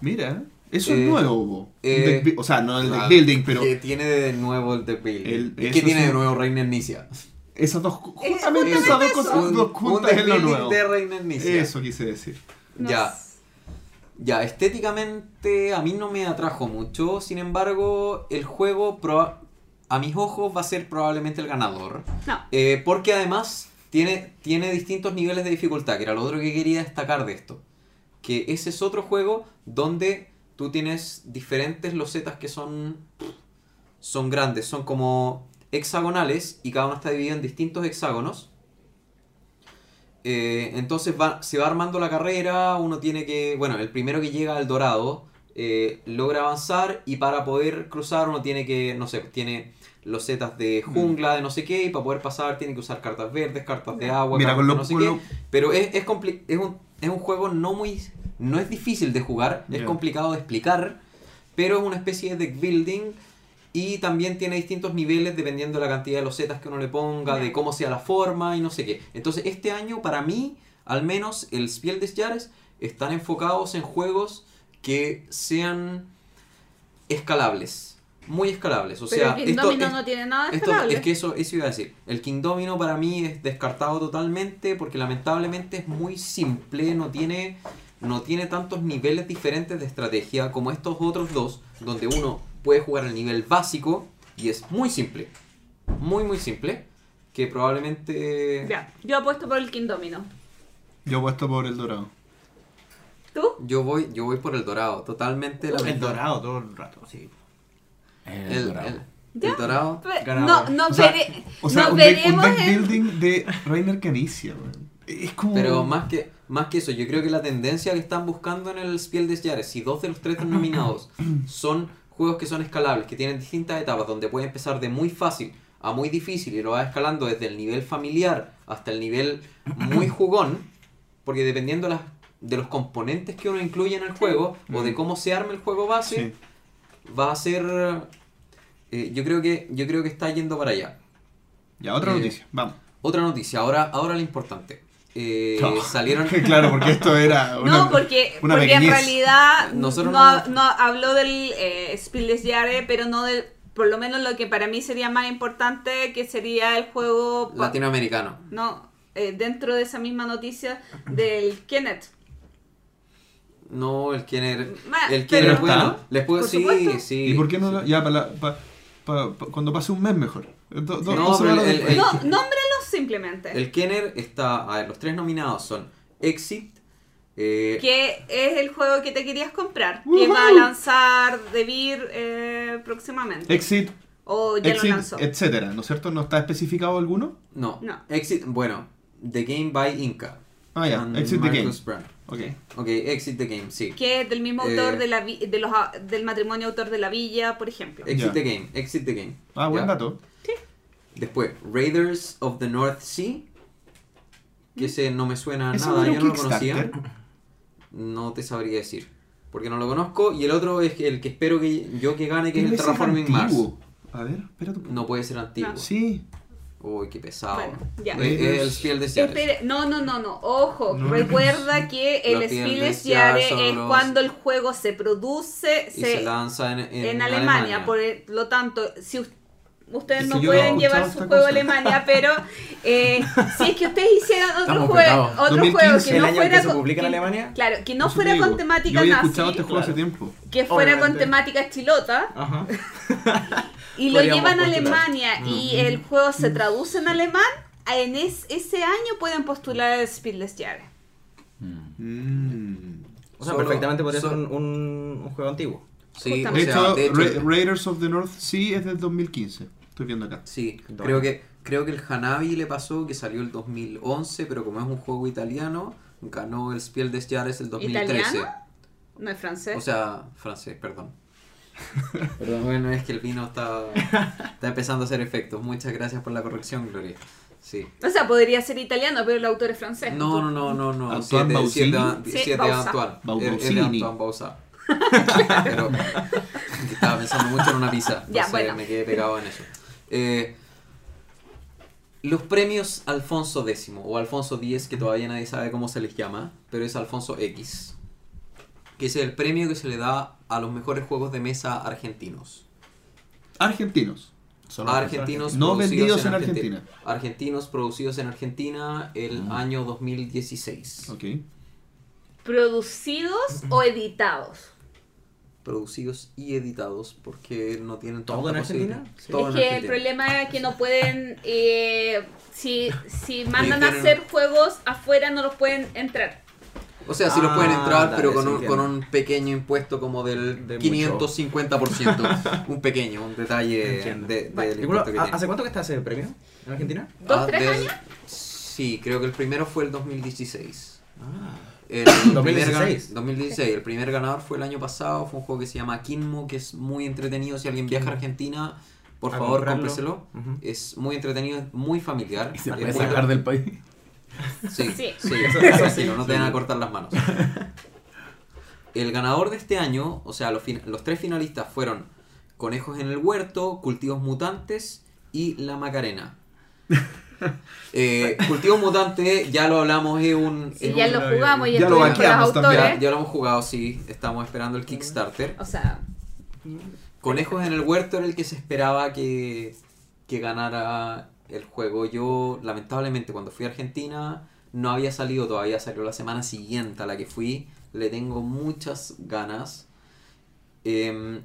[SPEAKER 1] Mira, eso
[SPEAKER 3] Eh,
[SPEAKER 1] es nuevo.
[SPEAKER 3] eh,
[SPEAKER 1] deck bu- o sea, no el deck building, pero
[SPEAKER 3] que tiene de nuevo el deck building.
[SPEAKER 1] El-
[SPEAKER 3] ¿Y
[SPEAKER 1] eso
[SPEAKER 3] qué tiene de nuevo Reiner Nicia?
[SPEAKER 1] esas dos,
[SPEAKER 2] Eh,
[SPEAKER 1] justamente esas dos cosas
[SPEAKER 3] Un,
[SPEAKER 1] dos
[SPEAKER 3] un
[SPEAKER 1] juntas es lo nuevo.
[SPEAKER 3] de Reiner Nicia.
[SPEAKER 1] Eso quise decir.
[SPEAKER 3] Ya. Ya, estéticamente a mí no me atrajo mucho, sin embargo, el juego a mis ojos va a ser probablemente el ganador.
[SPEAKER 2] No.
[SPEAKER 3] Eh, porque además tiene, tiene distintos niveles de dificultad, que era lo otro que quería destacar de esto. Que ese es otro juego donde tú tienes diferentes losetas que son, son grandes, son como hexagonales y cada uno está dividido en distintos hexágonos. Eh, entonces va, se va armando la carrera, uno tiene que, bueno, el primero que llega al dorado eh, logra avanzar y para poder cruzar uno tiene que, no sé, tiene losetas de jungla, de no sé qué, y para poder pasar tiene que usar cartas verdes, cartas de agua,
[SPEAKER 1] Mira,
[SPEAKER 3] cartas
[SPEAKER 1] con
[SPEAKER 3] de no sé qué. Pero es, es, es, un, es un juego no muy... No es difícil de jugar, es complicado de explicar, pero es una especie de deck building y también tiene distintos niveles dependiendo de la cantidad de losetas que uno le ponga, de cómo sea la forma y no sé qué. Entonces este año para mí, al menos el Spiel des Jahres, están enfocados en juegos que sean escalables. Muy escalables. O
[SPEAKER 2] Pero
[SPEAKER 3] sea,
[SPEAKER 2] el King
[SPEAKER 3] esto,
[SPEAKER 2] Domino
[SPEAKER 3] es-
[SPEAKER 2] no tiene nada de
[SPEAKER 3] esto-
[SPEAKER 2] escalable.
[SPEAKER 3] es que eso, eso iba a decir. El King Domino para mí es descartado totalmente porque lamentablemente es muy simple, no tiene, no tiene tantos niveles diferentes de estrategia como estos otros dos, donde uno puede jugar el nivel básico y es muy simple. Muy, muy simple. Que probablemente...
[SPEAKER 2] Ya, yo apuesto por el King Domino.
[SPEAKER 1] Yo he puesto por el dorado.
[SPEAKER 2] ¿Tú?
[SPEAKER 3] Yo voy, yo voy por el dorado, totalmente. la
[SPEAKER 6] El dorado todo el rato, sí.
[SPEAKER 5] El,
[SPEAKER 3] El,
[SPEAKER 5] dorado.
[SPEAKER 3] el-
[SPEAKER 2] ¿Ya?
[SPEAKER 3] el dorado.
[SPEAKER 2] No, no,
[SPEAKER 1] O sea,
[SPEAKER 2] vere-
[SPEAKER 1] o sea
[SPEAKER 2] no
[SPEAKER 1] un, deck, un
[SPEAKER 2] veremos
[SPEAKER 1] deck
[SPEAKER 2] en-
[SPEAKER 1] building de Reiner Canicia. weón. Es como.
[SPEAKER 3] Pero más que, más que eso, yo creo que la tendencia que están buscando en el Spiel des Jahres, si dos de los tres nominados [clears throat] son juegos que son escalables, que tienen distintas etapas, donde puede empezar de muy fácil a muy difícil y lo va escalando desde el nivel familiar hasta el nivel muy [clears throat] jugón, porque dependiendo las, de los componentes que uno incluye en el juego o de cómo se arma el juego base,
[SPEAKER 1] Sí.
[SPEAKER 3] va a ser... eh, yo, creo que, yo creo que está yendo para allá.
[SPEAKER 1] Ya, otra
[SPEAKER 3] Eh,
[SPEAKER 1] noticia. Vamos.
[SPEAKER 3] Otra noticia, ahora, ahora lo importante. Eh,
[SPEAKER 1] No.
[SPEAKER 3] salieron... [laughs]
[SPEAKER 1] claro, porque esto era. [laughs] Una,
[SPEAKER 2] no, porque,
[SPEAKER 1] una
[SPEAKER 2] porque en realidad
[SPEAKER 3] Nosotros
[SPEAKER 2] no,
[SPEAKER 3] no-
[SPEAKER 2] no habló del eh, Spiel des Jahres, pero no del, por lo menos lo que para mí sería más importante, que sería el juego,
[SPEAKER 3] latinoamericano.
[SPEAKER 2] no, eh, dentro de esa misma noticia del Kenneth.
[SPEAKER 3] No, el Kenner.
[SPEAKER 2] Ma-
[SPEAKER 3] El
[SPEAKER 1] ¿Está?
[SPEAKER 3] bueno, les puedo sí,
[SPEAKER 2] supuesto.
[SPEAKER 3] sí.
[SPEAKER 1] ¿Y por qué no? lo- Ya, para, la- pa- pa- pa- cuando pase un mes mejor. Do- do-
[SPEAKER 3] No, el- el-
[SPEAKER 2] No, nómbralos simplemente.
[SPEAKER 3] El Kenner está. A ver, los tres nominados son Exit. eh,
[SPEAKER 2] que es el juego que te querías comprar, que
[SPEAKER 1] Woohoo.
[SPEAKER 2] va a lanzar Devir eh, próximamente.
[SPEAKER 1] Exit,
[SPEAKER 2] o ya
[SPEAKER 1] exit,
[SPEAKER 2] lo lanzó.
[SPEAKER 1] etcétera, ¿no es cierto? ¿No está especificado alguno?
[SPEAKER 3] no,
[SPEAKER 2] No.
[SPEAKER 3] Exit. Bueno, The Game by Inca.
[SPEAKER 1] Ah, ya, Exit the Game.
[SPEAKER 3] Brand.
[SPEAKER 1] Ok.
[SPEAKER 3] Ok, Exit the Game, sí.
[SPEAKER 2] Que es del mismo
[SPEAKER 3] Eh,
[SPEAKER 2] autor de la de los, del matrimonio autor de la villa, por ejemplo.
[SPEAKER 3] Exit the Game, Exit the Game.
[SPEAKER 1] Ah, buen dato.
[SPEAKER 3] Después, Raiders of the North Sea. Que ese no me suena a
[SPEAKER 1] ¿Ese
[SPEAKER 3] nada, yo no lo conocía. No te sabría decir. Porque no lo conozco. Y el otro es el que espero que yo que gane, que es el Terraforming Mars.
[SPEAKER 1] antiguo. A ver, espera tu...
[SPEAKER 3] No puede ser antiguo.
[SPEAKER 2] No.
[SPEAKER 1] Sí.
[SPEAKER 3] Uy, qué pesado.
[SPEAKER 2] Bueno, ya.
[SPEAKER 3] El Spiel Jahres.
[SPEAKER 2] Espere, no, no, no, no, ojo,
[SPEAKER 1] No.
[SPEAKER 2] recuerda que el
[SPEAKER 3] Spiel
[SPEAKER 2] Jahres
[SPEAKER 3] son
[SPEAKER 2] es
[SPEAKER 3] los-
[SPEAKER 2] cuando el juego se produce
[SPEAKER 3] Y
[SPEAKER 2] se-
[SPEAKER 3] lanza en, en,
[SPEAKER 2] en, Alemania, por lo tanto, si us- ustedes
[SPEAKER 1] Es
[SPEAKER 2] no pueden llevar su juego a. Alemania, [laughs] pero eh, si es que ustedes hicieran otro
[SPEAKER 5] Estamos
[SPEAKER 2] juego, otro
[SPEAKER 1] 2015,
[SPEAKER 2] juego que
[SPEAKER 6] el
[SPEAKER 2] no
[SPEAKER 6] año
[SPEAKER 2] fuera
[SPEAKER 6] que se
[SPEAKER 2] con-
[SPEAKER 6] en
[SPEAKER 2] que-
[SPEAKER 6] Alemania.
[SPEAKER 2] Claro, que no fuera
[SPEAKER 1] digo.
[SPEAKER 2] con temática
[SPEAKER 1] Yo
[SPEAKER 2] nazi,
[SPEAKER 1] escuchado este juego hace
[SPEAKER 6] claro.
[SPEAKER 1] tiempo.
[SPEAKER 2] que fuera con temática chilota,
[SPEAKER 6] Ajá.
[SPEAKER 2] y lo llevan a. Alemania y el juego se traduce en alemán, en es- ese año pueden postular el Spiel des Jahres.
[SPEAKER 1] Mm.
[SPEAKER 6] O sea,
[SPEAKER 3] Solo-
[SPEAKER 6] perfectamente podría ser un, un, un juego antiguo.
[SPEAKER 3] Sí, o
[SPEAKER 2] Justamente.
[SPEAKER 1] De
[SPEAKER 3] sea,
[SPEAKER 1] hecho,
[SPEAKER 3] de hecho,
[SPEAKER 1] Ra- Raiders of the North Sea es del 2015. Estoy viendo acá.
[SPEAKER 3] sí, creo que Creo que el Hanabi le pasó que salió el 2011, pero como es un juego italiano, ganó el Spiel des Jahres el 2013.
[SPEAKER 2] ¿Italiano? No es francés.
[SPEAKER 3] O sea, francés, perdón. [laughs] Perdón, bueno, es que el vino está, está empezando a hacer efectos. Muchas gracias por la corrección, Gloria. Sí.
[SPEAKER 2] O sea, podría ser italiano, pero el autor es francés.
[SPEAKER 3] No, no, no, no, no.
[SPEAKER 1] Antoine
[SPEAKER 3] Siete,
[SPEAKER 1] Bausini.
[SPEAKER 2] Sí.
[SPEAKER 3] Antoine.
[SPEAKER 1] Bausini.
[SPEAKER 3] Antoine Bausa. [laughs] Pero estaba pensando mucho en una pizza.
[SPEAKER 2] Ya,
[SPEAKER 3] entonces
[SPEAKER 2] bueno.
[SPEAKER 3] me quedé pegado en eso. Eh, los premios Alfonso X o Alfonso X, que todavía nadie sabe cómo se les llama, pero es Alfonso X. Que es el premio que se le da a los mejores juegos de mesa argentinos.
[SPEAKER 1] Argentinos.
[SPEAKER 5] Solo
[SPEAKER 3] argentinos
[SPEAKER 1] No
[SPEAKER 3] producidos
[SPEAKER 1] vendidos en
[SPEAKER 3] Argenti-
[SPEAKER 1] Argentina.
[SPEAKER 3] Argentinos producidos en Argentina el
[SPEAKER 5] Mm.
[SPEAKER 3] año 2016.
[SPEAKER 1] Ok.
[SPEAKER 2] ¿Producidos o editados?
[SPEAKER 3] Producidos y editados porque no tienen
[SPEAKER 6] ¿Todo en Argentina?
[SPEAKER 3] posibilidad.
[SPEAKER 6] Sí.
[SPEAKER 3] Todo
[SPEAKER 2] es
[SPEAKER 3] en
[SPEAKER 2] que el problema es que no pueden. eh, si, si mandan a hacer juegos afuera, no los pueden entrar.
[SPEAKER 3] O sea, sí los
[SPEAKER 6] Ah,
[SPEAKER 3] pueden entrar,
[SPEAKER 6] dale,
[SPEAKER 3] pero con
[SPEAKER 6] sí,
[SPEAKER 3] un, con un pequeño impuesto como del
[SPEAKER 6] De
[SPEAKER 3] 550%. [laughs] un pequeño, un detalle
[SPEAKER 6] Entiendo.
[SPEAKER 3] de, del
[SPEAKER 6] Vale,
[SPEAKER 3] impuesto que
[SPEAKER 6] ¿a-
[SPEAKER 3] tiene.
[SPEAKER 6] ¿Hace cuánto que está ese premio en Argentina?
[SPEAKER 2] ¿Dos,
[SPEAKER 3] Ah,
[SPEAKER 2] tres
[SPEAKER 3] del-
[SPEAKER 2] años?
[SPEAKER 3] Sí, creo que el primero fue el 2016.
[SPEAKER 6] Ah.
[SPEAKER 3] El
[SPEAKER 6] 2016. [coughs]
[SPEAKER 3] primer gan- 2016. El primer ganador fue el año pasado. Fue un juego que se llama Kinmo, que es muy entretenido. Si alguien viaja a Argentina, por
[SPEAKER 6] A
[SPEAKER 3] favor,
[SPEAKER 6] comprarlo.
[SPEAKER 3] cómpreselo. Es muy entretenido, es muy familiar.
[SPEAKER 5] Y se
[SPEAKER 3] Es
[SPEAKER 5] puede sacar del país. [laughs]
[SPEAKER 3] Sí,
[SPEAKER 2] Sí.
[SPEAKER 3] sí, eso sí, no te van a cortar las manos. [laughs] El ganador de este año, o sea, los, fin- los tres finalistas fueron Conejos en el Huerto, Cultivos Mutantes y La Macarena. [laughs] Eh, Cultivos Mutantes, ya lo hablamos, es un... Es
[SPEAKER 2] ya
[SPEAKER 3] un-
[SPEAKER 2] lo jugamos y
[SPEAKER 1] Ya lo vaqueamos
[SPEAKER 3] ya, ya lo hemos jugado, sí, estamos esperando el Kickstarter.
[SPEAKER 2] O sea,
[SPEAKER 3] Conejos en el Huerto era el que se esperaba que, que ganara el juego. Yo, lamentablemente, cuando fui a Argentina, no había salido todavía, salió la semana siguiente a la que fui. Le tengo muchas ganas. Em,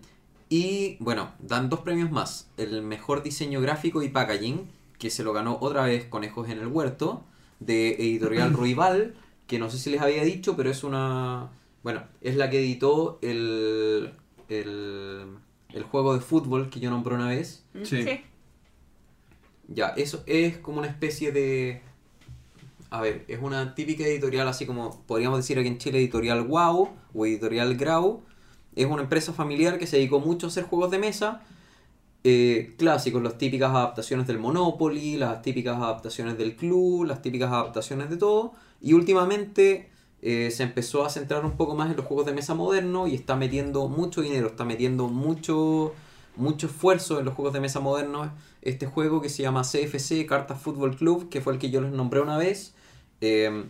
[SPEAKER 3] y bueno, dan dos premios más. El mejor diseño gráfico y packaging, que se lo ganó otra vez Conejos en el Huerto, de Editorial [clears throat] Ruibal, que no sé si les había dicho, pero es una... Bueno, es la que editó el, el, el juego de fútbol que yo nombré una vez.
[SPEAKER 1] Sí.
[SPEAKER 2] sí.
[SPEAKER 3] Ya, eso es como una especie de... A ver, es una típica editorial así como podríamos decir aquí en Chile editorial Wow o editorial Grau. Es una empresa familiar que se dedicó mucho a hacer juegos de mesa eh, clásicos, las típicas adaptaciones del Monopoly, las típicas adaptaciones del Club, las típicas adaptaciones de todo. Y últimamente eh, se empezó a centrar un poco más en los juegos de mesa modernos y está metiendo mucho dinero, está metiendo mucho, mucho esfuerzo en los juegos de mesa modernos. Este juego que se llama CFC, Cartas Fútbol Club, que fue el que yo les nombré una vez, eh,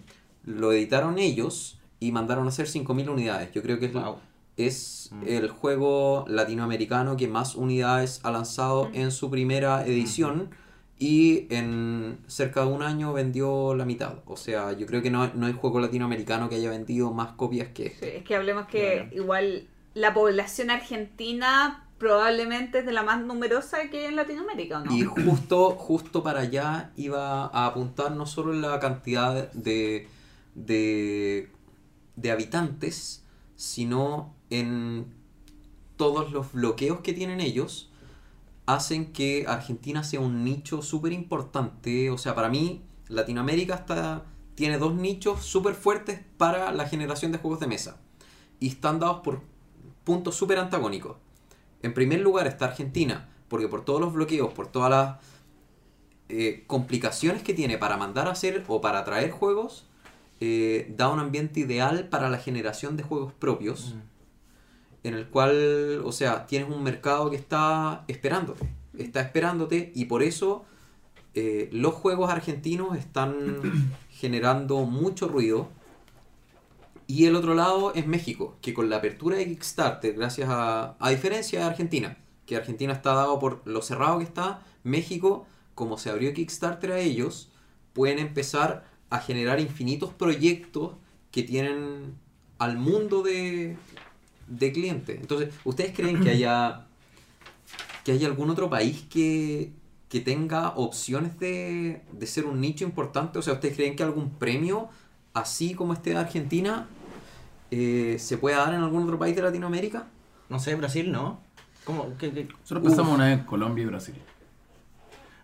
[SPEAKER 3] lo editaron ellos y mandaron a hacer 5.000 unidades. Yo creo que es,
[SPEAKER 6] Wow.
[SPEAKER 3] Es
[SPEAKER 6] Mm.
[SPEAKER 3] el juego latinoamericano que más unidades ha lanzado
[SPEAKER 2] Mm.
[SPEAKER 3] en su primera edición y en cerca de un año vendió la mitad. O sea, yo creo que no, no hay juego latinoamericano que haya vendido más copias que
[SPEAKER 2] Sí,
[SPEAKER 3] este.
[SPEAKER 2] es que hablemos que
[SPEAKER 6] Claro.
[SPEAKER 2] igual la población argentina probablemente es de la más numerosa que en Latinoamérica, ¿o ¿no?
[SPEAKER 3] Y justo, justo para allá iba a apuntar no solo en la cantidad de, de, de habitantes, sino en todos los bloqueos que tienen ellos, hacen que Argentina sea un nicho súper importante. O sea, para mí, Latinoamérica está, tiene dos nichos súper fuertes para la generación de juegos de mesa. Y están dados por puntos súper antagónicos. En primer lugar está Argentina, porque por todos los bloqueos, por todas las eh, complicaciones que tiene para mandar a hacer o para traer juegos, eh, da un ambiente ideal para la generación de juegos propios, en el cual, o sea, tienes un mercado que está esperándote, está esperándote y por eso eh, los juegos argentinos están [clears throat] generando mucho ruido. Y el otro lado es México, que con la apertura de Kickstarter, gracias a, a diferencia de Argentina, que Argentina está dado por lo cerrado que está, México, como se abrió Kickstarter a ellos, pueden empezar a generar infinitos proyectos que tienen al mundo de, de clientes. Entonces, ¿ustedes creen que haya que haya algún otro país que, que tenga opciones de, de ser un nicho importante? O sea, ¿ustedes creen que algún premio así como este de Argentina eh, se puede dar en algún otro país de Latinoamérica?
[SPEAKER 6] No sé, Brasil, ¿no? ¿Cómo? ¿Qué, qué?
[SPEAKER 5] Nosotros
[SPEAKER 3] Uf.
[SPEAKER 5] pensamos una vez en Colombia y Brasil.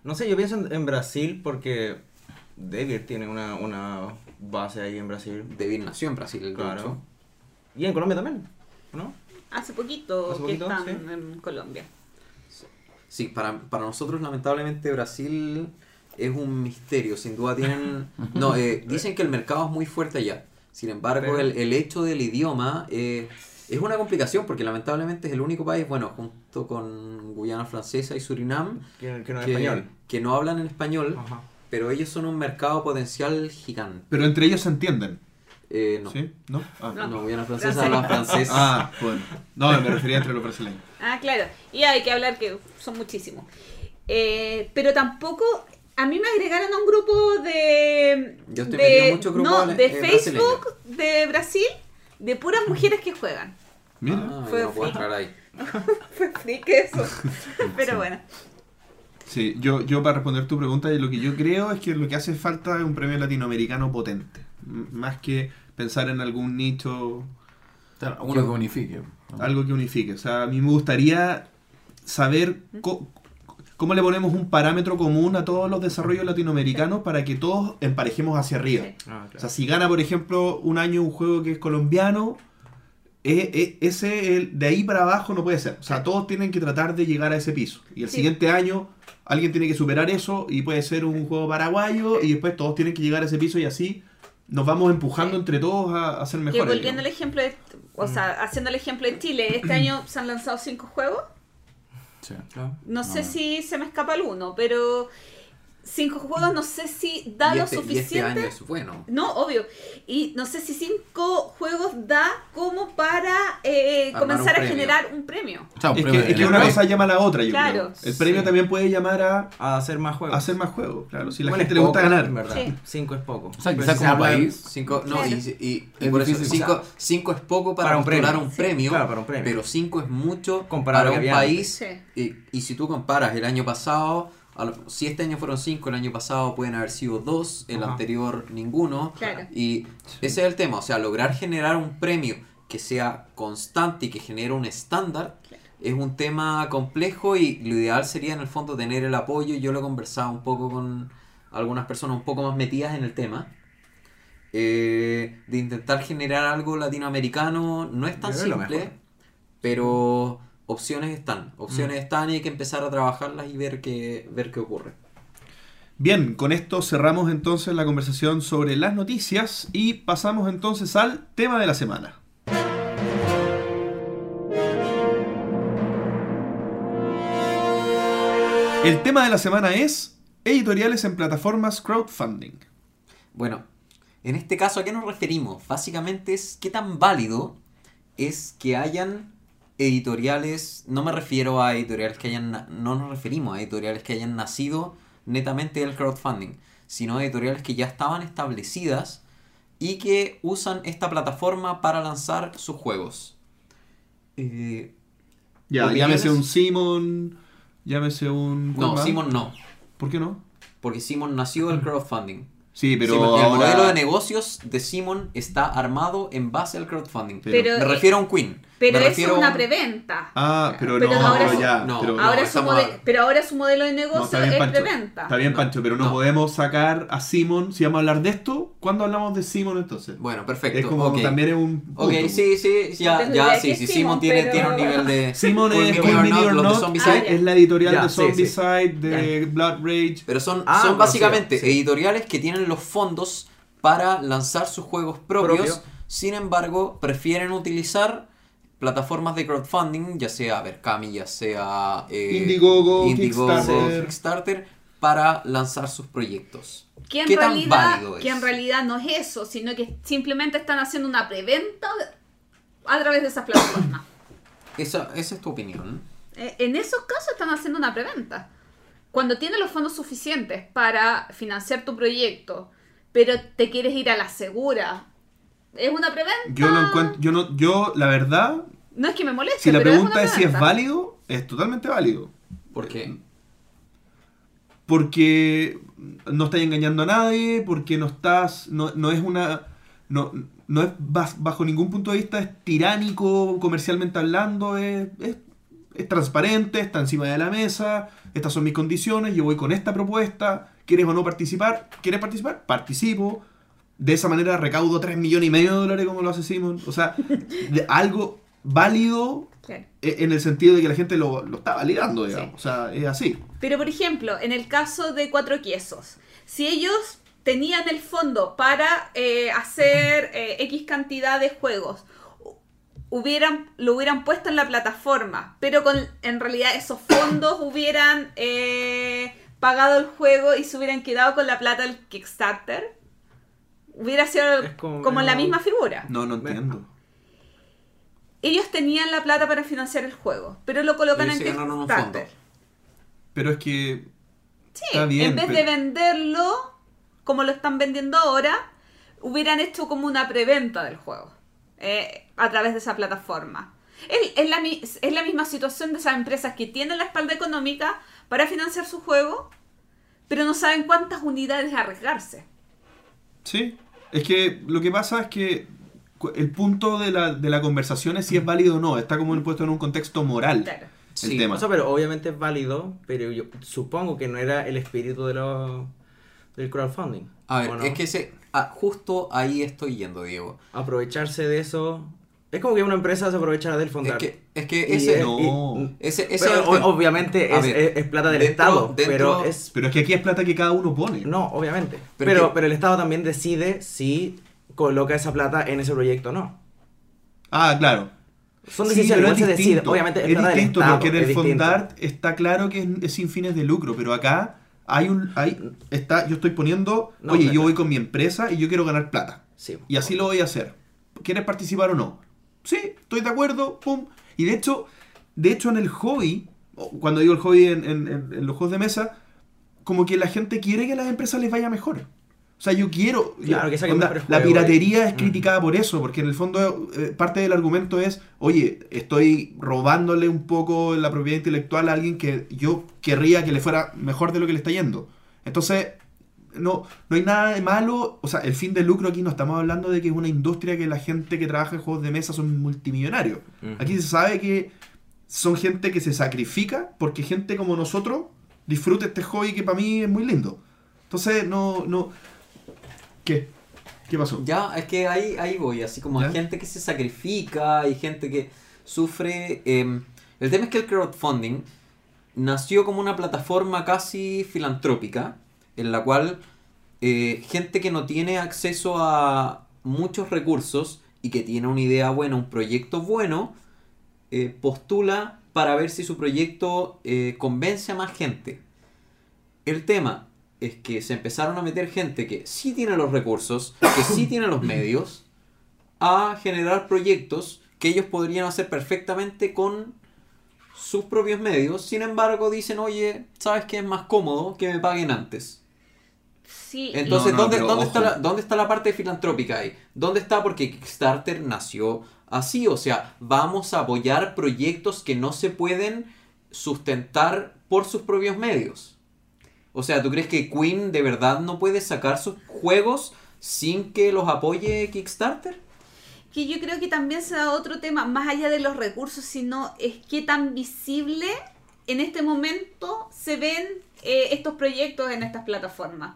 [SPEAKER 6] No sé, yo pienso en, en Brasil porque David tiene una, una base ahí en Brasil.
[SPEAKER 3] David nació en Brasil,
[SPEAKER 6] Claro. Y en Colombia también, ¿no?
[SPEAKER 2] Hace poquito,
[SPEAKER 6] Hace poquito,
[SPEAKER 2] que están
[SPEAKER 6] sí.
[SPEAKER 2] en Colombia.
[SPEAKER 3] Sí, para, para nosotros lamentablemente Brasil es un misterio, sin duda tienen... [laughs] No, eh, dicen que el mercado es muy fuerte allá, sin embargo el, el hecho del idioma eh, es una complicación porque lamentablemente es el único país, bueno, junto con Guyana Francesa y Surinam,
[SPEAKER 6] Que, que no es
[SPEAKER 3] que,
[SPEAKER 6] español.
[SPEAKER 3] que no hablan en español,
[SPEAKER 6] Ajá.
[SPEAKER 3] pero ellos son un mercado potencial gigante.
[SPEAKER 1] Pero entre ellos se entienden.
[SPEAKER 3] Eh, no.
[SPEAKER 1] ¿Sí? ¿No? Ah,
[SPEAKER 2] No.
[SPEAKER 3] No, Guyana Francesa
[SPEAKER 2] Francés.
[SPEAKER 3] habla francés. [laughs]
[SPEAKER 1] Ah, bueno. No, me refería entre los brasileños.
[SPEAKER 2] Ah, claro. Y hay que hablar que son muchísimos. Eh, pero tampoco. A mí me agregaron a un grupo de.
[SPEAKER 3] Yo estoy
[SPEAKER 2] de,
[SPEAKER 3] muchos grupos
[SPEAKER 2] No, de
[SPEAKER 3] eh,
[SPEAKER 2] Facebook de Brasil, de puras mujeres que juegan.
[SPEAKER 1] Mira.
[SPEAKER 3] Ah,
[SPEAKER 2] Fue
[SPEAKER 3] no puedo ahí. [laughs]
[SPEAKER 2] Fue freak eso. [laughs] Pero bueno.
[SPEAKER 1] Sí, yo, yo para responder tu pregunta, lo que yo creo es que lo que hace falta es un premio latinoamericano potente. M- Más que pensar en algún nicho,
[SPEAKER 5] Claro, Uno que unifique. ¿no?
[SPEAKER 1] algo que unifique. O sea, a mí me gustaría saber co- cómo le ponemos un parámetro común a todos los desarrollos latinoamericanos para que todos emparejemos hacia arriba.
[SPEAKER 2] Sí.
[SPEAKER 6] Ah,
[SPEAKER 1] O sea, si gana, por ejemplo, un año un juego que es colombiano, e- e- ese el- de ahí para abajo no puede ser. O sea, todos tienen que tratar de llegar a ese piso. Y el
[SPEAKER 2] Sí.
[SPEAKER 1] siguiente año alguien tiene que superar eso y puede ser un juego paraguayo y después todos tienen que llegar a ese piso y así nos vamos empujando
[SPEAKER 2] Sí.
[SPEAKER 1] entre todos a, a ser mejores.
[SPEAKER 2] volviendo al ejemplo de. O sea, haciendo el ejemplo de Chile, este año se han lanzado cinco juegos.
[SPEAKER 5] Sí.
[SPEAKER 6] Claro.
[SPEAKER 2] No sé
[SPEAKER 5] No.
[SPEAKER 2] si se me escapa alguno, pero cinco juegos no sé si da
[SPEAKER 3] y,
[SPEAKER 2] lo
[SPEAKER 3] este, y
[SPEAKER 2] suficiente.
[SPEAKER 3] este año es bueno.
[SPEAKER 2] No, obvio. Y no sé si cinco juegos da como para eh, comenzar a generar un premio.
[SPEAKER 5] O sea, un
[SPEAKER 1] Es
[SPEAKER 5] premio
[SPEAKER 1] que, es una cosa llama a la otra, yo
[SPEAKER 2] Claro.
[SPEAKER 1] creo. El premio
[SPEAKER 3] Sí.
[SPEAKER 1] también puede llamar a,
[SPEAKER 6] A hacer más juegos.
[SPEAKER 1] a hacer más juegos, claro. Si la
[SPEAKER 6] Bueno,
[SPEAKER 1] gente
[SPEAKER 6] es
[SPEAKER 1] le gusta
[SPEAKER 6] poco,
[SPEAKER 1] ganar.
[SPEAKER 6] En verdad.
[SPEAKER 2] Sí.
[SPEAKER 6] Cinco es poco.
[SPEAKER 5] O sea, quizás como país.
[SPEAKER 3] Cinco, no,
[SPEAKER 2] Claro.
[SPEAKER 3] y, y- y
[SPEAKER 5] Es
[SPEAKER 3] por eso cinco, cinco es poco para,
[SPEAKER 6] Para un premio.
[SPEAKER 3] un
[SPEAKER 2] Sí.
[SPEAKER 3] premio,
[SPEAKER 6] Claro, para un premio.
[SPEAKER 3] pero cinco es mucho
[SPEAKER 6] Comparado
[SPEAKER 3] para un país. Y, y si tú comparas el año pasado, lo- si este año fueron cinco, el año pasado pueden haber sido dos, el
[SPEAKER 6] Ajá.
[SPEAKER 3] anterior ninguno.
[SPEAKER 2] Claro.
[SPEAKER 3] Y ese es el tema, o sea, lograr generar un premio que sea constante y que genere un estándar. Es un tema complejo y lo ideal sería en el fondo tener el apoyo. Yo lo he conversado un poco con algunas personas un poco más metidas en el tema. eh, de intentar generar algo latinoamericano no es tan simple, pero opciones están. Opciones están y hay que empezar a trabajarlas y ver qué, ver qué ocurre.
[SPEAKER 1] Bien, con esto cerramos entonces la conversación sobre las noticias y pasamos entonces al tema de la semana. El tema de la semana es editoriales en plataformas crowdfunding.
[SPEAKER 3] Bueno, en este caso, ¿a qué nos referimos? Básicamente es qué tan válido es que hayan editoriales, no me refiero a editoriales que hayan, no nos referimos a editoriales que hayan nacido netamente del crowdfunding, sino editoriales que ya estaban establecidas y que usan esta plataforma para lanzar sus juegos. Eh,
[SPEAKER 1] Ya,
[SPEAKER 3] ¿Opiniones?
[SPEAKER 1] llámese un Simon, llámese un... ¿cuál
[SPEAKER 3] no? Simon no,
[SPEAKER 1] ¿Por qué no?
[SPEAKER 3] porque Simon nació del crowdfunding.
[SPEAKER 1] Sí, pero
[SPEAKER 3] Simon- el modelo de negocios de Simon está armado en base al crowdfunding.
[SPEAKER 1] Pero,
[SPEAKER 3] Me refiero a un Queen.
[SPEAKER 2] Pero
[SPEAKER 3] Me
[SPEAKER 2] eso es una preventa.
[SPEAKER 1] Ah, pero,
[SPEAKER 2] Pero
[SPEAKER 1] no,
[SPEAKER 2] ahora
[SPEAKER 1] pero
[SPEAKER 2] su-
[SPEAKER 1] ya.
[SPEAKER 3] no,
[SPEAKER 1] pero,
[SPEAKER 2] ahora su
[SPEAKER 3] estamos
[SPEAKER 2] mode-
[SPEAKER 3] a-
[SPEAKER 2] Pero ahora su modelo de
[SPEAKER 1] No,
[SPEAKER 2] negocio
[SPEAKER 1] bien,
[SPEAKER 2] es
[SPEAKER 1] Pancho.
[SPEAKER 2] preventa.
[SPEAKER 1] Está bien, Pancho, pero no,
[SPEAKER 3] No.
[SPEAKER 1] podemos sacar a Simon. Si vamos a hablar de esto, ¿cuándo hablamos de Simon entonces?
[SPEAKER 3] Bueno, perfecto.
[SPEAKER 1] es como
[SPEAKER 3] ok.
[SPEAKER 1] también es un.
[SPEAKER 3] Ok,
[SPEAKER 1] punto.
[SPEAKER 3] sí, sí, ya,
[SPEAKER 2] No
[SPEAKER 3] ya, sí, sí, Simon
[SPEAKER 2] Simon,
[SPEAKER 3] tiene,
[SPEAKER 2] pero-
[SPEAKER 3] tiene un nivel de... [laughs]
[SPEAKER 1] Simon es.
[SPEAKER 2] Ah,
[SPEAKER 1] es la editorial
[SPEAKER 6] Ya,
[SPEAKER 1] de Zombicide,
[SPEAKER 6] sí.
[SPEAKER 1] de Blood Rage.
[SPEAKER 3] Pero son,
[SPEAKER 6] Ah,
[SPEAKER 3] son
[SPEAKER 6] no,
[SPEAKER 3] básicamente
[SPEAKER 6] sí.
[SPEAKER 3] editoriales que tienen los fondos para lanzar sus juegos propios,
[SPEAKER 6] Propio.
[SPEAKER 3] sin embargo, prefieren utilizar plataformas de crowdfunding, ya sea Berkami, ya sea eh,
[SPEAKER 1] Indiegogo,
[SPEAKER 3] Indiegogo,
[SPEAKER 1] Kickstarter.
[SPEAKER 3] Kickstarter, para lanzar sus proyectos.
[SPEAKER 2] Que en,
[SPEAKER 3] ¿Qué tan
[SPEAKER 2] realidad,
[SPEAKER 3] válido es?
[SPEAKER 2] que en realidad no es eso, sino que simplemente están haciendo una preventa a través de esas plataformas. [coughs]
[SPEAKER 3] Esa, esa es tu opinión.
[SPEAKER 2] Eh, en esos casos están haciendo una preventa. Cuando tienes los fondos suficientes para financiar tu proyecto, pero te quieres ir a la segura, es una preventa.
[SPEAKER 1] Yo lo encuentro. Yo, no, yo, la verdad,
[SPEAKER 2] No es que me moleste.
[SPEAKER 1] si la
[SPEAKER 2] pero
[SPEAKER 1] pregunta
[SPEAKER 2] una
[SPEAKER 1] es, si es válido, es totalmente válido.
[SPEAKER 3] Porque
[SPEAKER 1] Porque no estás engañando a nadie, porque no estás. No, no es una. No, no es bajo ningún punto de vista es tiránico comercialmente hablando, es, es, es transparente, está encima de la mesa, estas son mis condiciones, yo voy con esta propuesta, ¿quieres o no participar? ¿Quieres participar? Participo. De esa manera recaudo 3 millones y medio de dólares como lo hace Simon. O sea, de algo válido
[SPEAKER 2] Claro.
[SPEAKER 1] eh, en el sentido de que la gente lo, lo está validando, digamos. O sea, es así.
[SPEAKER 2] Pero por ejemplo, en el caso de Cuatro Quesos, si ellos tenían el fondo para eh, hacer eh, X cantidad de juegos, hu- hubieran, lo hubieran puesto en la plataforma, pero con en realidad esos fondos [coughs] hubieran eh, pagado el juego y se hubieran quedado con la plata del Kickstarter, hubiera sido
[SPEAKER 6] Es como-
[SPEAKER 2] como, la misma figura.
[SPEAKER 1] No, no entiendo.
[SPEAKER 2] Ellos tenían la plata para financiar el juego, pero lo colocan en Kickstarter.
[SPEAKER 3] fondo.
[SPEAKER 1] Pero es que.
[SPEAKER 2] Sí,
[SPEAKER 1] Está bien,
[SPEAKER 2] en vez de venderlo como lo están vendiendo ahora, hubieran hecho como una preventa del juego eh, a través de esa plataforma. Es, es la, es la misma situación de esas empresas que tienen la espalda económica para financiar su juego, pero no saben cuántas unidades arriesgarse.
[SPEAKER 1] Sí. Es que lo que pasa es que el punto de la, de la conversación es si es válido o no. Está como puesto en un contexto moral.
[SPEAKER 2] Claro.
[SPEAKER 1] El
[SPEAKER 3] Sí,
[SPEAKER 1] tema.
[SPEAKER 6] O sea, pero obviamente es válido, pero yo supongo que no era el espíritu de lo, del crowdfunding.
[SPEAKER 3] A ver, es que ese, ah, justo ahí estoy yendo, Diego.
[SPEAKER 6] Aprovecharse de eso... Es como que una empresa se aprovechara del
[SPEAKER 3] Es
[SPEAKER 6] fondar.
[SPEAKER 3] que, es que ese,
[SPEAKER 6] es-
[SPEAKER 1] No.
[SPEAKER 6] y-
[SPEAKER 3] ese, ese
[SPEAKER 6] pero
[SPEAKER 3] es el tema.
[SPEAKER 6] o- obviamente es,
[SPEAKER 3] ver,
[SPEAKER 6] es- es plata del
[SPEAKER 3] dentro-
[SPEAKER 6] Estado,
[SPEAKER 3] dentro-
[SPEAKER 6] pero es...
[SPEAKER 1] Pero es que aquí es plata que cada uno pone.
[SPEAKER 6] No, obviamente.
[SPEAKER 3] Pero
[SPEAKER 6] Pero,
[SPEAKER 3] que-
[SPEAKER 6] pero el Estado también decide si coloca esa plata en ese proyecto o no.
[SPEAKER 1] Ah, claro.
[SPEAKER 6] Son
[SPEAKER 1] Sí,
[SPEAKER 6] decisiones,
[SPEAKER 1] pero
[SPEAKER 6] igual se decide. Obviamente es,
[SPEAKER 1] es
[SPEAKER 6] plata del
[SPEAKER 1] distinto
[SPEAKER 6] Estado.
[SPEAKER 1] porque en
[SPEAKER 6] es
[SPEAKER 1] el. Fondart está claro que es, es sin fines de lucro, pero acá hay un hay está yo estoy poniendo,
[SPEAKER 6] No,
[SPEAKER 1] oye, yo voy con mi empresa y yo quiero ganar plata.
[SPEAKER 6] Sí.
[SPEAKER 1] Y así lo voy a hacer. ¿Quieres participar o no? Sí, estoy de acuerdo, pum. Y de hecho, de hecho en el hobby, cuando digo el hobby en, en- en- los juegos de mesa, como que la gente quiere que a las empresas les vaya mejor. O sea, yo quiero...
[SPEAKER 6] Claro, que
[SPEAKER 1] onda,
[SPEAKER 6] mejores
[SPEAKER 1] la piratería
[SPEAKER 6] eh.
[SPEAKER 1] es criticada por eso, porque en el fondo eh, parte del argumento es, oye, estoy robándole un poco la propiedad intelectual a alguien que yo querría que le fuera mejor de lo que le está yendo. Entonces, no, no hay nada de malo. O sea, el fin del lucro aquí no estamos hablando de que es una industria que la gente que trabaja en juegos de mesa son multimillonarios. Aquí se sabe que son gente que se sacrifica porque gente como nosotros disfruta este hobby que para mí es muy lindo. Entonces, no, no. ¿Qué? ¿Qué pasó?
[SPEAKER 3] Ya, es que ahí, ahí voy, así como
[SPEAKER 1] ¿Ya?
[SPEAKER 3] hay gente que se sacrifica, hay gente que sufre. eh, el tema es que el crowdfunding nació como una plataforma casi filantrópica, en la cual eh, gente que no tiene acceso a muchos recursos y que tiene una idea buena, un proyecto bueno, eh, postula para ver si su proyecto eh, convence a más gente. El tema es que se empezaron a meter gente que sí tiene los recursos, que sí tiene los medios, a generar proyectos que ellos podrían hacer perfectamente con sus propios medios. Sin embargo, dicen, oye, ¿sabes qué es más cómodo que me paguen antes?
[SPEAKER 2] Sí,
[SPEAKER 3] Entonces,
[SPEAKER 1] No, no,
[SPEAKER 3] ¿dónde,
[SPEAKER 1] pero
[SPEAKER 3] dónde, está la, ¿dónde está la parte filantrópica ahí? ¿Dónde está? Porque Kickstarter nació así, o sea, vamos a apoyar proyectos que no se pueden sustentar por sus propios medios. O sea, ¿tú crees que Queen de verdad no puede sacar sus juegos sin que los apoye Kickstarter?
[SPEAKER 2] que yo creo que también se da otro tema, más allá de los recursos, sino es qué tan visible en este momento se ven eh, estos proyectos en estas plataformas.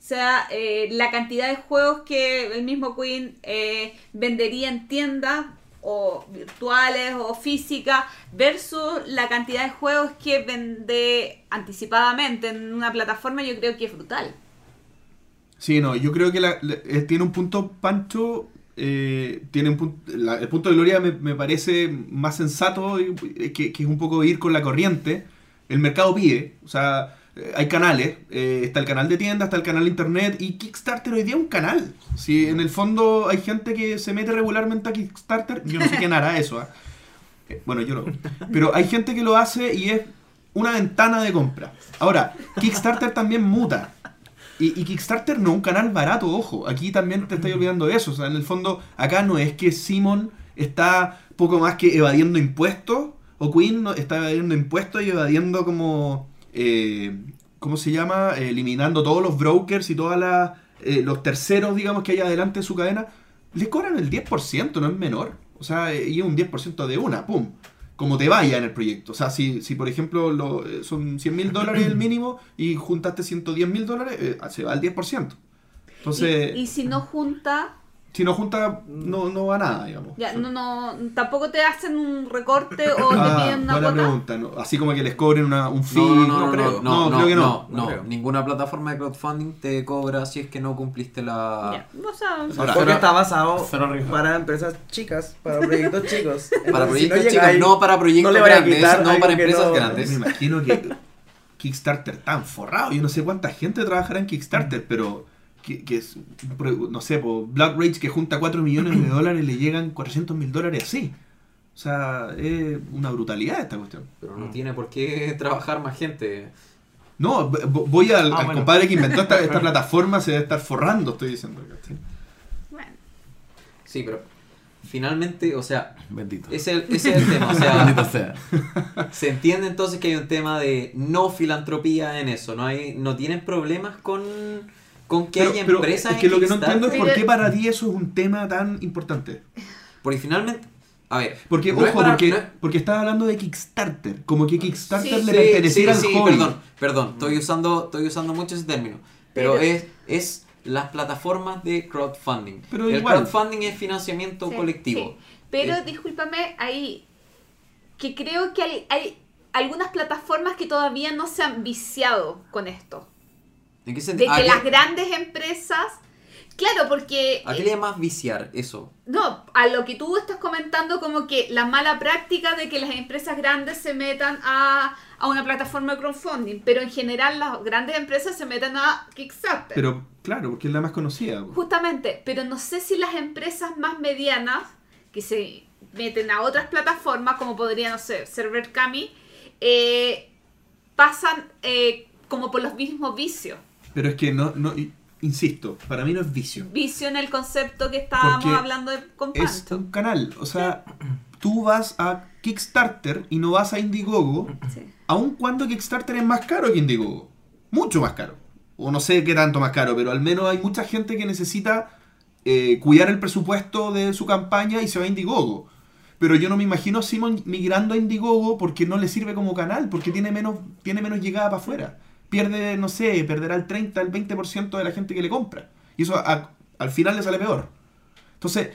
[SPEAKER 2] Sea, eh, la cantidad de juegos que el mismo Queen eh, vendería en tiendas o virtuales o físicas versus la cantidad de juegos que vende anticipadamente en una plataforma, yo creo que es brutal.
[SPEAKER 1] Sí, no, yo creo que la- eh, tiene un punto Pancho. eh, tiene un punto, la- el punto de Gloria me, me parece más sensato eh, que, que es un poco ir con la corriente. El mercado pide, o sea, eh, hay canales, eh, está el canal de tienda, está el canal de internet y Kickstarter hoy día es un canal. Si en el fondo hay gente que se mete regularmente a Kickstarter, yo no sé quién hará eso. ¿ah? Eh, Bueno, yo no. Pero hay gente que lo hace y es una ventana de compra. Ahora, Kickstarter también muta. Y, Kickstarter no es un canal barato, ojo. Aquí también te estoy olvidando de eso. O sea, en el fondo, acá no es que Simon está poco más que evadiendo impuestos. O Queen está evadiendo impuestos y evadiendo como... eh, ¿Cómo se llama? Eh, eliminando todos los brokers y todos los terceros, digamos, que hay adelante de su cadena. Le cobran el 10%, no es menor. O sea, eh, y es un 10% de una, ¡pum! como te vaya en el proyecto. O sea, si, si por ejemplo lo, eh, son 100 mil dólares el mínimo y juntaste 110 mil dólares, eh, se va al 10%. Entonces,
[SPEAKER 2] y, y si no junta,
[SPEAKER 1] si no junta, no, no va a nada, digamos.
[SPEAKER 2] ya, no, no, tampoco te hacen un recorte o te
[SPEAKER 1] Ah,
[SPEAKER 2] piden una
[SPEAKER 1] buena
[SPEAKER 2] cuota.
[SPEAKER 1] pregunta. ¿no? Así como que les cobren una, un fee.
[SPEAKER 3] No, no, no, no,
[SPEAKER 6] creo.
[SPEAKER 3] no, no,
[SPEAKER 1] No, creo que no.
[SPEAKER 3] no,
[SPEAKER 6] No
[SPEAKER 3] no.
[SPEAKER 6] creo.
[SPEAKER 3] Ninguna plataforma de crowdfunding te cobra si es que no cumpliste la...
[SPEAKER 2] Ya, o sea,
[SPEAKER 1] Ahora,
[SPEAKER 6] Porque está basado para empresas chicas, para proyectos chicos. [laughs]
[SPEAKER 3] Para
[SPEAKER 6] Entonces, si
[SPEAKER 3] proyectos
[SPEAKER 6] llega
[SPEAKER 3] chicos,
[SPEAKER 6] ahí,
[SPEAKER 3] no para proyectos grandes, no para empresas
[SPEAKER 6] no-
[SPEAKER 3] grandes.
[SPEAKER 1] Me imagino que Kickstarter tan forrado. Yo no sé cuánta gente trabajará en Kickstarter, pero que, que es, no sé, Black Rage que junta 4 millones de [clears throat] dólares le llegan 400 mil dólares así. O sea, es una brutalidad esta cuestión.
[SPEAKER 3] Pero no tiene por qué trabajar más gente.
[SPEAKER 1] No, voy al,
[SPEAKER 6] Ah,
[SPEAKER 1] al
[SPEAKER 6] bueno.
[SPEAKER 1] compadre que inventó esta, esta [laughs] plataforma, se debe estar forrando, estoy diciendo.
[SPEAKER 2] bueno.
[SPEAKER 3] Sí, pero finalmente, o sea,
[SPEAKER 5] Bendito.
[SPEAKER 3] ese, ese es el tema. O sea, [laughs]
[SPEAKER 5] Bendito sea.
[SPEAKER 3] se entiende entonces que hay un tema de no filantropía en eso. No hay no tienen problemas con, con que
[SPEAKER 1] Pero,
[SPEAKER 3] haya
[SPEAKER 1] pero
[SPEAKER 3] empresas
[SPEAKER 1] es que
[SPEAKER 3] en
[SPEAKER 1] lo que no entiendo es por qué para ti eso es un tema tan importante.
[SPEAKER 3] Porque finalmente, a ver,
[SPEAKER 1] Porque,
[SPEAKER 3] no es
[SPEAKER 1] ojo,
[SPEAKER 3] para-
[SPEAKER 1] porque,
[SPEAKER 3] no es-
[SPEAKER 1] porque estás hablando de Kickstarter. Como que Kickstarter
[SPEAKER 2] Sí,
[SPEAKER 1] le
[SPEAKER 3] Sí,
[SPEAKER 1] perteneciera
[SPEAKER 3] sí,
[SPEAKER 1] al
[SPEAKER 3] sí,
[SPEAKER 1] hobby.
[SPEAKER 3] perdón, perdón, estoy usando, estoy usando mucho ese término. Pero,
[SPEAKER 2] Pero-
[SPEAKER 3] es, es las plataformas de crowdfunding.
[SPEAKER 1] Pero
[SPEAKER 3] el
[SPEAKER 1] igual.
[SPEAKER 3] crowdfunding es financiamiento
[SPEAKER 2] Sí,
[SPEAKER 3] colectivo.
[SPEAKER 2] sí. Pero
[SPEAKER 3] Eh,
[SPEAKER 2] discúlpame, ahí que creo que hay, hay algunas plataformas que todavía no se han viciado con esto.
[SPEAKER 3] ¿En qué
[SPEAKER 2] De
[SPEAKER 3] sentido?
[SPEAKER 2] que
[SPEAKER 3] ¿A,
[SPEAKER 2] las grandes empresas, claro, porque
[SPEAKER 3] ¿A qué le llamas viciar eso?
[SPEAKER 2] no, a lo que tú estás comentando como que la mala práctica de que las empresas grandes se metan a, a una plataforma de crowdfunding, pero en general las grandes empresas se metan a Kickstarter.
[SPEAKER 1] Pero claro, porque es la más conocida.
[SPEAKER 2] Justamente, pero no sé si las empresas más medianas que se meten a otras plataformas, como podría, no sé, Server Kami, eh, pasan eh, como por los mismos vicios.
[SPEAKER 1] Pero es que no, no, insisto, para mí no es vicio.
[SPEAKER 2] Vicio en el concepto que estábamos
[SPEAKER 1] Porque
[SPEAKER 2] hablando de, con
[SPEAKER 1] Es un canal. O sea, tú vas a Kickstarter y no vas a Indiegogo,
[SPEAKER 2] Sí.
[SPEAKER 1] aun cuando Kickstarter es más caro que Indiegogo. Mucho más caro. O no sé qué tanto más caro, pero al menos hay mucha gente que necesita eh, cuidar el presupuesto de su campaña y se va a Indiegogo. Pero yo no me imagino a Simon migrando a Indiegogo porque no le sirve como canal, porque tiene menos, tiene menos llegada para afuera. Pierde, no sé, perderá el 30, el 20% de la gente que le compra. Y eso al final le sale peor. Entonces,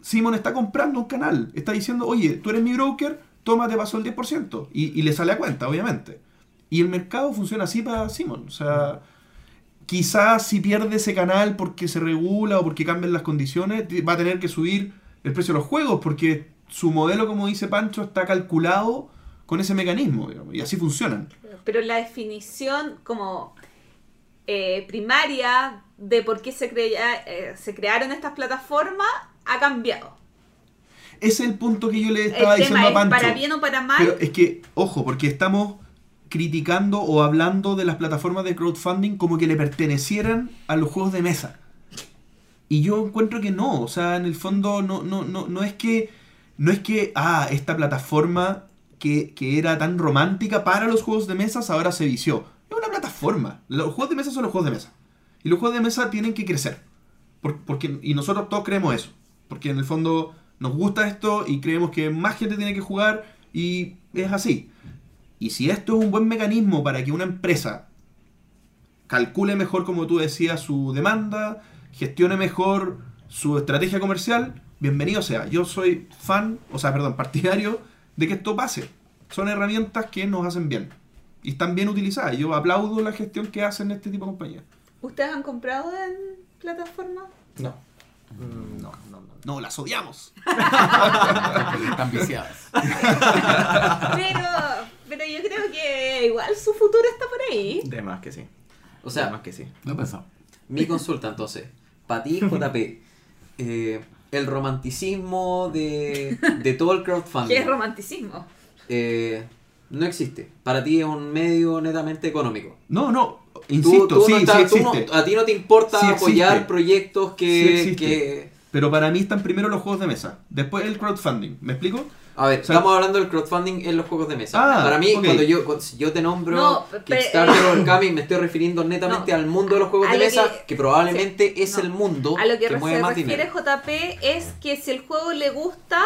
[SPEAKER 1] Simon está comprando un canal. Está diciendo, oye, tú eres mi broker, toma, te paso el 10%. Y, y le sale a cuenta, obviamente. Y el mercado funciona así para Simon. O sea, quizás si pierde ese canal porque se regula o porque cambian las condiciones, va a tener que subir el precio de los juegos porque su modelo, como dice Pancho, está calculado con ese mecanismo. digamos, y así funcionan.
[SPEAKER 2] Pero la definición como eh, primaria de por qué se, crea- eh, se crearon estas plataformas ha cambiado.
[SPEAKER 1] Ese es el punto que yo le
[SPEAKER 2] El
[SPEAKER 1] estaba diciendo
[SPEAKER 2] tema
[SPEAKER 1] a Pancho.
[SPEAKER 2] para bien o para mal.
[SPEAKER 1] Pero es que, ojo, porque estamos criticando o hablando de las plataformas de crowdfunding como que le pertenecieran a los juegos de mesa. Y yo encuentro que no, o sea, en el fondo no, no, no, no es que, no es que, ah, esta plataforma que, era tan romántica para los juegos de mesas ahora se vició. Es una plataforma. Los juegos de mesa son los juegos de mesa. Y los juegos de mesa tienen que crecer. Por- porque, y nosotros todos creemos eso. Porque en el fondo nos gusta esto y creemos que más gente tiene que jugar y es así. Y si esto es un buen mecanismo para que una empresa calcule mejor, como tú decías, su demanda, gestione mejor su estrategia comercial, bienvenido sea. Yo soy fan, o sea, perdón, partidario de que esto pase. Son herramientas que nos hacen bien. Y están bien utilizadas. Yo aplaudo la gestión que hacen este tipo de compañías.
[SPEAKER 2] ¿Ustedes han comprado en plataformas?
[SPEAKER 6] No. Mm, No, no, no.
[SPEAKER 1] No, las odiamos. [laughs]
[SPEAKER 5] Porque están viciadas. [laughs]
[SPEAKER 2] Pero, pero yo creo que igual su futuro está por ahí.
[SPEAKER 6] De más que sí.
[SPEAKER 3] O
[SPEAKER 6] de
[SPEAKER 3] sea,
[SPEAKER 6] más que sí.
[SPEAKER 5] Lo he pensado.
[SPEAKER 3] mi consulta entonces. Para ti, [laughs] JP, eh, el romanticismo de, de todo el crowdfunding [laughs]
[SPEAKER 2] ¿Qué es romanticismo?
[SPEAKER 3] eh, no existe. Para ti es un medio netamente económico.
[SPEAKER 1] No, no, insisto,
[SPEAKER 3] tú
[SPEAKER 1] sí,
[SPEAKER 3] no estás-
[SPEAKER 1] sí
[SPEAKER 3] tú no- a ti no te importa
[SPEAKER 1] Sí
[SPEAKER 3] apoyar proyectos que, que...
[SPEAKER 1] Pero para mí están primero los juegos de mesa, después el crowdfunding. ¿Me explico?
[SPEAKER 3] A ver,
[SPEAKER 1] O sea-
[SPEAKER 3] estamos hablando del crowdfunding en los juegos de mesa.
[SPEAKER 1] Ah,
[SPEAKER 3] Para mí,
[SPEAKER 1] ok.
[SPEAKER 3] cuando yo cuando si yo te nombro
[SPEAKER 2] No,
[SPEAKER 3] Kickstarter
[SPEAKER 2] eh,
[SPEAKER 3] o [laughs] me estoy refiriendo netamente
[SPEAKER 2] no,
[SPEAKER 3] al mundo de los juegos de mesa,
[SPEAKER 2] que-
[SPEAKER 3] que, probablemente
[SPEAKER 2] sí,
[SPEAKER 3] es
[SPEAKER 2] no.
[SPEAKER 3] el mundo
[SPEAKER 2] A lo que,
[SPEAKER 3] que mueve
[SPEAKER 2] se
[SPEAKER 3] más
[SPEAKER 2] refiere
[SPEAKER 3] dinero.
[SPEAKER 2] JP es que si el juego le gusta,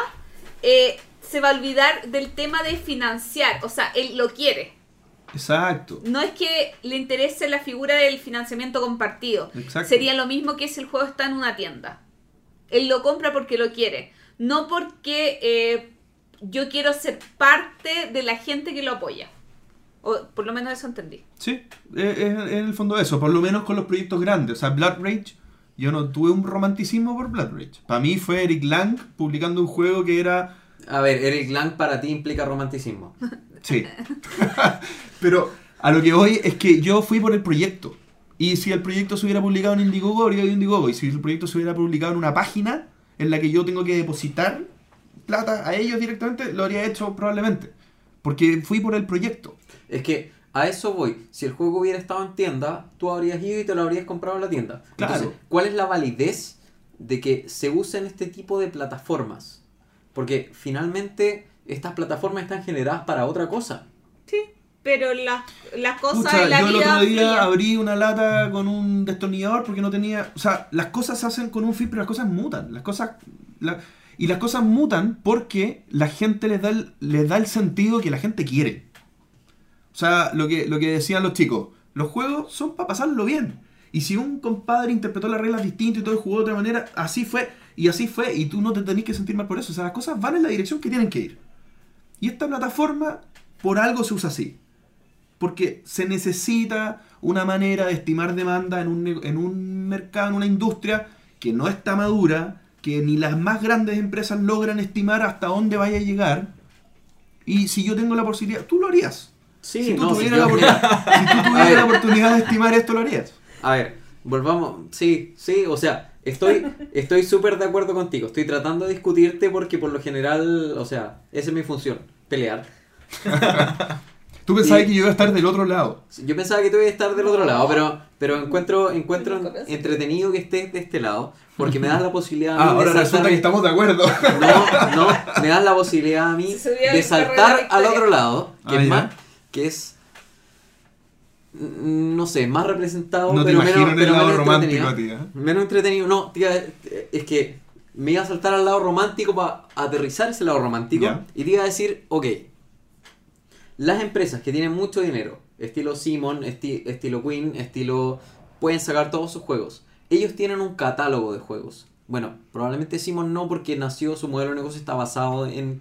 [SPEAKER 2] eh, se va a olvidar del tema de financiar. O sea, él lo quiere.
[SPEAKER 1] Exacto.
[SPEAKER 2] No es que le interese la figura del financiamiento compartido.
[SPEAKER 1] Exacto.
[SPEAKER 2] Sería lo mismo que si el juego está en una tienda. Él lo compra porque lo quiere. No porque eh, yo quiero ser parte de la gente que lo apoya. O por lo menos eso entendí.
[SPEAKER 1] Sí, es, es en el fondo eso, por lo menos con los proyectos grandes. O sea, Blood Rage, yo no tuve un romanticismo por Blood Rage. Para mí fue Eric Lang publicando un juego que era...
[SPEAKER 3] A ver, Eric Lang para ti implica romanticismo. [laughs]
[SPEAKER 1] Sí. [laughs] Pero a lo que voy es que yo fui por el proyecto. Y si el proyecto se hubiera publicado en Indiegogo, habría habido Indiegogo. Y si el proyecto se hubiera publicado en una página en la que yo tengo que depositar plata a ellos directamente, lo habría hecho probablemente. Porque fui por el proyecto.
[SPEAKER 3] Es que a eso voy. Si el juego hubiera estado en tienda, tú habrías ido y te lo habrías comprado en la tienda.
[SPEAKER 1] Claro.
[SPEAKER 3] Entonces, ¿cuál es la validez de que se usen este tipo de plataformas? Porque finalmente estas plataformas están generadas para otra cosa.
[SPEAKER 2] Sí, pero las las cosas
[SPEAKER 1] Pucha,
[SPEAKER 2] en la
[SPEAKER 1] yo el
[SPEAKER 2] vida
[SPEAKER 1] otro día abrí una lata con un destornillador porque no tenía. O sea, las cosas se hacen con un fin, pero las cosas mutan. Las cosas. la- y las cosas mutan porque la gente les da el, les da el sentido que la gente quiere. O sea, lo que, lo que decían los chicos, los juegos son para pasarlo bien. Y si un compadre interpretó las reglas distinto y todo jugó de otra manera, así fue, y así fue, y tú no te tenés que sentir mal por eso. O sea, las cosas van en la dirección que tienen que ir. Y esta plataforma, por algo se usa así. Porque se necesita una manera de estimar demanda en un, en un mercado, en una industria que no está madura, que ni las más grandes empresas logran estimar hasta dónde vaya a llegar. Y si yo tengo la posibilidad, tú lo harías.
[SPEAKER 3] Sí,
[SPEAKER 1] si tú
[SPEAKER 3] no, si
[SPEAKER 1] tuvieras,
[SPEAKER 3] yo-
[SPEAKER 1] la, oportunidad- si tú [laughs] tuvieras la oportunidad de estimar esto, lo harías.
[SPEAKER 3] A ver, volvamos. Sí, sí, o sea, estoy estoy súper de acuerdo contigo. Estoy tratando de discutirte porque por lo general, o sea, esa es mi función, pelear. [laughs]
[SPEAKER 1] Tú pensabas
[SPEAKER 3] Y-
[SPEAKER 1] que yo iba a estar del otro lado.
[SPEAKER 3] Yo pensaba que tú ibas a estar del otro lado, pero, pero encuentro, encuentro entretenido que estés de este lado, porque me das la posibilidad a mí
[SPEAKER 1] Ah,
[SPEAKER 3] de
[SPEAKER 1] ahora resulta que estamos de acuerdo. [laughs]
[SPEAKER 3] No, no, me das la posibilidad a mí de saltar al otro lado, que
[SPEAKER 1] Ah,
[SPEAKER 3] es
[SPEAKER 1] ya.
[SPEAKER 3] más, que es mm, no sé, más representado,
[SPEAKER 1] No
[SPEAKER 3] pero menos,
[SPEAKER 1] en el
[SPEAKER 3] pero
[SPEAKER 1] lado
[SPEAKER 3] menos
[SPEAKER 1] romántico,
[SPEAKER 3] entretenido.
[SPEAKER 1] tía.
[SPEAKER 3] Menos entretenido, no, tía, eh, es que me iba a saltar al lado romántico para aterrizar ese lado romántico y te iba a decir, ok, las empresas que tienen mucho dinero, estilo Simon, esti- estilo Queen, estilo... pueden sacar todos sus juegos. Ellos tienen un catálogo de juegos. Bueno, probablemente Simon no porque nació, su modelo de negocio está basado en,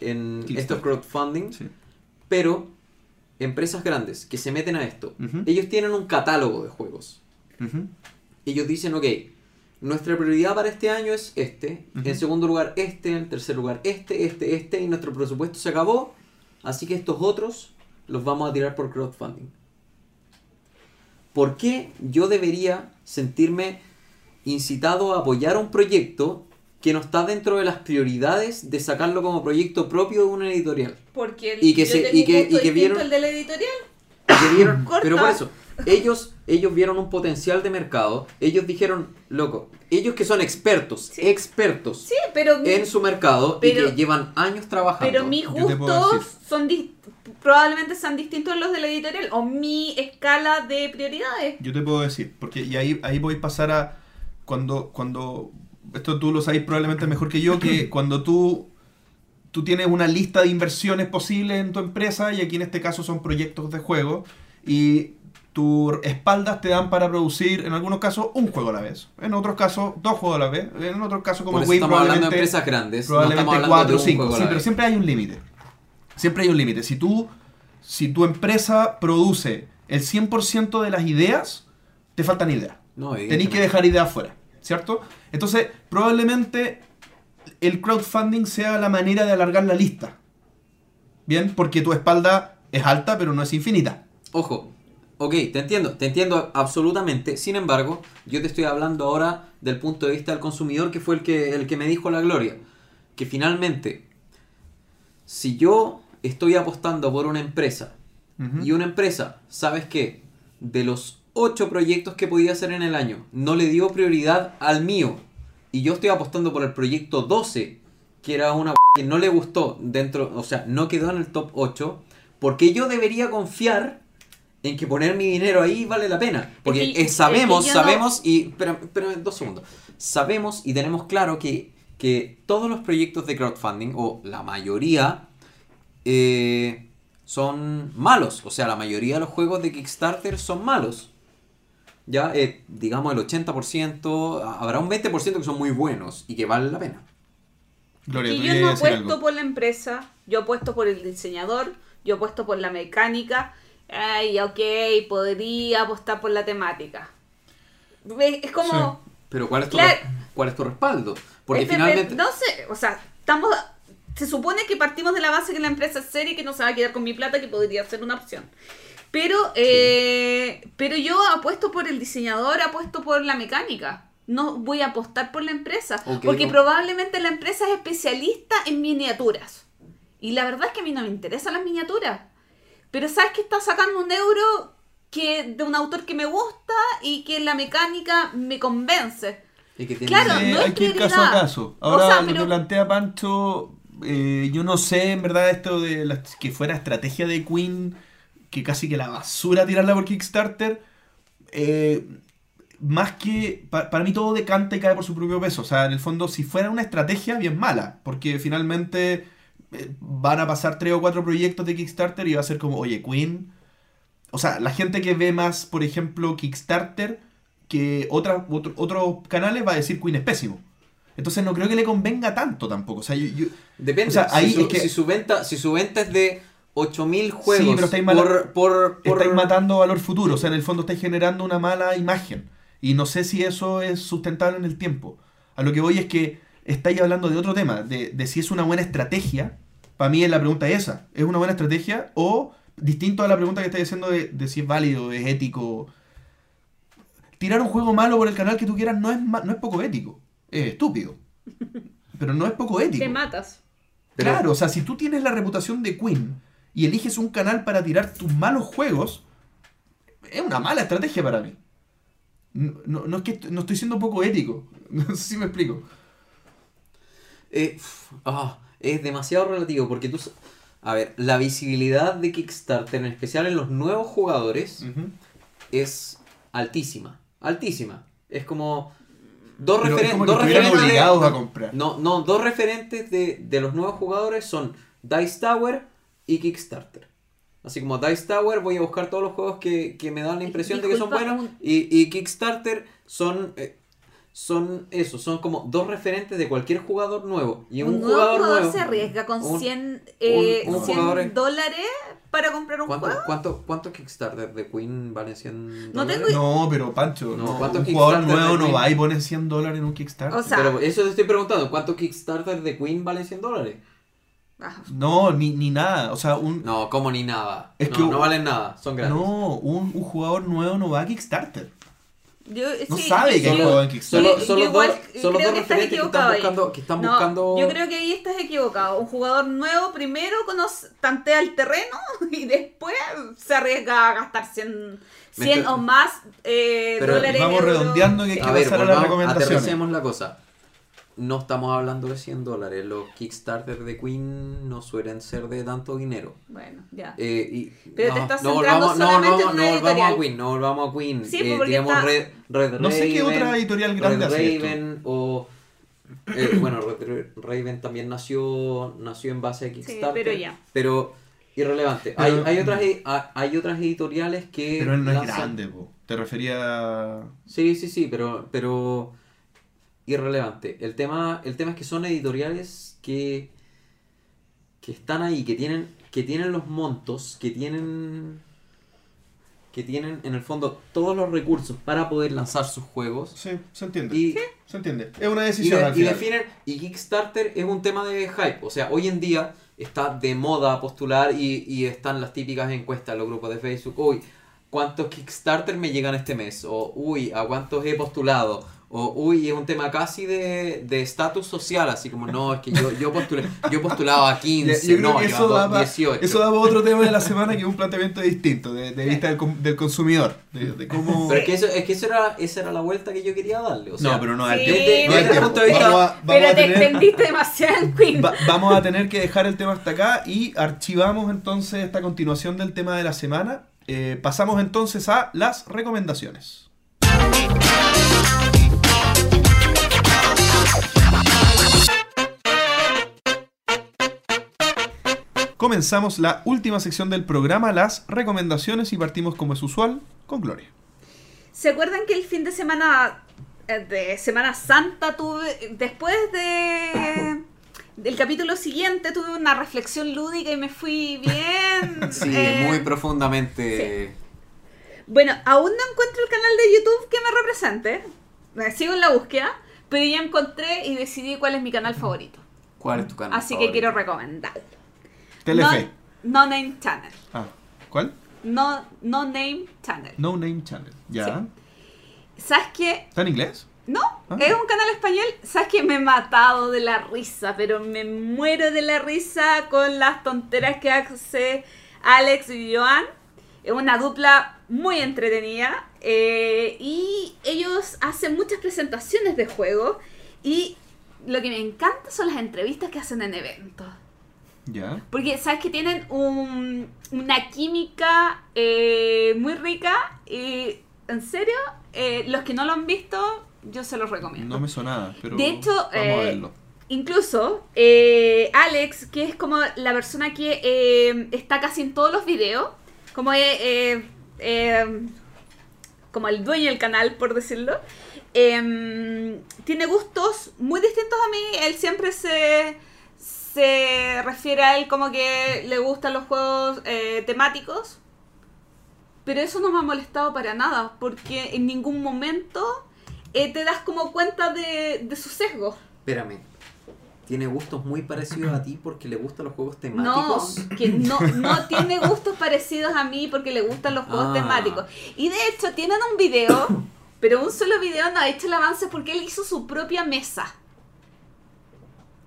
[SPEAKER 3] en estos crowdfunding,
[SPEAKER 1] Sí.
[SPEAKER 3] pero empresas grandes que se meten a esto, ellos tienen un catálogo de juegos. Ellos dicen, ok, nuestra prioridad para este año es este, en segundo lugar este, en tercer lugar este, este, este, y nuestro presupuesto se acabó, así que estos otros los vamos a tirar por crowdfunding. ¿Por qué yo debería sentirme incitado a apoyar un proyecto que no está dentro de las prioridades de sacarlo como proyecto propio de una editorial?
[SPEAKER 2] Porque el,
[SPEAKER 3] Y que
[SPEAKER 2] yo
[SPEAKER 3] se-
[SPEAKER 2] tengo
[SPEAKER 3] y
[SPEAKER 2] un
[SPEAKER 3] que- y que vieron-
[SPEAKER 2] al de la editorial.
[SPEAKER 3] que vieron,
[SPEAKER 2] Corta. [coughs]
[SPEAKER 3] pero por eso, ellos, ellos vieron un potencial de mercado, ellos dijeron, loco, ellos que son expertos,
[SPEAKER 2] Sí.
[SPEAKER 3] expertos
[SPEAKER 2] Sí, pero, mi-
[SPEAKER 3] en su mercado y que llevan años trabajando.
[SPEAKER 2] pero mis gustos son dis- probablemente sean distintos a los de la editorial o mi escala de prioridades.
[SPEAKER 1] Yo te puedo decir, porque y ahí, ahí voy a pasar a cuando, cuando, esto tú lo sabes probablemente mejor que yo, que [clears throat] cuando tú, tú tienes una lista de inversiones posibles en tu empresa, y aquí en este caso son proyectos de juego, y tus espaldas te dan para producir, en algunos casos, un juego a la vez, en otros casos, dos juegos a la vez, en otros casos, como Wayne,
[SPEAKER 3] estamos hablando de empresas grandes, no
[SPEAKER 1] probablemente
[SPEAKER 3] estamos hablando
[SPEAKER 1] cuatro o cinco, sí, pero siempre hay un límite. Siempre hay un límite. Si tú, si tu empresa produce el 100% de las ideas, te faltan ideas.
[SPEAKER 3] No,
[SPEAKER 1] Tenéis que dejar ideas fuera, ¿cierto? Entonces, probablemente el crowdfunding sea la manera de alargar la lista. Bien, porque tu espalda es alta, pero no es infinita.
[SPEAKER 3] Ojo, ok, te entiendo, te entiendo absolutamente. Sin embargo, yo te estoy hablando ahora del punto de vista del consumidor, que fue el que, el que me dijo la gloria. Que finalmente, si yo estoy apostando por una empresa y una empresa, ¿sabes qué? De los 8 proyectos que podía hacer en el año, no le dio prioridad al mío. Y yo estoy apostando por el proyecto 12, que era una [laughs] que no le gustó dentro, o sea, no quedó en el top 8, porque yo debería confiar en que poner mi dinero ahí vale la pena. Porque
[SPEAKER 2] Es que-
[SPEAKER 3] eh, sabemos,
[SPEAKER 2] es que yo no-
[SPEAKER 3] sabemos, y. Espérame, espérame dos segundos. Sabemos y tenemos claro que que todos los proyectos de crowdfunding, o la mayoría, eh, son malos. O sea, la mayoría de los juegos de Kickstarter son malos. Ya, eh, digamos, el 80%, habrá un 20% que son muy buenos y que valen la pena.
[SPEAKER 1] Gloria,
[SPEAKER 2] Y yo no apuesto
[SPEAKER 1] algo.
[SPEAKER 2] por la empresa, yo apuesto por el diseñador, yo apuesto por la mecánica. Ay, ok, podría apostar por la temática. Es como...
[SPEAKER 3] Pero ¿cuál es tu,
[SPEAKER 2] Claro.
[SPEAKER 3] ¿cuál es tu respaldo? Porque finalmente...
[SPEAKER 2] No sé, o sea, estamos... Se supone que partimos de la base que la empresa es seria y que no se va a quedar con mi plata, que podría ser una opción. Pero, eh, pero yo apuesto por el diseñador, apuesto por la mecánica. No voy a apostar por la empresa. Porque
[SPEAKER 3] no.
[SPEAKER 2] probablemente la empresa es especialista en miniaturas. Y la verdad es que a mí no me interesan las miniaturas. Pero sabes que está sacando un euro que de un autor que me gusta y que la mecánica me convence.
[SPEAKER 3] y que tiene-
[SPEAKER 2] Claro, no es
[SPEAKER 1] hay que ir caso a
[SPEAKER 2] prioridad.
[SPEAKER 1] caso.
[SPEAKER 2] O
[SPEAKER 1] Ahora
[SPEAKER 2] sea,
[SPEAKER 1] lo
[SPEAKER 2] pero-
[SPEAKER 1] que plantea Pancho, eh, yo no sé en verdad esto de la- que fuera estrategia de Queen, que casi que la basura tirarla por Kickstarter. eh, más que, pa- para mí todo decanta y cae por su propio peso. O sea, en el fondo, si fuera una estrategia, bien mala. Porque finalmente eh, van a pasar tres o cuatro proyectos de Kickstarter y va a ser como, oye, Queen... O sea, la gente que ve más, por ejemplo, Kickstarter que otras otro- otros canales va a decir Queen es pésimo. Entonces no creo que le convenga tanto tampoco. O sea, yo, yo-
[SPEAKER 3] Depende.
[SPEAKER 1] O sea, ahí
[SPEAKER 3] si, su,
[SPEAKER 1] es que-
[SPEAKER 3] si su venta, si su venta es de 8000 juegos
[SPEAKER 1] Sí, pero estáis
[SPEAKER 3] por, por, por-
[SPEAKER 1] estáis matando valor futuro. O sea, en el fondo estáis generando una mala imagen. Y no sé si eso es sustentable en el tiempo. A lo que voy es que estáis hablando de otro tema, de, de si es una buena estrategia. Para mí la pregunta es esa. ¿Es una buena estrategia o distinto a la pregunta que estáis haciendo de, de si es válido, es ético? Tirar un juego malo por el canal que tú quieras no es, no es poco ético. Es estúpido. Pero no es poco ético.
[SPEAKER 2] Te matas.
[SPEAKER 3] Pero-
[SPEAKER 1] Claro, o sea, si tú tienes la reputación de Queen y eliges un canal para tirar tus malos juegos, es una mala estrategia para mí. No, no- no es que no estoy siendo poco ético. [laughs] No sé si me explico.
[SPEAKER 3] Eh, ah, es demasiado relativo porque tú... A ver, la visibilidad de Kickstarter, en especial en los nuevos jugadores, es altísima. Altísima. Es como... Dos, referen- dos referentes de-
[SPEAKER 1] obligados a comprar.
[SPEAKER 3] No, no, dos referentes de, de los nuevos jugadores son Dice Tower y Kickstarter. Así como Dice Tower, voy a buscar todos los juegos que, que me dan la impresión de que son
[SPEAKER 2] Disculpa,
[SPEAKER 3] buenos. Y, y Kickstarter son, eh, son eso, son como dos referentes de cualquier jugador nuevo. Y un,
[SPEAKER 2] un nuevo
[SPEAKER 3] jugador,
[SPEAKER 2] jugador
[SPEAKER 3] nuevo.
[SPEAKER 2] se arriesga con
[SPEAKER 3] un-
[SPEAKER 2] 100, eh,
[SPEAKER 3] un- un
[SPEAKER 2] 100
[SPEAKER 3] jugador es-
[SPEAKER 2] dólares para comprar un
[SPEAKER 3] ¿Cuánto,
[SPEAKER 2] juego.
[SPEAKER 3] cuánto, cuánto Kickstarter de Queen valen 100
[SPEAKER 2] No
[SPEAKER 3] dólares?
[SPEAKER 2] tengo-
[SPEAKER 1] No, pero Pancho,
[SPEAKER 3] No,
[SPEAKER 1] no,
[SPEAKER 3] ¿cuántos
[SPEAKER 1] un jugador nuevo no va y pone 100 dólares en un Kickstarter.
[SPEAKER 2] O sea,
[SPEAKER 3] Pero eso te estoy preguntando, ¿cuánto Kickstarter de Queen valen 100 dólares?
[SPEAKER 2] ah,
[SPEAKER 1] no, ni, ni nada. O sea, un,
[SPEAKER 3] No, como ni nada.
[SPEAKER 1] Es
[SPEAKER 3] no,
[SPEAKER 1] que-
[SPEAKER 3] no valen nada, son gratis.
[SPEAKER 1] no, un, un jugador nuevo no va a Kickstarter.
[SPEAKER 2] Yo,
[SPEAKER 1] No
[SPEAKER 2] sí,
[SPEAKER 1] sabe
[SPEAKER 2] yo
[SPEAKER 1] que hay juego en Kickstarter.
[SPEAKER 3] Solo, dos,
[SPEAKER 2] igual
[SPEAKER 3] son los
[SPEAKER 2] creo
[SPEAKER 3] dos
[SPEAKER 2] que estás
[SPEAKER 3] referentes que
[SPEAKER 2] equivocado
[SPEAKER 3] están
[SPEAKER 2] ahí.
[SPEAKER 3] buscando, que están
[SPEAKER 2] No,
[SPEAKER 3] buscando...
[SPEAKER 2] Yo creo que ahí estás equivocado. Un jugador nuevo primero conoce, tantea el terreno [laughs] y después se arriesga a gastar 100, 100
[SPEAKER 3] estoy-
[SPEAKER 2] o más eh,
[SPEAKER 3] Pero
[SPEAKER 2] dólares.
[SPEAKER 1] vamos redondeando que hay que
[SPEAKER 3] A ver,
[SPEAKER 1] pasar a
[SPEAKER 3] volvamos,
[SPEAKER 1] recomendaciones.
[SPEAKER 3] aterricemos la cosa. No estamos hablando de 100 dólares. Los Kickstarter de Queen no suelen ser de tanto dinero.
[SPEAKER 2] Bueno, ya.
[SPEAKER 3] Eh, y,
[SPEAKER 2] Pero
[SPEAKER 3] no,
[SPEAKER 2] te estás
[SPEAKER 3] no
[SPEAKER 2] centrando
[SPEAKER 3] volvamos, no,
[SPEAKER 2] solamente
[SPEAKER 3] no,
[SPEAKER 2] en
[SPEAKER 3] no
[SPEAKER 2] una
[SPEAKER 3] volvamos a
[SPEAKER 2] editorial.
[SPEAKER 3] Queen, no volvamos a Queen.
[SPEAKER 2] Sí,
[SPEAKER 3] Eh,
[SPEAKER 2] porque
[SPEAKER 3] digamos
[SPEAKER 2] está-
[SPEAKER 3] Red, Red
[SPEAKER 1] No sé qué
[SPEAKER 3] Raven,
[SPEAKER 1] otra editorial grande
[SPEAKER 3] Red
[SPEAKER 1] hace esto.
[SPEAKER 3] Raven o... eh, [coughs] bueno, Red Raven también nació, nació en base a Kickstarter.
[SPEAKER 2] pero ya.
[SPEAKER 3] Pero irrelevante.
[SPEAKER 1] Pero-
[SPEAKER 3] hay, hay, otras, e- hay- otras editoriales que...
[SPEAKER 1] Pero él no es
[SPEAKER 3] lanzan-
[SPEAKER 1] grande, po. Te refería a...
[SPEAKER 3] Sí, sí, sí, pero, pero irrelevante. El tema, el tema es que son editoriales que, que están ahí, que tienen, que tienen los montos, que tienen, que tienen en el fondo todos los recursos para poder lanzar sus juegos.
[SPEAKER 1] Sí, se entiende.
[SPEAKER 3] Y,
[SPEAKER 1] Se entiende. Es una
[SPEAKER 3] y,
[SPEAKER 1] decisión
[SPEAKER 3] de-
[SPEAKER 1] al
[SPEAKER 3] y
[SPEAKER 1] final.
[SPEAKER 3] definen, y Kickstarter es un tema de hype. O sea, hoy en día está de moda postular y, y están las típicas encuestas en los grupos de Facebook. Uy, ¿cuántos Kickstarter me llegan este mes? O, uy, ¿a cuántos he postulado? O, uy, es un tema casi de de estatus social, así como, no, es que yo, yo postulé, yo postulaba a [laughs] 15,
[SPEAKER 1] Yo
[SPEAKER 3] no, yo
[SPEAKER 1] eso
[SPEAKER 3] a
[SPEAKER 1] da, pa-
[SPEAKER 3] 18.
[SPEAKER 1] eso da pa otro tema de la [laughs] semana que es un planteamiento distinto, de, de vista del, com- del consumidor. De, de cómo...
[SPEAKER 3] Pero es que, eso, es que eso era, esa era la vuelta que yo quería darle. O sea,
[SPEAKER 1] no, pero no
[SPEAKER 2] Sí,
[SPEAKER 1] el
[SPEAKER 3] desde el punto de vista-
[SPEAKER 1] Vamos a- vamos
[SPEAKER 2] Pero te
[SPEAKER 1] tener-
[SPEAKER 2] extendiste demasiado en Queen.
[SPEAKER 1] Va- vamos a tener que dejar el tema hasta acá y archivamos entonces esta continuación del tema de la semana. Eh, pasamos entonces a las recomendaciones. Comenzamos la última sección del programa, las recomendaciones, y partimos como es usual con Gloria.
[SPEAKER 2] ¿Se acuerdan que el fin de semana eh, de Semana Santa tuve, después de del capítulo siguiente tuve una reflexión lúdica y me fui bien. [laughs]
[SPEAKER 3] Sí,
[SPEAKER 2] eh,
[SPEAKER 3] muy profundamente.
[SPEAKER 2] Bueno, aún no encuentro el canal de YouTube que me represente. Me sigo en la búsqueda, pero ya encontré y decidí cuál es mi canal favorito.
[SPEAKER 3] ¿Cuál es tu canal?
[SPEAKER 2] Así que quiero recomendar.
[SPEAKER 1] Telefe.
[SPEAKER 2] No, no Name Channel.
[SPEAKER 1] Ah, ¿cuál?
[SPEAKER 2] No, no Name Channel.
[SPEAKER 1] No Name Channel. Ya.
[SPEAKER 2] ¿Sabes qué?
[SPEAKER 1] ¿Está en inglés?
[SPEAKER 2] No,
[SPEAKER 1] Ah.
[SPEAKER 2] es un canal español. ¿Sabes que me he matado de la risa? Pero me muero de la risa con las tonteras que hace Alex y Joan. Es una dupla muy entretenida. eh, y ellos hacen muchas presentaciones de juegos. Y lo que me encanta son las entrevistas que hacen en eventos.
[SPEAKER 1] Ya.
[SPEAKER 2] Porque sabes que tienen un- una química eh, muy rica. Y en serio, eh, los que no lo han visto, yo se los recomiendo.
[SPEAKER 1] No me sonaba, pero.
[SPEAKER 2] De hecho,
[SPEAKER 1] vamos a
[SPEAKER 2] eh,
[SPEAKER 1] verlo.
[SPEAKER 2] Incluso Alex, que es como la persona que está casi en todos los videos, como como el dueño del canal, por decirlo, eh, tiene gustos muy distintos a mí. Él siempre se, se refiere a él como que le gustan los juegos eh, temáticos. Pero eso no me ha molestado para nada, porque en ningún momento eh, te das como cuenta de, de su sesgo.
[SPEAKER 3] Espérame. Tiene gustos muy parecidos a ti porque le gustan los juegos
[SPEAKER 2] No,
[SPEAKER 3] temáticos.
[SPEAKER 2] que no, no tiene gustos parecidos a mí porque le gustan los juegos
[SPEAKER 3] Ah.
[SPEAKER 2] temáticos. Y de hecho tienen un video, pero un solo video no ha hecho el avance porque él hizo su propia mesa.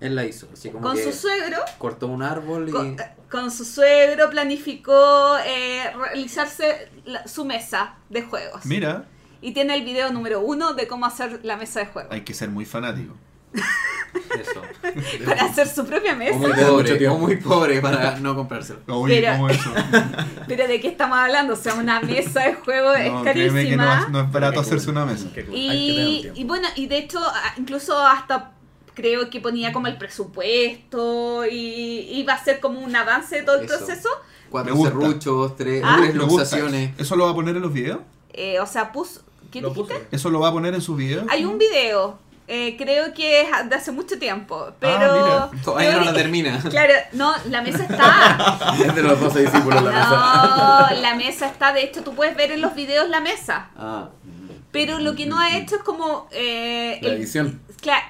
[SPEAKER 3] Él la hizo. Así como
[SPEAKER 2] Con
[SPEAKER 3] que
[SPEAKER 2] su suegro,
[SPEAKER 3] cortó un árbol y.
[SPEAKER 2] con, eh, con su suegro planificó eh, realizarse la- su mesa de juegos.
[SPEAKER 1] Mira,
[SPEAKER 2] Y tiene el video número uno de cómo hacer la mesa de juegos.
[SPEAKER 1] hay que ser muy fanático.
[SPEAKER 3] Eso. [laughs]
[SPEAKER 2] Para hacer su propia mesa.
[SPEAKER 3] O muy
[SPEAKER 5] Mucho
[SPEAKER 3] pobre,
[SPEAKER 5] tiempo.
[SPEAKER 3] o muy pobre para no comprárselo.
[SPEAKER 1] Oye,
[SPEAKER 2] Pero-
[SPEAKER 1] ¿cómo eso? [laughs]
[SPEAKER 2] Pero de qué estamos hablando? O sea, una mesa de juego es
[SPEAKER 1] créeme que no,
[SPEAKER 2] carísima.
[SPEAKER 1] es- no es barato hacerse una mesa.
[SPEAKER 2] Y, y bueno, y de hecho, incluso hasta creo que ponía como el presupuesto y iba a ser como un avance de todo el
[SPEAKER 3] Eso.
[SPEAKER 2] proceso.
[SPEAKER 3] Cuatro serruchos, tres,
[SPEAKER 2] Ah.
[SPEAKER 3] tres luxaciones.
[SPEAKER 1] ¿Eso lo va a poner en los videos?
[SPEAKER 2] Eh, o sea, puso. ¿Qué
[SPEAKER 5] Lo
[SPEAKER 2] dijiste?
[SPEAKER 5] puse.
[SPEAKER 1] ¿Eso lo va a poner en sus videos?
[SPEAKER 2] Hay un video, eh, creo que es de hace mucho tiempo, pero.
[SPEAKER 1] Ah,
[SPEAKER 3] Todavía no la termina.
[SPEAKER 2] Claro, no, la mesa está. [laughs]
[SPEAKER 5] Es de los 12 discípulos la mesa.
[SPEAKER 2] No, la mesa está. De hecho, tú puedes ver en los videos la mesa.
[SPEAKER 3] Ah.
[SPEAKER 2] Pero lo que no ha hecho es como. eh,
[SPEAKER 5] La
[SPEAKER 2] el-
[SPEAKER 5] edición.
[SPEAKER 2] Claro.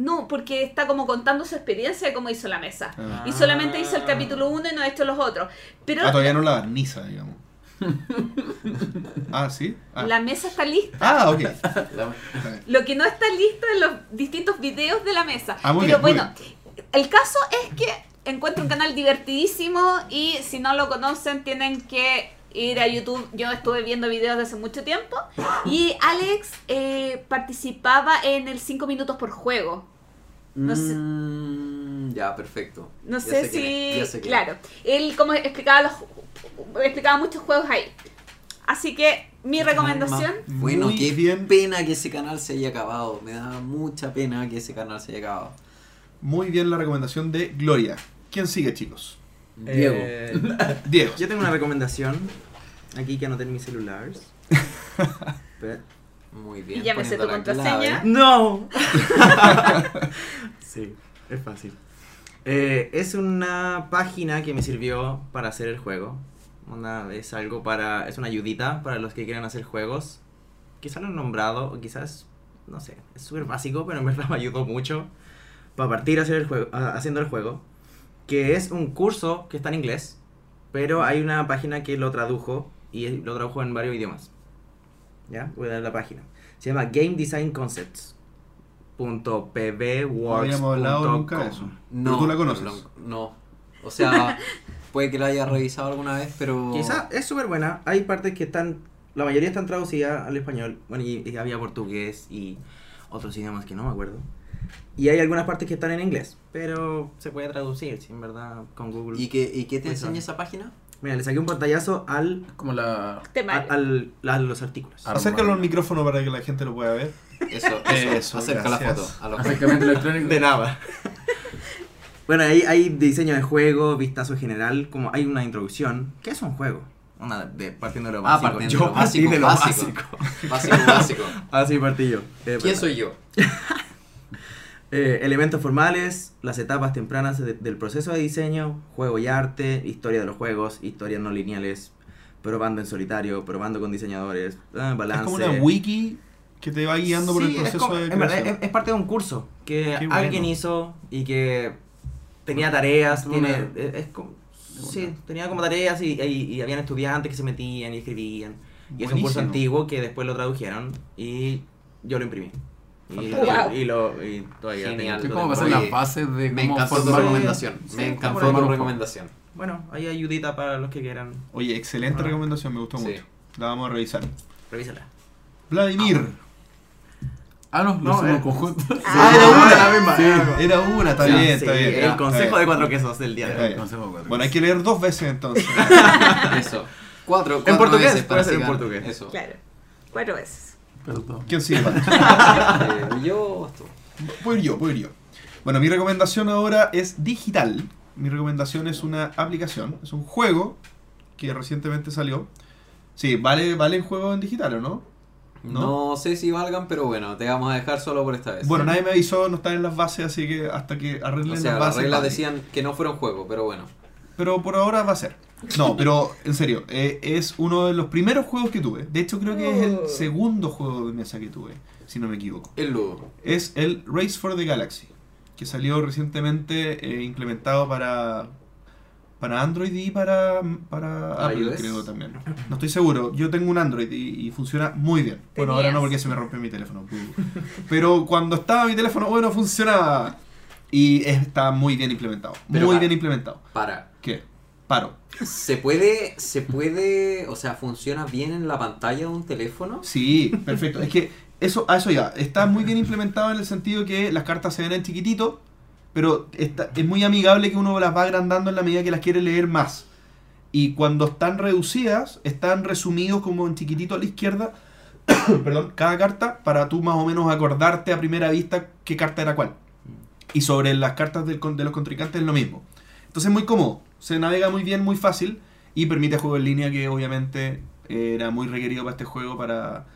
[SPEAKER 2] No, porque está como contando su experiencia de cómo hizo la mesa.
[SPEAKER 1] Ah.
[SPEAKER 2] Y solamente hizo el capítulo 1 y no ha hecho los otros. Pero
[SPEAKER 1] Ah, todavía no la barniza, digamos. ah, ¿sí? Ah,
[SPEAKER 2] la mesa está lista.
[SPEAKER 1] Ah, ok.
[SPEAKER 2] Lo que no está listo en los distintos videos de la mesa.
[SPEAKER 1] Ah, muy
[SPEAKER 2] Pero
[SPEAKER 1] bien, muy
[SPEAKER 2] bueno, el caso es que encuentro un canal divertidísimo y si no lo conocen tienen que ir a YouTube. Yo estuve viendo videos de hace mucho tiempo y Alex eh, participaba en el 5 minutos por juego. No sé-
[SPEAKER 3] Mm, ya, perfecto.
[SPEAKER 2] No
[SPEAKER 3] Ya
[SPEAKER 2] sé, si.
[SPEAKER 3] sé
[SPEAKER 2] claro. Él como explicaba los explicaba muchos juegos ahí. Así que mi recomendación.
[SPEAKER 3] Bueno,
[SPEAKER 1] Muy
[SPEAKER 3] qué
[SPEAKER 1] bien.
[SPEAKER 3] pena que ese canal se haya acabado. Me da mucha pena que ese canal se haya acabado.
[SPEAKER 1] Muy bien la recomendación de Gloria. ¿Quién sigue, chicos?
[SPEAKER 5] Diego.
[SPEAKER 6] Eh, [laughs]
[SPEAKER 1] Diego.
[SPEAKER 6] yo tengo una recomendación aquí que anoté en mi celular. Espera. [laughs]
[SPEAKER 3] Muy bien.
[SPEAKER 2] Y ya me sé tu contraseña.
[SPEAKER 3] clave.
[SPEAKER 6] ¡No! [laughs] sí, es fácil. Eh, es una página que me sirvió para hacer el juego. Una, es algo para. Es una ayudita para los que quieran hacer juegos. Quizás lo han nombrado, o quizás. No sé, es súper básico, pero en verdad me ayudó mucho para partir a hacer el juego, a- haciendo el juego. Que es un curso que está en inglés, pero hay una página que lo tradujo y lo tradujo en varios idiomas. ¿Ya? Voy a dar la página. Se llama Game Design Concepts. Punto
[SPEAKER 1] No habíamos hablado nunca de eso.
[SPEAKER 3] No.
[SPEAKER 1] Tú la conoces.
[SPEAKER 3] No. no. O sea, [laughs] puede que la haya revisado alguna vez, pero.
[SPEAKER 6] Quizá es súper buena. Hay partes que están. La mayoría están traducidas al español. Bueno, y, y había portugués y otros idiomas que no me acuerdo. Y hay algunas partes que están en inglés. Pero se puede traducir, si en verdad, con Google.
[SPEAKER 3] ¿Y qué, y qué te
[SPEAKER 6] Pues,
[SPEAKER 3] enseña
[SPEAKER 6] ah.
[SPEAKER 3] esa página?
[SPEAKER 6] Mira, le saqué un pantallazo al,
[SPEAKER 5] Como la.
[SPEAKER 6] a, al- a los artículos.
[SPEAKER 5] Ah,
[SPEAKER 1] Acércalo al micrófono para que la gente lo pueda ver.
[SPEAKER 3] Eso, [laughs] eso.
[SPEAKER 1] Eso,
[SPEAKER 3] Acerca
[SPEAKER 1] gracias.
[SPEAKER 3] la foto. A lo
[SPEAKER 5] Acercamiento electrónico.
[SPEAKER 6] De nada. [laughs] Bueno, ahí hay diseño de juego, vistazo general, como hay una introducción. ¿Qué es un juego? Una de, partiendo de lo
[SPEAKER 3] Ah,
[SPEAKER 6] básico.
[SPEAKER 3] partiendo
[SPEAKER 6] Yo
[SPEAKER 3] de lo básico,
[SPEAKER 6] de lo
[SPEAKER 3] básico.
[SPEAKER 6] básico.
[SPEAKER 3] Básico, básico. [laughs]
[SPEAKER 6] Así partí yo. Eh,
[SPEAKER 3] ¿Quién soy yo?
[SPEAKER 6] Eh, elementos formales, las etapas tempranas de- del proceso de diseño, juego y arte, historia de los juegos, historias no lineales, probando en solitario, probando con diseñadores, ah, balance.
[SPEAKER 1] Es como una wiki que te va guiando por
[SPEAKER 6] Sí,
[SPEAKER 1] el
[SPEAKER 6] es
[SPEAKER 1] proceso
[SPEAKER 6] como-
[SPEAKER 1] de
[SPEAKER 6] en verdad, es, es parte de un curso que
[SPEAKER 1] bueno.
[SPEAKER 6] alguien hizo y que tenía tareas, tiene, es, es como- sí, tenía como tareas y, y, y habían estudiantes que se metían y escribían. Y es un curso
[SPEAKER 1] Buenísimo.
[SPEAKER 6] antiguo que después lo tradujeron y yo lo imprimí. Y,
[SPEAKER 2] Fantástico.
[SPEAKER 6] y- y lo y todavía
[SPEAKER 3] Genial.
[SPEAKER 6] tengo-
[SPEAKER 5] las bases de
[SPEAKER 3] Me
[SPEAKER 5] cómo
[SPEAKER 3] encantó tu recomendación.
[SPEAKER 6] Sí,
[SPEAKER 3] Me encantó
[SPEAKER 6] como
[SPEAKER 3] tu recomendación.
[SPEAKER 6] Bueno, ahí hay ayudita para los que quieran.
[SPEAKER 1] Oye, excelente
[SPEAKER 6] Ah.
[SPEAKER 1] recomendación, me gustó
[SPEAKER 3] Sí.
[SPEAKER 1] mucho. La vamos a revisar.
[SPEAKER 6] Revísala.
[SPEAKER 1] Vladimir.
[SPEAKER 5] Ah, no, lo
[SPEAKER 6] No,
[SPEAKER 5] hicimos
[SPEAKER 6] eh.
[SPEAKER 5] en conjunto.
[SPEAKER 2] Ah,
[SPEAKER 6] era una, la misma.
[SPEAKER 1] Sí, era una, está
[SPEAKER 3] Sí,
[SPEAKER 1] bien,
[SPEAKER 6] Sí,
[SPEAKER 1] está bien.
[SPEAKER 6] el consejo de cuatro quesos del día de hoy.
[SPEAKER 5] Consejo de cuatro.
[SPEAKER 1] Bueno, hay que leer dos veces entonces. [laughs]
[SPEAKER 3] Eso. Cuatro,
[SPEAKER 6] En
[SPEAKER 3] cuatro
[SPEAKER 6] portugués,
[SPEAKER 3] veces
[SPEAKER 6] puede ser en portugués.
[SPEAKER 3] Eso.
[SPEAKER 2] Claro. Cuatro veces.
[SPEAKER 5] Perdón.
[SPEAKER 1] ¿Quién sigue? [laughs]
[SPEAKER 3] Eh, yo o tú.
[SPEAKER 1] Puedo ir yo, puedo ir yo. Bueno, mi recomendación ahora es digital. Mi recomendación es una aplicación, es un juego que recientemente salió. Sí, vale, vale el juego en digital, ¿o no?
[SPEAKER 3] No. sé si valgan, pero bueno, te vamos a dejar solo por esta vez.
[SPEAKER 1] Bueno, nadie me avisó, no están en las bases, así que hasta que arreglen
[SPEAKER 3] o sea,
[SPEAKER 1] las
[SPEAKER 3] las
[SPEAKER 1] bases.
[SPEAKER 3] reglas
[SPEAKER 1] vale.
[SPEAKER 3] decían que no fuera un juego, pero bueno.
[SPEAKER 1] Pero por ahora va a ser. No, pero en serio, eh, es uno de los primeros juegos que tuve. De hecho, creo que es el
[SPEAKER 2] Oh.
[SPEAKER 1] segundo juego de mesa que tuve, si no me equivoco.
[SPEAKER 3] El Ludo.
[SPEAKER 1] es el Race for the Galaxy, que salió recientemente eh, implementado para, para Android y para, para Apple,
[SPEAKER 3] iOS.
[SPEAKER 1] creo también. No estoy seguro, yo tengo un Android y, y funciona muy bien. Bueno, ahora no porque se me rompió mi teléfono. Pero cuando estaba mi teléfono, bueno, funcionaba. Y está muy bien implementado.
[SPEAKER 3] Pero
[SPEAKER 1] muy
[SPEAKER 3] para-
[SPEAKER 1] bien implementado.
[SPEAKER 3] Para. ¿Se puede, se puede, o sea, funciona bien en la pantalla de un teléfono?
[SPEAKER 1] Sí, perfecto. Es que eso, a eso ya, está muy bien implementado en el sentido que las cartas se ven en chiquitito, pero está- es muy amigable que uno las va agrandando en la medida que las quiere leer más. Y cuando están reducidas, están resumidos como en chiquitito a la izquierda, [coughs] perdón, cada carta, para tú más o menos acordarte a primera vista qué carta era cuál. Y sobre las cartas del de los contrincantes es lo mismo. Entonces es muy cómodo, se navega muy bien, muy fácil y permite juego en línea que obviamente era muy requerido para este juego para,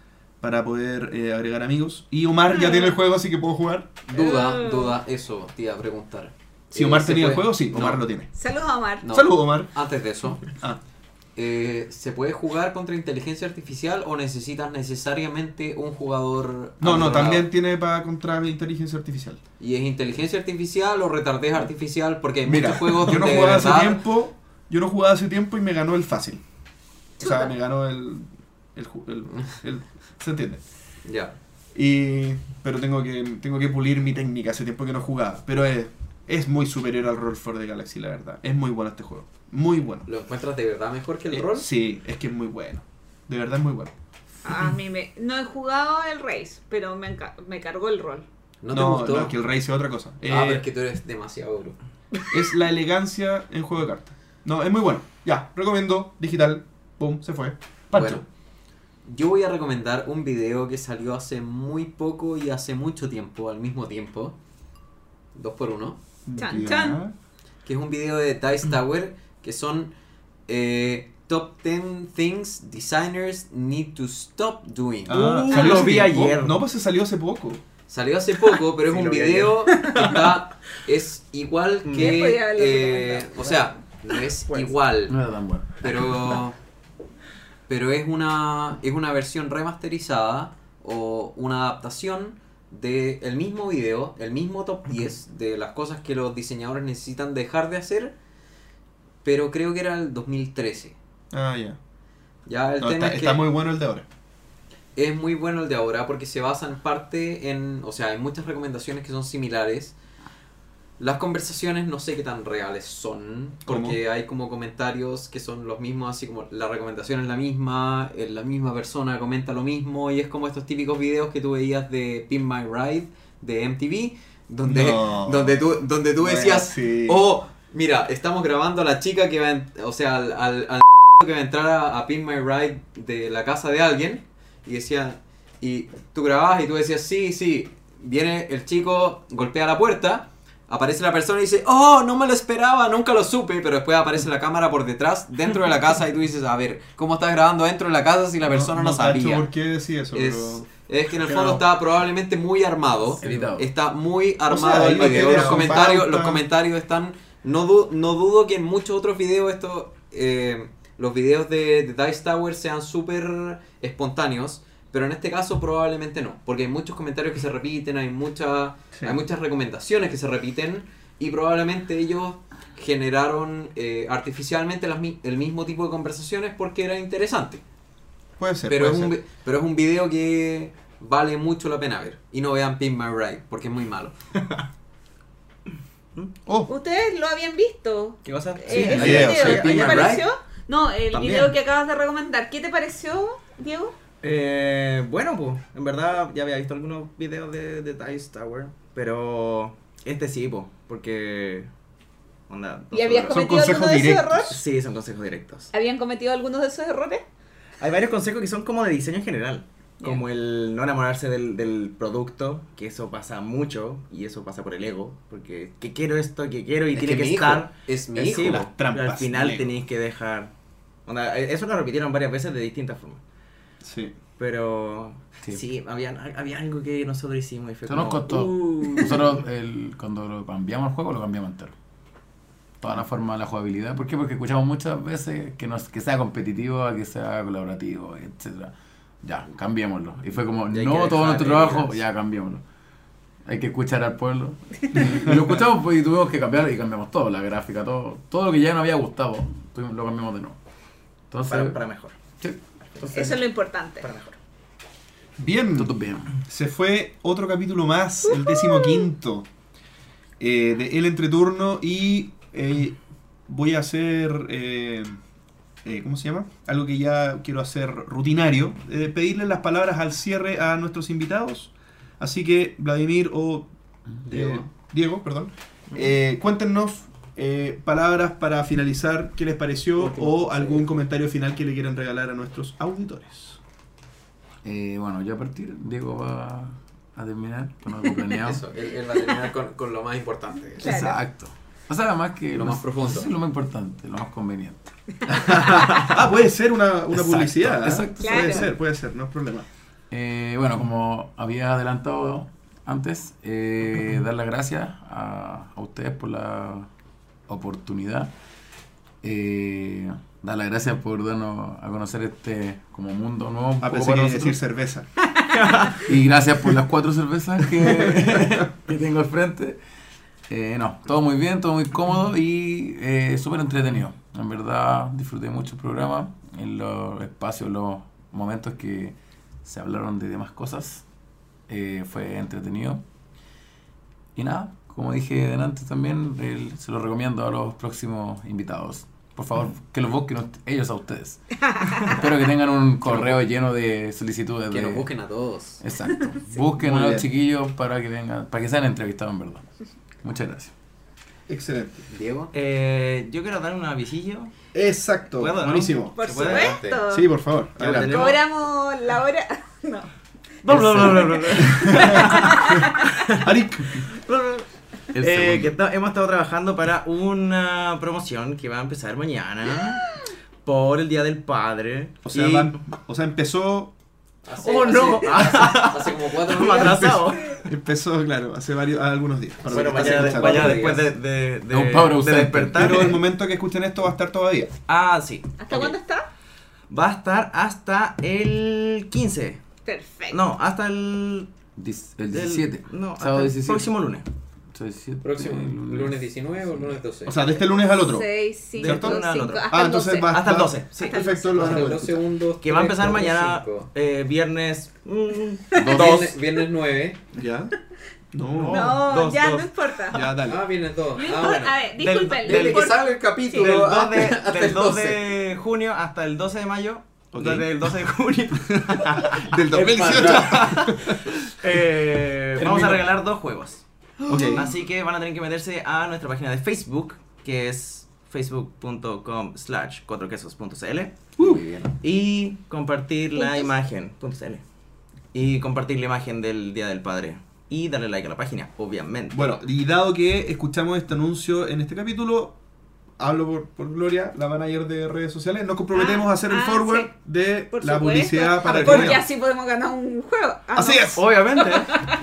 [SPEAKER 1] para poder eh, agregar amigos. Y Omar ya tiene el juego, así que puedo jugar.
[SPEAKER 3] Duda,
[SPEAKER 2] Oh.
[SPEAKER 3] duda, eso te iba a preguntar.
[SPEAKER 1] Si
[SPEAKER 3] Eh,
[SPEAKER 1] Omar
[SPEAKER 3] ¿se
[SPEAKER 1] tenía el juego, sí,
[SPEAKER 3] No,
[SPEAKER 1] Omar lo tiene.
[SPEAKER 2] Saludos a Omar.
[SPEAKER 3] no.
[SPEAKER 1] Saludos, Omar.
[SPEAKER 3] Antes de eso,
[SPEAKER 1] Ah,
[SPEAKER 3] eh, ¿se puede jugar contra inteligencia artificial o necesitas necesariamente un jugador?
[SPEAKER 1] no, no, también tiene para contra inteligencia artificial.
[SPEAKER 3] ¿Y es inteligencia artificial o retardez artificial? Porque hay
[SPEAKER 1] Mira,
[SPEAKER 3] muchos juegos
[SPEAKER 1] yo no
[SPEAKER 3] donde
[SPEAKER 1] hace tiempo, yo no jugaba hace tiempo y me ganó el fácil. O sea, me ganó el, el, ju- el- el- ¿se entiende?
[SPEAKER 3] Ya.
[SPEAKER 1] Y pero tengo que tengo que pulir mi técnica, hace tiempo que no jugaba, pero es es muy superior al Roll for the Galaxy, la verdad. Es muy bueno este juego. Muy bueno.
[SPEAKER 3] ¿Lo encuentras de verdad mejor que el
[SPEAKER 1] Eh,
[SPEAKER 3] rol?
[SPEAKER 1] Sí, es que es muy bueno. De verdad es muy bueno.
[SPEAKER 2] A mí me, no he jugado el Race, pero me, enca- me cargó el rol.
[SPEAKER 3] ¿No te
[SPEAKER 1] no,
[SPEAKER 3] gustó?
[SPEAKER 1] no, es que el Rey es otra cosa.
[SPEAKER 3] Ah,
[SPEAKER 1] Eh,
[SPEAKER 3] pero es que tú eres demasiado duro.
[SPEAKER 1] es la elegancia en juego de cartas. No, es muy bueno. Ya, recomiendo, digital, pum, se fue. Pancho.
[SPEAKER 3] Bueno, yo voy a recomendar un video que salió hace muy poco y hace mucho tiempo, al mismo tiempo. Dos por uno.
[SPEAKER 2] Chan, chan.
[SPEAKER 3] Que es un video de Dice Tower que son eh, Top 10 Things Designers Need to Stop Doing.
[SPEAKER 1] Ah,
[SPEAKER 6] Uh,
[SPEAKER 1] ¿salió
[SPEAKER 6] lo vi ayer.
[SPEAKER 1] No, pues se salió hace poco.
[SPEAKER 3] Salió hace poco, pero es
[SPEAKER 6] Sí,
[SPEAKER 3] un video que está, es igual
[SPEAKER 2] Ya
[SPEAKER 3] que... eh, o sea, no es
[SPEAKER 6] Pues.
[SPEAKER 3] igual.
[SPEAKER 5] No era tan bueno.
[SPEAKER 3] pero pero es una es una versión remasterizada o una adaptación del mismo video, el mismo top 10 de las cosas que los diseñadores necesitan dejar de hacer, pero creo que era el 2013.
[SPEAKER 1] Ah, ya.
[SPEAKER 3] Ya el
[SPEAKER 1] No,
[SPEAKER 3] tema
[SPEAKER 1] está,
[SPEAKER 3] es que
[SPEAKER 1] está muy bueno el de ahora.
[SPEAKER 3] es muy bueno el de ahora porque se basa en parte en, o sea, hay muchas recomendaciones que son similares. Las conversaciones no sé qué tan reales son, porque hay como comentarios que son los mismos, así como la recomendación es la misma, eh, la misma persona comenta lo mismo, y es como estos típicos videos que tú veías de Pin My Ride de MTV, donde,
[SPEAKER 1] No.
[SPEAKER 3] donde, tú, donde tú
[SPEAKER 1] Bueno,
[SPEAKER 3] decías,
[SPEAKER 1] sí.
[SPEAKER 3] oh, mira, estamos grabando a la chica que va, en- o sea, al, al, al que va a entrar a, a Pin My Ride de la casa de alguien, y decía, y tú grababas y tú decías, sí, sí, viene el chico, golpea la puerta, aparece la persona y dice, oh, no me lo esperaba, nunca lo supe, pero después aparece la cámara por detrás, dentro de la [laughs] casa, y tú dices, a ver, ¿cómo estás grabando dentro de la casa si la persona no,
[SPEAKER 1] cacho
[SPEAKER 3] sabía?
[SPEAKER 1] por qué decía eso,
[SPEAKER 3] Es,
[SPEAKER 1] pero...
[SPEAKER 3] es que en el
[SPEAKER 1] Claro.
[SPEAKER 3] fondo está probablemente muy armado.
[SPEAKER 5] Editado.
[SPEAKER 3] Está muy armado
[SPEAKER 1] sea,
[SPEAKER 3] el video. Los comentarios, los comentarios están. No, du- no dudo que en muchos otros videos esto. eh, los videos de, de Dice Tower sean súper espontáneos. Pero en este caso probablemente no. Porque hay muchos comentarios que se repiten, hay, mucha,
[SPEAKER 1] Sí.
[SPEAKER 3] hay muchas recomendaciones que se repiten. Y probablemente ellos generaron eh, artificialmente las el mismo tipo de conversaciones porque era interesante.
[SPEAKER 1] Puede ser,
[SPEAKER 3] Pero es, un,
[SPEAKER 1] ser.
[SPEAKER 3] pero es un video que vale mucho la pena ver. Y no vean Pin My Ride, porque es muy malo. [laughs]
[SPEAKER 1] Oh,
[SPEAKER 2] ¿Ustedes lo habían visto?
[SPEAKER 6] ¿Qué cosa?
[SPEAKER 2] Eh, ese
[SPEAKER 1] el video,
[SPEAKER 2] video,
[SPEAKER 1] sí,
[SPEAKER 2] ¿qué te pareció? No, el
[SPEAKER 6] También.
[SPEAKER 2] video que acabas de recomendar. ¿Qué te pareció, Diego?
[SPEAKER 6] Eh, bueno, pues, en verdad ya había visto algunos videos de, de Dice Tower, pero este sí, pues, porque... Onda,
[SPEAKER 2] ¿Y habías cometido
[SPEAKER 1] consejos
[SPEAKER 2] alguno de esos
[SPEAKER 1] directos.
[SPEAKER 2] errores?
[SPEAKER 6] Sí, son consejos directos.
[SPEAKER 2] ¿Habían cometido algunos de esos errores?
[SPEAKER 6] Hay varios consejos que son como de diseño en general.
[SPEAKER 2] Ya.
[SPEAKER 6] Como el no enamorarse del, del producto, que eso pasa mucho, y eso pasa por el ego, porque que quiero esto, que quiero y
[SPEAKER 3] Es
[SPEAKER 6] tiene
[SPEAKER 3] que
[SPEAKER 6] que,
[SPEAKER 3] mi hijo,
[SPEAKER 6] estar.
[SPEAKER 3] es mi hijo.
[SPEAKER 6] sí,
[SPEAKER 1] las trampas
[SPEAKER 6] pero al final tenéis que dejar. Onda, eh, eso lo repitieron varias veces de distintas formas.
[SPEAKER 1] Sí.
[SPEAKER 6] Pero
[SPEAKER 5] Sí.
[SPEAKER 6] sí, había, había algo que nosotros hicimos y fue
[SPEAKER 5] Eso nos costó.
[SPEAKER 6] uh.
[SPEAKER 5] Nosotros el, [laughs] cuando lo cambiamos el juego, lo cambiamos entero. Toda la forma de la jugabilidad. ¿Por qué? Porque escuchamos muchas veces que, nos, que sea competitivo, que sea colaborativo, etcétera Ya, cambiémoslo. Y fue como,
[SPEAKER 6] Y
[SPEAKER 5] no, todo nuestro trabajo, ya cambiémoslo. Hay que escuchar al pueblo. [laughs] y lo escuchamos pues, y tuvimos que cambiar y cambiamos todo, la gráfica, todo. Todo lo que ya no había gustado, lo cambiamos de nuevo. Entonces,
[SPEAKER 6] para, para mejor.
[SPEAKER 5] sí,
[SPEAKER 6] Entonces,
[SPEAKER 2] Eso es lo importante.
[SPEAKER 6] para mejor.
[SPEAKER 1] Bien,
[SPEAKER 5] todo bien.
[SPEAKER 1] se fue otro capítulo más, el décimo quinto eh, de El Entreturno y eh, voy a hacer, eh, eh, ¿cómo se llama? Algo que ya quiero hacer rutinario, eh, pedirle las palabras al cierre a nuestros invitados. Así que Vladimir o
[SPEAKER 3] Diego.
[SPEAKER 1] Diego, perdón, eh, cuéntenos eh, palabras para finalizar, qué les pareció o algún comentario final que le quieran regalar a nuestros auditores.
[SPEAKER 5] Eh, bueno, yo a partir, Diego va a terminar con algo [laughs] planeado.
[SPEAKER 3] Eso, él, él va a terminar con, con lo más importante. [laughs]
[SPEAKER 2] Claro.
[SPEAKER 5] Exacto. O sea, más que
[SPEAKER 3] Lo más profundo.
[SPEAKER 5] Sí, lo más importante, lo más conveniente. [laughs]
[SPEAKER 1] Ah, puede ser una, una
[SPEAKER 5] Exacto,
[SPEAKER 1] publicidad. ¿eh?
[SPEAKER 5] exacto.
[SPEAKER 1] Puede ser, puede ser, no es problema.
[SPEAKER 5] Eh, bueno, como había adelantado antes, eh, dar las gracias a, a ustedes por la oportunidad. Eh, dar las gracias por darnos a conocer este como mundo nuevo. un
[SPEAKER 1] Ah, a
[SPEAKER 5] nosotros.
[SPEAKER 1] decir cerveza. [laughs]
[SPEAKER 5] Y gracias por las cuatro cervezas que, [laughs] que tengo al frente. Eh, no, todo muy bien, todo muy cómodo y eh, súper entretenido. En verdad disfruté mucho el programa, en los espacios, los momentos que se hablaron de demás cosas. Eh, fue entretenido. Y nada, como dije antes también, el- se lo recomiendo a los próximos invitados. Por favor, que los busquen ellos a ustedes. [laughs] Espero que tengan un correo lleno de solicitudes.
[SPEAKER 3] Que
[SPEAKER 5] de-
[SPEAKER 3] nos busquen a todos.
[SPEAKER 5] Exacto. [laughs] Busquen a los
[SPEAKER 1] bien.
[SPEAKER 5] chiquillos para que vengan, para que sean entrevistados en verdad. Muchas gracias.
[SPEAKER 1] Excelente.
[SPEAKER 3] Diego.
[SPEAKER 6] Eh, yo quiero dar un avisillo.
[SPEAKER 1] Exacto.
[SPEAKER 6] ¿Puedo, no?
[SPEAKER 1] Buenísimo.
[SPEAKER 2] Por supuesto.
[SPEAKER 1] Sí, por favor. Adelante.
[SPEAKER 2] Cobramos la hora. [laughs] No.
[SPEAKER 1] Arik.
[SPEAKER 5] El
[SPEAKER 6] Eh, que ta- hemos estado trabajando para una promoción que va a empezar mañana por el Día del Padre.
[SPEAKER 1] O sea,
[SPEAKER 6] Y-
[SPEAKER 1] van- o sea, empezó,
[SPEAKER 3] Hace-
[SPEAKER 6] ¡Oh, no!
[SPEAKER 3] Hace, hace- [laughs] hace como cuatro días.
[SPEAKER 6] atrasados.
[SPEAKER 1] empezó, claro, hace varios, algunos días. para
[SPEAKER 6] Bueno, mañana,
[SPEAKER 1] escuchando.
[SPEAKER 6] mañana después de, de, de,
[SPEAKER 5] De power
[SPEAKER 6] de despertar.
[SPEAKER 1] Pero el momento que escuchen esto va a estar todavía.
[SPEAKER 6] Ah, sí.
[SPEAKER 2] ¿Hasta
[SPEAKER 6] Ok.
[SPEAKER 2] cuándo está?
[SPEAKER 6] Va a estar hasta el 15.
[SPEAKER 2] Perfecto.
[SPEAKER 6] No, hasta el.
[SPEAKER 5] Dis- el
[SPEAKER 6] del-
[SPEAKER 5] 17.
[SPEAKER 6] No, hasta
[SPEAKER 5] Sábado
[SPEAKER 6] el
[SPEAKER 5] 17.
[SPEAKER 6] próximo lunes.
[SPEAKER 5] Sábado 17,
[SPEAKER 3] Próximo,
[SPEAKER 5] lunes.
[SPEAKER 3] lunes 19 o lunes 12.
[SPEAKER 1] O sea, de este lunes al otro.
[SPEAKER 2] 6, 5,
[SPEAKER 6] ¿Cierto? Uno al
[SPEAKER 2] 5.
[SPEAKER 6] otro.
[SPEAKER 2] Hasta
[SPEAKER 1] Ah,
[SPEAKER 2] el
[SPEAKER 1] entonces
[SPEAKER 2] 12.
[SPEAKER 1] va
[SPEAKER 6] Hasta el
[SPEAKER 1] va-
[SPEAKER 6] 12, sí.
[SPEAKER 1] Perfecto, poder
[SPEAKER 3] 12
[SPEAKER 1] escuchar.
[SPEAKER 3] segundos.
[SPEAKER 6] Que va a empezar mañana, eh, viernes. mm.
[SPEAKER 3] Viernes, viernes 9.
[SPEAKER 1] ¿Ya? No.
[SPEAKER 2] No,
[SPEAKER 6] Dos,
[SPEAKER 2] ya
[SPEAKER 6] dos.
[SPEAKER 2] no importa.
[SPEAKER 1] Ya, dale.
[SPEAKER 3] Ah, viernes 2.
[SPEAKER 2] No
[SPEAKER 3] Ah, bueno.
[SPEAKER 2] A ver,
[SPEAKER 6] Del-
[SPEAKER 2] disculpen.
[SPEAKER 3] Desde que salga el capítulo
[SPEAKER 6] Del 2, de,
[SPEAKER 3] hasta
[SPEAKER 6] del
[SPEAKER 3] el
[SPEAKER 6] 2
[SPEAKER 3] 12.
[SPEAKER 6] de junio hasta el 12 de mayo.
[SPEAKER 1] Ok.
[SPEAKER 6] Desde el 12 de junio. [laughs]
[SPEAKER 1] Del 2018. [laughs]
[SPEAKER 6] eh, vamos a regalar dos juegos. [gasps] Así que van a tener que meterse a nuestra página de Facebook, que es facebook.com slash cuatroquesos.cl
[SPEAKER 3] bien.
[SPEAKER 6] y compartir la imagen, .cl, y compartir la imagen del Día del Padre. y darle like a la página, obviamente.
[SPEAKER 1] Bueno, y dado que escuchamos este anuncio en este capítulo, hablo por, por Gloria, la manager de redes sociales, nos comprometemos
[SPEAKER 2] Ah,
[SPEAKER 1] a hacer el
[SPEAKER 2] ah,
[SPEAKER 1] forward
[SPEAKER 2] sí.
[SPEAKER 1] de
[SPEAKER 2] Por
[SPEAKER 1] la
[SPEAKER 2] supuesto.
[SPEAKER 1] publicidad para el
[SPEAKER 2] Porque así podemos ganar un juego. Ah,
[SPEAKER 1] Así
[SPEAKER 2] no.
[SPEAKER 1] es. [laughs]
[SPEAKER 6] Obviamente.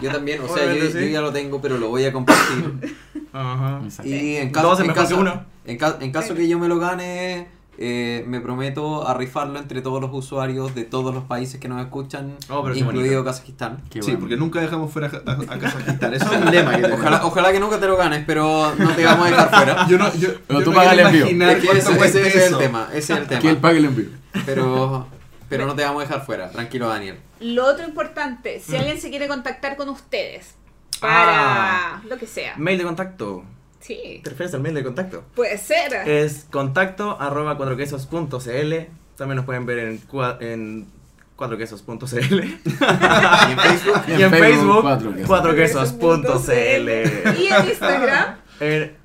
[SPEAKER 3] Yo también, o sea, yo,
[SPEAKER 6] sí.
[SPEAKER 3] yo ya lo tengo, pero lo voy a compartir.
[SPEAKER 6] Ajá.
[SPEAKER 5] Exacto.
[SPEAKER 3] y en caso, en caso,
[SPEAKER 6] que uno.
[SPEAKER 3] en ca- en caso que yo me lo gane, eh, me prometo a rifarlo entre todos los usuarios de todos los países que nos escuchan,
[SPEAKER 6] Oh,
[SPEAKER 3] incluido. Kazajistán.
[SPEAKER 5] Qué
[SPEAKER 1] Sí,
[SPEAKER 5] bueno.
[SPEAKER 1] porque nunca dejamos fuera a, a- a [laughs] Kazajistán. Eso es [laughs] un lema que.
[SPEAKER 3] Ojalá, ojalá que nunca te lo ganes, pero no te vamos a dejar [laughs] fuera.
[SPEAKER 1] Yo no, yo,
[SPEAKER 5] Pero
[SPEAKER 1] yo
[SPEAKER 5] tú
[SPEAKER 1] no
[SPEAKER 5] paga
[SPEAKER 1] quiero
[SPEAKER 5] el envío.
[SPEAKER 3] ese,
[SPEAKER 1] cuesta
[SPEAKER 3] ese- ese es el tema, ese es el
[SPEAKER 5] Que él pague el envío.
[SPEAKER 3] Pero, pero no te vamos a dejar fuera, tranquilo Daniel.
[SPEAKER 2] Lo otro importante,
[SPEAKER 6] Mm.
[SPEAKER 2] si alguien se quiere contactar con ustedes para
[SPEAKER 6] Ah.
[SPEAKER 2] lo que sea.
[SPEAKER 6] Mail de contacto.
[SPEAKER 2] Sí,
[SPEAKER 6] ¿Te refieres al mail de contacto?
[SPEAKER 2] puede ser.
[SPEAKER 6] Es contacto arroba cuatroquesos.cl. También nos pueden ver en, cua- en cuatroquesos.cl. [laughs]
[SPEAKER 3] Y en Facebook,
[SPEAKER 6] y en Facebook,
[SPEAKER 5] Cuatro Quesos.
[SPEAKER 6] cuatroquesos.cl. [laughs]
[SPEAKER 2] Y en Instagram.
[SPEAKER 6] En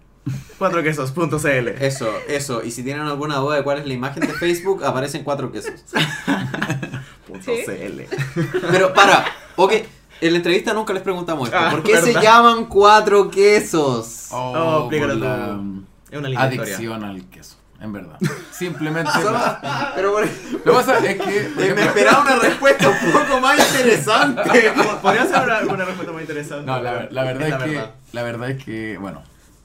[SPEAKER 6] cuatroquesos.cl.
[SPEAKER 3] eso, eso. Y si tienen alguna duda de cuál es la imagen de Facebook, aparecen cuatro quesos. [laughs]
[SPEAKER 6] CL.
[SPEAKER 3] Pero para, ok, en la entrevista nunca les preguntamos esto.
[SPEAKER 6] Ah,
[SPEAKER 3] ¿Por qué se llaman cuatro quesos?
[SPEAKER 6] Oh,
[SPEAKER 5] Oh,
[SPEAKER 6] explícalo
[SPEAKER 5] por la
[SPEAKER 6] Es una
[SPEAKER 5] adicción al queso, en verdad. Simplemente. [laughs]
[SPEAKER 3] Solo- pero por-
[SPEAKER 5] Lo que pasa es que.
[SPEAKER 3] me esperaba una respuesta un poco más interesante. [laughs]
[SPEAKER 6] Podría ser una, una respuesta muy interesante.
[SPEAKER 5] No, la, la verdad
[SPEAKER 6] Es
[SPEAKER 5] es,
[SPEAKER 6] la
[SPEAKER 5] que,
[SPEAKER 6] verdad.
[SPEAKER 5] la verdad es que, bueno,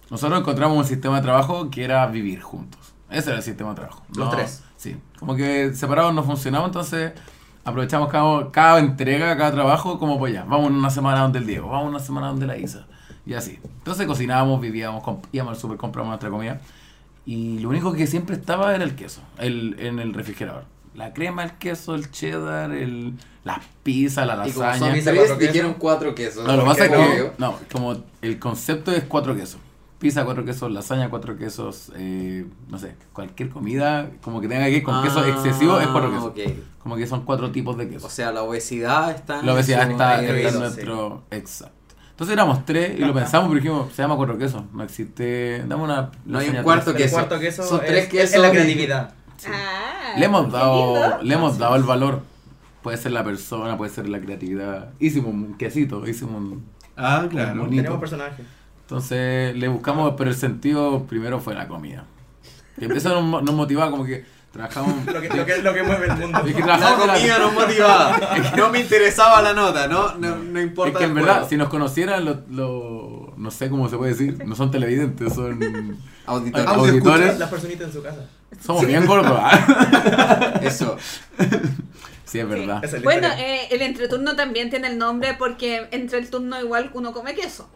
[SPEAKER 5] nosotros encontramos un sistema de trabajo que era vivir juntos. Ese era el sistema de trabajo.
[SPEAKER 6] Los
[SPEAKER 5] No-
[SPEAKER 6] tres.
[SPEAKER 5] Sí, como que separados no funcionaba, entonces aprovechamos cada, cada entrega, cada trabajo, como pues ya, vamos una semana donde el Diego, vamos una semana donde la Isa, y así. Entonces cocinábamos, vivíamos, íbamos al super, compramos nuestra comida, y lo único que siempre estaba era el queso, el, en el refrigerador. La crema, el queso, el cheddar, el, las pizzas, la
[SPEAKER 3] Y como
[SPEAKER 5] lasaña.
[SPEAKER 3] son tres,
[SPEAKER 6] cuatro quesos.
[SPEAKER 3] dijeron cuatro quesos.
[SPEAKER 5] No, lo que pasa es que,
[SPEAKER 3] obvio.
[SPEAKER 5] no, como el concepto es cuatro quesos. Pizza, cuatro quesos, lasaña, cuatro quesos, eh, no sé, cualquier comida como que tenga que ir con queso
[SPEAKER 3] Ah,
[SPEAKER 5] excesivo es cuatro quesos. Como que son cuatro tipos de queso.
[SPEAKER 3] O sea, la obesidad está en
[SPEAKER 5] la obesidad está,
[SPEAKER 3] en
[SPEAKER 5] está en
[SPEAKER 6] queso,
[SPEAKER 5] nuestro... Exacto. Entonces éramos tres y lo pensamos, pero dijimos, se llama cuatro quesos. No existe... Dame una...
[SPEAKER 3] No hay un cuarto queso.
[SPEAKER 6] cuarto queso
[SPEAKER 3] Son
[SPEAKER 6] es,
[SPEAKER 3] tres
[SPEAKER 6] es
[SPEAKER 3] quesos
[SPEAKER 6] la
[SPEAKER 3] y-
[SPEAKER 6] creatividad.
[SPEAKER 2] Ah,
[SPEAKER 5] Le hemos dado, le hemos dado el valor. Puede ser la persona, puede ser la creatividad. Hicimos un quesito, hicimos un...
[SPEAKER 1] Ah, claro.
[SPEAKER 6] Tenemos personajes.
[SPEAKER 5] Entonces le buscamos, pero el sentido primero fue la comida. Y eso nos, nos motivaba como que trabajamos... [laughs]
[SPEAKER 6] Lo que, lo que, lo que mueve el mundo.
[SPEAKER 5] Es que
[SPEAKER 3] La comida nos [laughs] motivaba. No me interesaba la nota, no, no, no
[SPEAKER 5] Es
[SPEAKER 3] importa.
[SPEAKER 5] que en verdad,
[SPEAKER 3] juego.
[SPEAKER 5] si nos conocieran, lo, lo- no sé cómo se puede decir, no son televidentes, son auditores.
[SPEAKER 6] Las personitas en su casa.
[SPEAKER 5] Somos bien gordos. ¿ah? [laughs]
[SPEAKER 3] Eso.
[SPEAKER 5] Sí, es verdad.
[SPEAKER 6] Es
[SPEAKER 2] Bueno, eh, el entreturno también tiene el nombre porque entre el turno igual uno come queso.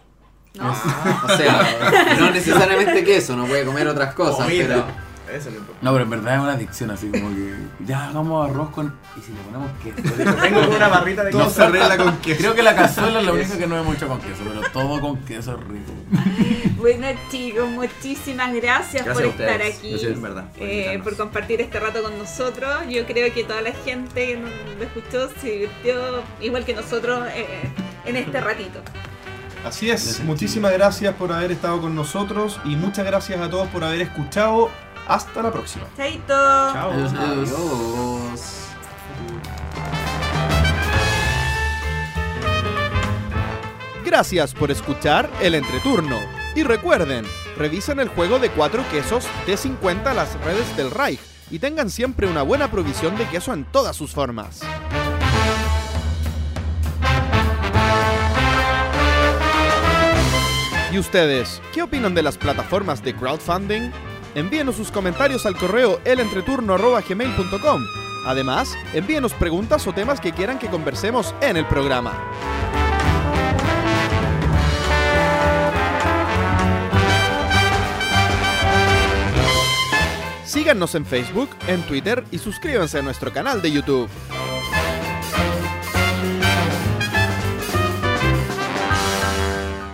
[SPEAKER 2] ¿No?
[SPEAKER 3] O sea, [laughs] no necesariamente queso, no puede comer otras cosas,
[SPEAKER 6] Comida.
[SPEAKER 3] pero.
[SPEAKER 6] Eso es lo.
[SPEAKER 5] No, pero en verdad es una adicción así como que ya hagamos arroz con... ¿Y si le ponemos queso?
[SPEAKER 6] Tengo una barrita de
[SPEAKER 1] Todo
[SPEAKER 6] queso.
[SPEAKER 1] se arregla con queso.
[SPEAKER 5] Creo que la cazuela es la única que no hemos hecho con queso, pero todo con queso es rico. [laughs]
[SPEAKER 2] Bueno chicos, muchísimas gracias,
[SPEAKER 6] Gracias
[SPEAKER 2] por estar aquí.
[SPEAKER 6] Gracias, en verdad, por
[SPEAKER 2] eh, por compartir este rato con nosotros. Yo creo que toda la gente que nos lo escuchó se divirtió igual que nosotros eh, en este ratito.
[SPEAKER 4] Así es, muchísimas gracias por haber estado con nosotros y muchas gracias a todos por haber escuchado. Hasta la próxima.
[SPEAKER 2] Chaito.
[SPEAKER 6] Chao.
[SPEAKER 5] Adiós,
[SPEAKER 3] adiós.
[SPEAKER 4] Gracias por escuchar el entreturno. Y recuerden, revisen el juego de cuatro quesos T50 a las redes del Reich y tengan siempre una buena provisión de queso en todas sus formas. ¿Y ustedes, qué opinan de las plataformas de crowdfunding? Envíenos sus comentarios al correo elentreturno.gmail.com. Además, envíenos preguntas o temas que quieran que conversemos en el programa. Síganos en Facebook, en Twitter y suscríbanse a nuestro canal de YouTube.